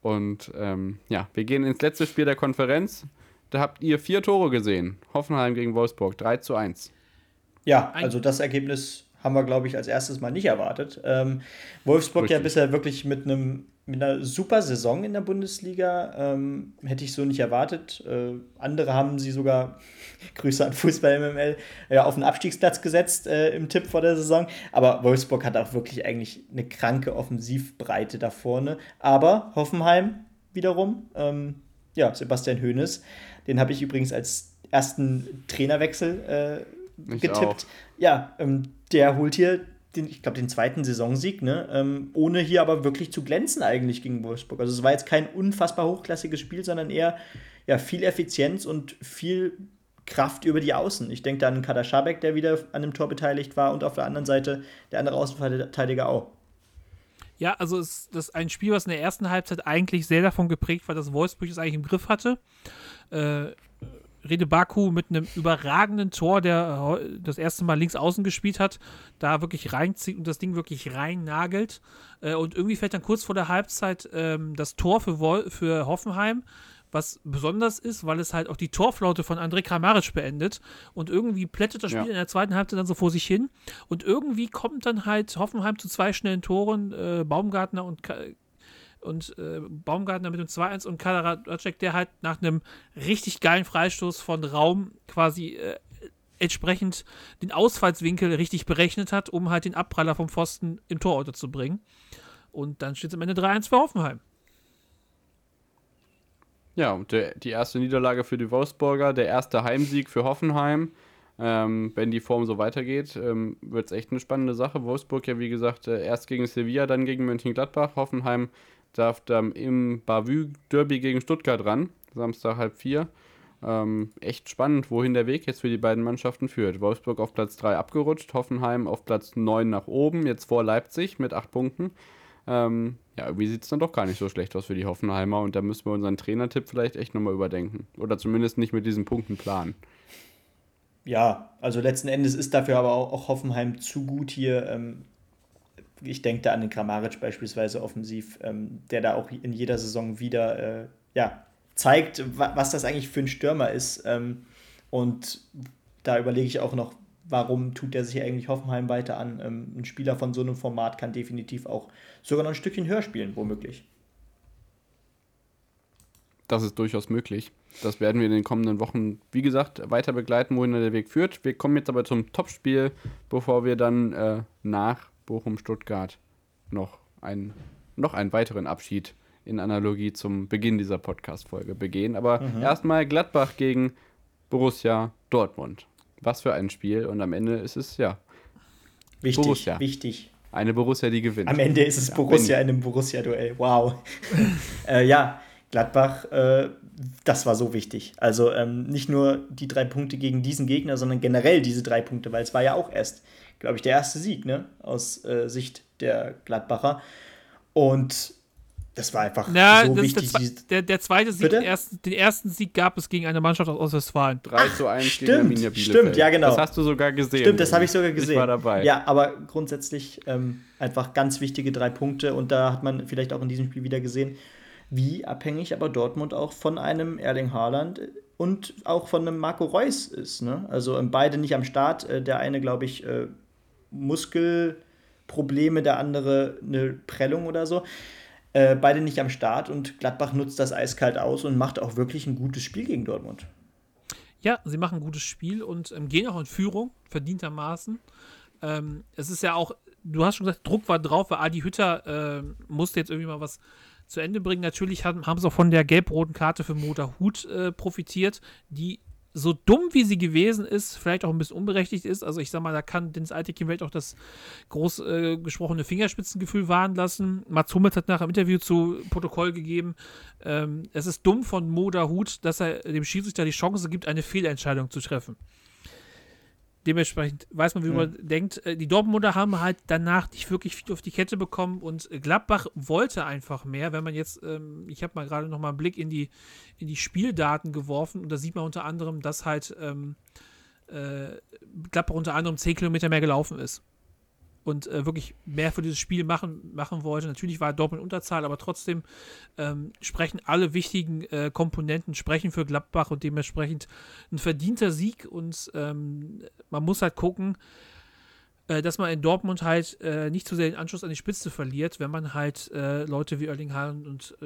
Und ähm, ja, wir gehen ins letzte Spiel der Konferenz. Da habt ihr vier Tore gesehen. Hoffenheim gegen Wolfsburg, 3 zu 1. Ja, Ein- also das Ergebnis haben wir, glaube ich, als erstes mal nicht erwartet. Ähm, Wolfsburg Richtig. ja bisher wirklich mit einem mit einer super Saison in der Bundesliga. Ähm, hätte ich so nicht erwartet. Äh, andere haben sie sogar, Grüße an Fußball MML, ja, auf den Abstiegsplatz gesetzt äh, im Tipp vor der Saison. Aber Wolfsburg hat auch wirklich eigentlich eine kranke Offensivbreite da vorne. Aber Hoffenheim wiederum, ähm, ja, Sebastian Hoeneß, den habe ich übrigens als ersten Trainerwechsel äh, getippt. Ja, ähm, der holt hier den, ich glaube, den zweiten Saisonsieg, ne? Ähm, ohne hier aber wirklich zu glänzen eigentlich gegen Wolfsburg. Also es war jetzt kein unfassbar hochklassiges Spiel, sondern eher ja, viel Effizienz und viel Kraft über die Außen. Ich denke da an Kader Schabek, der wieder an dem Tor beteiligt war und auf der anderen Seite der andere Außenverteidiger auch. Ja, also es ist ein Spiel, was in der ersten Halbzeit eigentlich sehr davon geprägt war, dass Wolfsburg es eigentlich im Griff hatte. Äh, Rede Baku mit einem überragenden Tor, der das erste Mal links außen gespielt hat, da wirklich reinzieht und das Ding wirklich rein nagelt. Äh, und irgendwie fällt dann kurz vor der Halbzeit ähm, das Tor für, Wol für Hoffenheim, was besonders ist, weil es halt auch die Torflaute von André Kramaric beendet. Und irgendwie plättet das Spiel ja. in der zweiten Halbzeit dann so vor sich hin. Und irgendwie kommt dann halt Hoffenheim zu zwei schnellen Toren. Äh, Baumgartner und und äh, Baumgartner mit dem 2-1 und Kadaracek, der halt nach einem richtig geilen Freistoß von Raum quasi äh, entsprechend den Ausfallswinkel richtig berechnet hat, um halt den Abpraller vom Pfosten im Torauto zu bringen. Und dann steht es am Ende 3-1 für Hoffenheim. Ja, und der, die erste Niederlage für die Wolfsburger, der erste Heimsieg für Hoffenheim. Ähm, wenn die Form so weitergeht, ähm, wird es echt eine spannende Sache. Wolfsburg ja, wie gesagt, äh, erst gegen Sevilla, dann gegen Mönchengladbach. Hoffenheim darf dann im Bavü-Derby gegen Stuttgart ran, Samstag halb vier. Ähm, echt spannend, wohin der Weg jetzt für die beiden Mannschaften führt. Wolfsburg auf Platz 3 abgerutscht, Hoffenheim auf Platz 9 nach oben, jetzt vor Leipzig mit 8 Punkten. Ähm, ja, irgendwie sieht es dann doch gar nicht so schlecht aus für die Hoffenheimer und da müssen wir unseren Trainertipp vielleicht echt nochmal überdenken. Oder zumindest nicht mit diesen Punkten planen. Ja, also letzten Endes ist dafür aber auch Hoffenheim zu gut hier. Ähm, ich denke da an den Kramaric beispielsweise offensiv, ähm, der da auch in jeder Saison wieder äh, ja, zeigt, wa was das eigentlich für ein Stürmer ist. Ähm, und da überlege ich auch noch, warum tut er sich eigentlich Hoffenheim weiter an? Ähm, ein Spieler von so einem Format kann definitiv auch sogar noch ein Stückchen höher spielen, womöglich. Das ist durchaus möglich. Das werden wir in den kommenden Wochen, wie gesagt, weiter begleiten, wohin der Weg führt. Wir kommen jetzt aber zum Topspiel, bevor wir dann äh, nach Bochum-Stuttgart noch, ein, noch einen weiteren Abschied in Analogie zum Beginn dieser Podcast-Folge begehen. Aber mhm. erstmal Gladbach gegen Borussia Dortmund. Was für ein Spiel und am Ende ist es ja wichtig, Borussia. Wichtig. Eine Borussia, die gewinnt. Am Ende ist es ja, Borussia in einem Borussia-Duell. Wow. äh, ja, Gladbach, äh, das war so wichtig. Also ähm, nicht nur die drei Punkte gegen diesen Gegner, sondern generell diese drei Punkte, weil es war ja auch erst glaube ich, der erste Sieg, ne? Aus äh, Sicht der Gladbacher. Und das war einfach ja, so wichtig. Der, der, der, zweite Sieg, den ersten, den ersten Sieg gab es gegen eine Mannschaft aus Ostwestfalen. 3 zu 1 stimmt, gegen Arminia Bielefeld. Stimmt, ja genau. Das hast du sogar gesehen. Stimmt, das habe ich sogar gesehen. Ich war dabei. Ja, aber grundsätzlich ähm, einfach ganz wichtige drei Punkte und da hat man vielleicht auch in diesem Spiel wieder gesehen, wie abhängig aber Dortmund auch von einem Erling Haaland und auch von einem Marco Reus ist. Ne? Also ähm, beide nicht am Start. Äh, der eine, glaube ich, äh, Muskelprobleme, der andere eine Prellung oder so. Äh, beide nicht am Start und Gladbach nutzt das eiskalt aus und macht auch wirklich ein gutes Spiel gegen Dortmund. Ja, sie machen ein gutes Spiel und ähm, gehen auch in Führung, verdientermaßen. Ähm, es ist ja auch, du hast schon gesagt, Druck war drauf, weil Adi Hütter äh, musste jetzt irgendwie mal was zu Ende bringen. Natürlich haben, haben sie auch von der gelb-roten Karte für Motor Hut äh, profitiert, die so dumm wie sie gewesen ist, vielleicht auch ein bisschen unberechtigt ist. Also ich sag mal, da kann Dennis Altekin vielleicht auch das groß äh, gesprochene Fingerspitzengefühl wahren lassen. Mats Hummels hat nach einem Interview zu Protokoll gegeben, ähm, es ist dumm von Moda Hut, dass er dem Schiedsrichter die Chance gibt, eine Fehlentscheidung zu treffen dementsprechend weiß man, wie mhm. man denkt. Äh, die Dortmunder haben halt danach nicht wirklich viel auf die Kette bekommen und Gladbach wollte einfach mehr. Wenn man jetzt, ähm, ich habe mal gerade noch mal einen Blick in die, in die Spieldaten geworfen und da sieht man unter anderem, dass halt ähm, äh, Gladbach unter anderem 10 Kilometer mehr gelaufen ist und äh, wirklich mehr für dieses Spiel machen, machen wollte. Natürlich war Dortmund Unterzahl, aber trotzdem ähm, sprechen alle wichtigen äh, Komponenten sprechen für Gladbach und dementsprechend ein verdienter Sieg und ähm, man muss halt gucken, äh, dass man in Dortmund halt äh, nicht zu sehr den Anschluss an die Spitze verliert, wenn man halt äh, Leute wie Erling Haaland und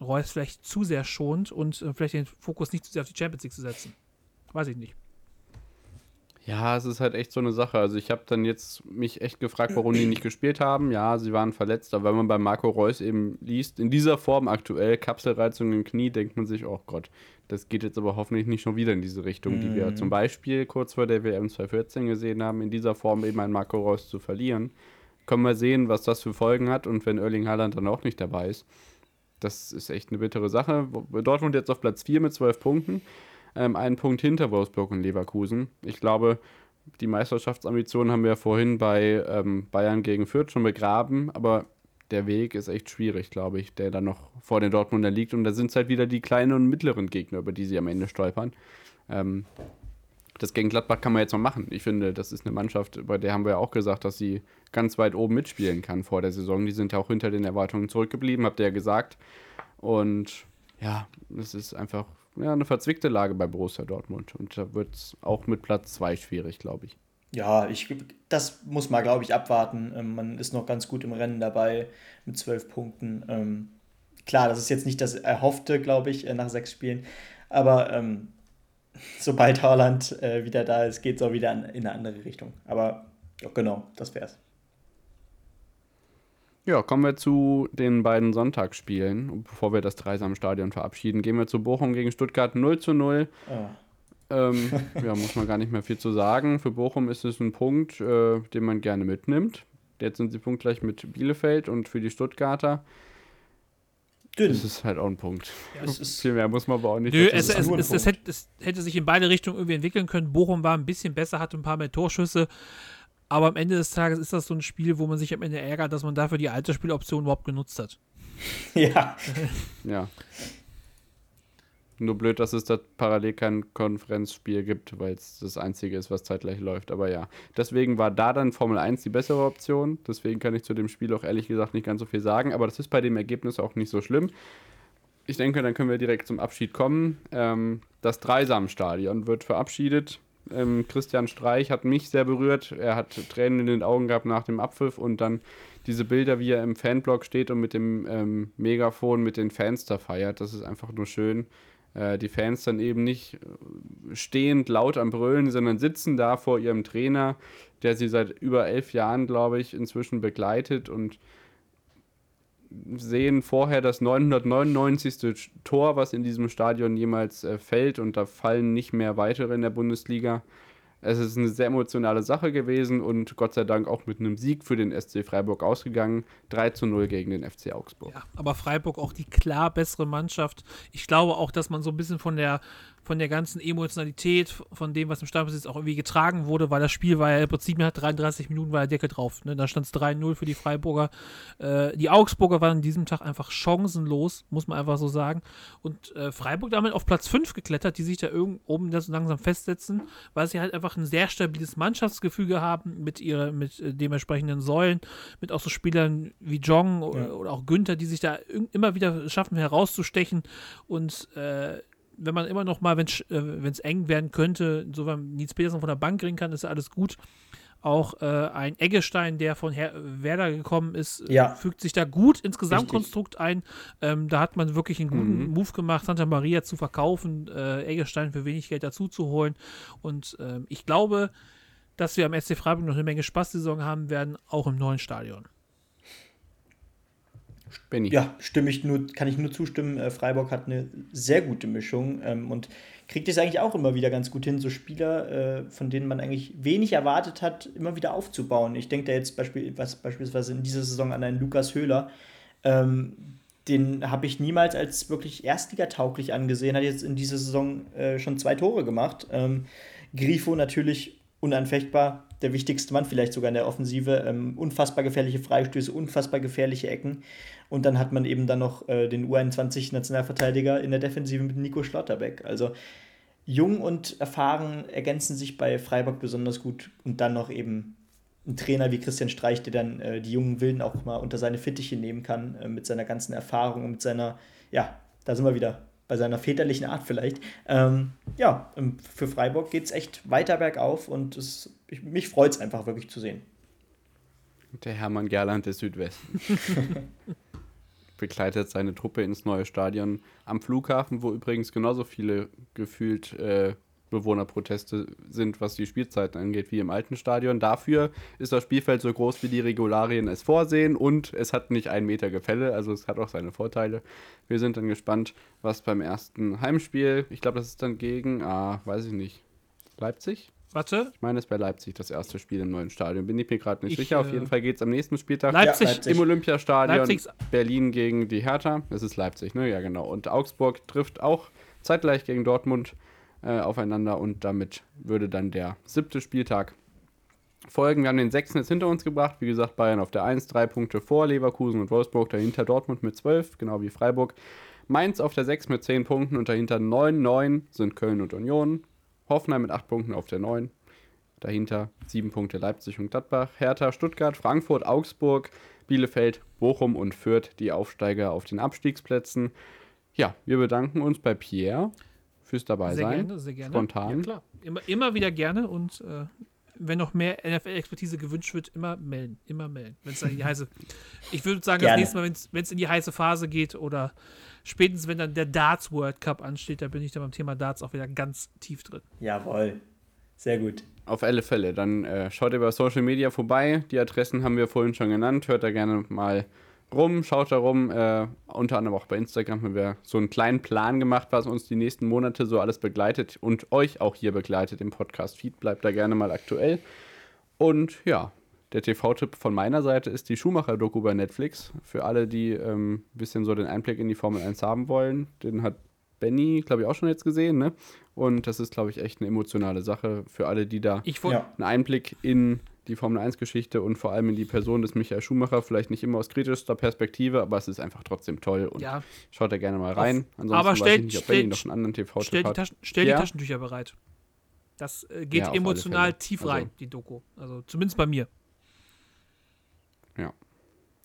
Reus vielleicht zu sehr schont und vielleicht den Fokus nicht zu sehr auf die Champions League zu setzen. Weiß ich nicht. Ja, es ist halt echt so eine Sache. Also ich habe dann jetzt mich echt gefragt, warum die nicht gespielt haben. Ja, sie waren verletzt, aber wenn man bei Marco Reus eben liest, in dieser Form aktuell, Kapselreizung im Knie, denkt man sich, oh Gott, das geht jetzt aber hoffentlich nicht schon wieder in diese Richtung, die wir zum Beispiel kurz vor der WM 2014 gesehen haben, in dieser Form eben einen Marco Reus zu verlieren. Können wir sehen, was das für Folgen hat und wenn Erling Haaland dann auch nicht dabei ist. Das ist echt eine bittere Sache. Dortmund jetzt auf Platz 4 mit 12 Punkten ähm, einen Punkt hinter Wolfsburg und Leverkusen. Ich glaube, die Meisterschaftsambitionen haben wir vorhin bei ähm, Bayern gegen Fürth schon begraben, aber der Weg ist echt schwierig, glaube ich, der dann noch vor den Dortmunder liegt. Und da sind es halt wieder die kleinen und mittleren Gegner, über die sie am Ende stolpern. Ähm, das gegen Gladbach kann man jetzt noch machen. Ich finde, das ist eine Mannschaft, bei der haben wir ja auch gesagt, dass sie ganz weit oben mitspielen kann vor der Saison. Die sind ja auch hinter den Erwartungen zurückgeblieben, habt ihr ja gesagt. Und ja, es ist einfach ja, eine verzwickte Lage bei Borussia Dortmund. Und da wird es auch mit Platz 2 schwierig, glaube ich. Ja, ich, das muss man, glaube ich, abwarten. Ähm, man ist noch ganz gut im Rennen dabei mit zwölf Punkten. Ähm, klar, das ist jetzt nicht das Erhoffte, glaube ich, äh, nach sechs Spielen. Aber ähm, sobald Haaland äh, wieder da ist, geht es auch wieder in eine andere Richtung. Aber ja, genau, das wäre es. Ja, kommen wir zu den beiden Sonntagsspielen. Und bevor wir das Dreisamstadion verabschieden, gehen wir zu Bochum gegen Stuttgart 0 zu 0. Oh. Ähm, ja, muss man gar nicht mehr viel zu sagen. Für Bochum ist es ein Punkt, äh, den man gerne mitnimmt. Jetzt sind sie punktgleich mit Bielefeld und für die Stuttgarter. Dünn. Das ist halt auch ein Punkt. Ja, Viel mehr muss man aber auch nicht. Nö, es, es, es, es, hätte, es hätte sich in beide Richtungen irgendwie entwickeln können. Bochum war ein bisschen besser, hatte ein paar mehr Torschüsse. Aber am Ende des Tages ist das so ein Spiel, wo man sich am Ende ärgert, dass man dafür die alte Spieloption überhaupt genutzt hat. Ja. ja. Nur blöd, dass es da parallel kein Konferenzspiel gibt, weil es das einzige ist, was zeitgleich läuft. Aber ja, deswegen war da dann Formel 1 die bessere Option. Deswegen kann ich zu dem Spiel auch ehrlich gesagt nicht ganz so viel sagen. Aber das ist bei dem Ergebnis auch nicht so schlimm. Ich denke, dann können wir direkt zum Abschied kommen. Ähm, das Dreisamstadion wird verabschiedet ähm, Christian Streich hat mich sehr berührt. Er hat Tränen in den Augen gehabt nach dem Abpfiff und dann diese Bilder, wie er im Fanblock steht und mit dem ähm, Megafon mit den Fans da feiert. Das ist einfach nur schön. Äh, die Fans dann eben nicht äh, stehend laut am Brüllen, sondern sitzen da vor ihrem Trainer, der sie seit über elf Jahren, glaube ich, inzwischen begleitet und sehen vorher das 999. Tor, was in diesem Stadion jemals äh, fällt und da fallen nicht mehr weitere in der Bundesliga. Es ist eine sehr emotionale Sache gewesen und Gott sei Dank auch mit einem Sieg für den SC Freiburg ausgegangen. 3 zu 0 gegen den FC Augsburg. Ja, aber Freiburg auch die klar bessere Mannschaft. Ich glaube auch, dass man so ein bisschen von der von der ganzen Emotionalität, von dem, was im Stadion ist, auch irgendwie getragen wurde, weil das Spiel war ja im Prinzip nach 33 Minuten war der Deckel drauf. Ne? Da stand es 3-0 für die Freiburger. Äh, die Augsburger waren an diesem Tag einfach chancenlos, muss man einfach so sagen. Und äh, Freiburg damit auf Platz 5 geklettert, die sich da irgend oben so langsam festsetzen, weil sie halt einfach ein sehr stabiles Mannschaftsgefüge haben mit ihrer, mit äh, dementsprechenden Säulen, mit auch so Spielern wie Jong ja. oder, oder, auch Günther, die sich da immer wieder schaffen herauszustechen und äh, wenn man immer noch mal, wenn es äh, eng werden könnte, insofern Nils Petersen von der Bank kriegen kann, ist alles gut. Auch äh, ein Eggestein, der von Her Werder gekommen ist, ja. fügt sich da gut ins Gesamtkonstrukt ein. Ähm, da hat man wirklich einen guten mhm. Move gemacht, Santa Maria zu verkaufen, äh, Eggestein für wenig Geld dazu zu holen. Und ähm, ich glaube, dass wir am SC Freiburg noch eine Menge Spaß-Saison haben werden, auch im neuen Stadion. Benny. Ja, stimme ich nur, kann ich nur zustimmen. Äh, Freiburg hat eine sehr gute Mischung ähm, und kriegt es eigentlich auch immer wieder ganz gut hin, so Spieler, äh, von denen man eigentlich wenig erwartet hat, immer wieder aufzubauen. Ich denke da jetzt beispiel, was, beispielsweise in dieser Saison an einen Lukas Höhler. Ähm, den habe ich niemals als wirklich erstligatauglich angesehen, hat jetzt in dieser Saison äh, schon zwei Tore gemacht. Ähm, Grifo natürlich unanfechtbar, der wichtigste Mann vielleicht sogar in der Offensive. Ähm, unfassbar gefährliche Freistöße, unfassbar gefährliche Ecken. Und dann hat man eben dann noch äh, den U21-Nationalverteidiger in der Defensive mit Nico Schlotterbeck. Also jung und erfahren ergänzen sich bei Freiburg besonders gut. Und dann noch eben ein Trainer wie Christian Streich, der dann äh, die jungen Willen auch mal unter seine Fittiche nehmen kann, äh, mit seiner ganzen Erfahrung und mit seiner, ja, da sind wir wieder bei seiner väterlichen Art vielleicht. Ähm, ja, für Freiburg geht es echt weiter bergauf und es, ich, mich freut es einfach wirklich zu sehen. Der Hermann Gerland des Südwesten. Begleitet seine Truppe ins neue Stadion am Flughafen, wo übrigens genauso viele gefühlt äh, Bewohnerproteste sind, was die Spielzeiten angeht, wie im alten Stadion. Dafür ist das Spielfeld so groß, wie die Regularien es vorsehen und es hat nicht einen Meter Gefälle, also es hat auch seine Vorteile. Wir sind dann gespannt, was beim ersten Heimspiel, ich glaube, das ist dann gegen, ah, weiß ich nicht, Leipzig? Warte. Ich meine, es wäre Leipzig das erste Spiel im neuen Stadion. Bin ich mir gerade nicht ich, sicher. Auf jeden äh, Fall geht es am nächsten Spieltag Leipzig. Ja, Leipzig. im Olympiastadion. Leipzig. Berlin gegen die Hertha. Es ist Leipzig, ne? Ja, genau. Und Augsburg trifft auch zeitgleich gegen Dortmund äh, aufeinander und damit würde dann der siebte Spieltag folgen. Wir haben den sechsten jetzt hinter uns gebracht. Wie gesagt, Bayern auf der 1, drei Punkte vor Leverkusen und Wolfsburg, dahinter Dortmund mit 12, genau wie Freiburg. Mainz auf der 6 mit 10 Punkten und dahinter 9, 9 sind Köln und Union. Hoffenheim mit 8 Punkten auf der 9. Dahinter 7 Punkte Leipzig und Gladbach. Hertha, Stuttgart, Frankfurt, Augsburg, Bielefeld, Bochum und Fürth, die Aufsteiger auf den Abstiegsplätzen. Ja, wir bedanken uns bei Pierre fürs dabei sehr sein. Gerne, sehr gerne. Spontan. Ja, klar. Immer, immer wieder gerne und äh, wenn noch mehr NFL-Expertise gewünscht wird, immer melden. Immer melden. Wenn es in die heiße. Ich würde sagen, gerne. das nächste Mal, wenn es in die heiße Phase geht oder spätestens, wenn dann der Darts World Cup ansteht, da bin ich dann beim Thema Darts auch wieder ganz tief drin. Jawohl. Sehr gut. Auf alle Fälle. Dann äh, schaut ihr bei Social Media vorbei. Die Adressen haben wir vorhin schon genannt. Hört da gerne mal rum, schaut da rum. Äh, unter anderem auch bei Instagram haben wir so einen kleinen Plan gemacht, was uns die nächsten Monate so alles begleitet und euch auch hier begleitet im Podcast-Feed. Bleibt da gerne mal aktuell. Und ja, der TV-Tipp von meiner Seite ist die Schumacher-Doku bei Netflix. Für alle, die ähm, ein bisschen so den Einblick in die Formel 1 haben wollen. Den hat Benny, glaube ich, auch schon jetzt gesehen, ne? Und das ist, glaube ich, echt eine emotionale Sache für alle, die da einen Einblick in die Formel 1-Geschichte und vor allem in die Person des Michael Schumacher, vielleicht nicht immer aus kritischster Perspektive, aber es ist einfach trotzdem toll und ja. schaut da gerne mal rein. Ansonsten aber stell, weiß ich nicht, ob Benny noch einen anderen tv stell, die, Taschen, stell ja? die Taschentücher bereit. Das äh, geht ja, emotional tief also rein, also, die Doku. Also zumindest bei mir. Ja.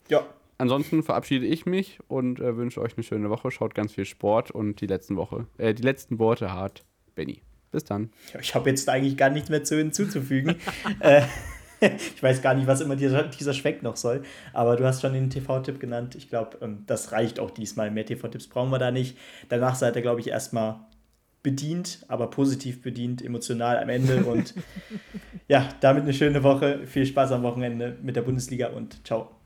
Ja. Ansonsten verabschiede ich mich und äh, wünsche euch eine schöne Woche. Schaut ganz viel Sport und die letzten Woche, äh, die letzten Worte hart, Benny. Bis dann. Ich habe jetzt eigentlich gar nichts mehr zu hinzuzufügen. äh, ich weiß gar nicht, was immer dieser, dieser Schwenk noch soll. Aber du hast schon den TV-Tipp genannt. Ich glaube, ähm, das reicht auch diesmal. Mehr TV-Tipps brauchen wir da nicht. Danach seid ihr, glaube ich, erstmal bedient, aber positiv bedient, emotional am Ende. Und ja, damit eine schöne Woche. Viel Spaß am Wochenende mit der Bundesliga und ciao.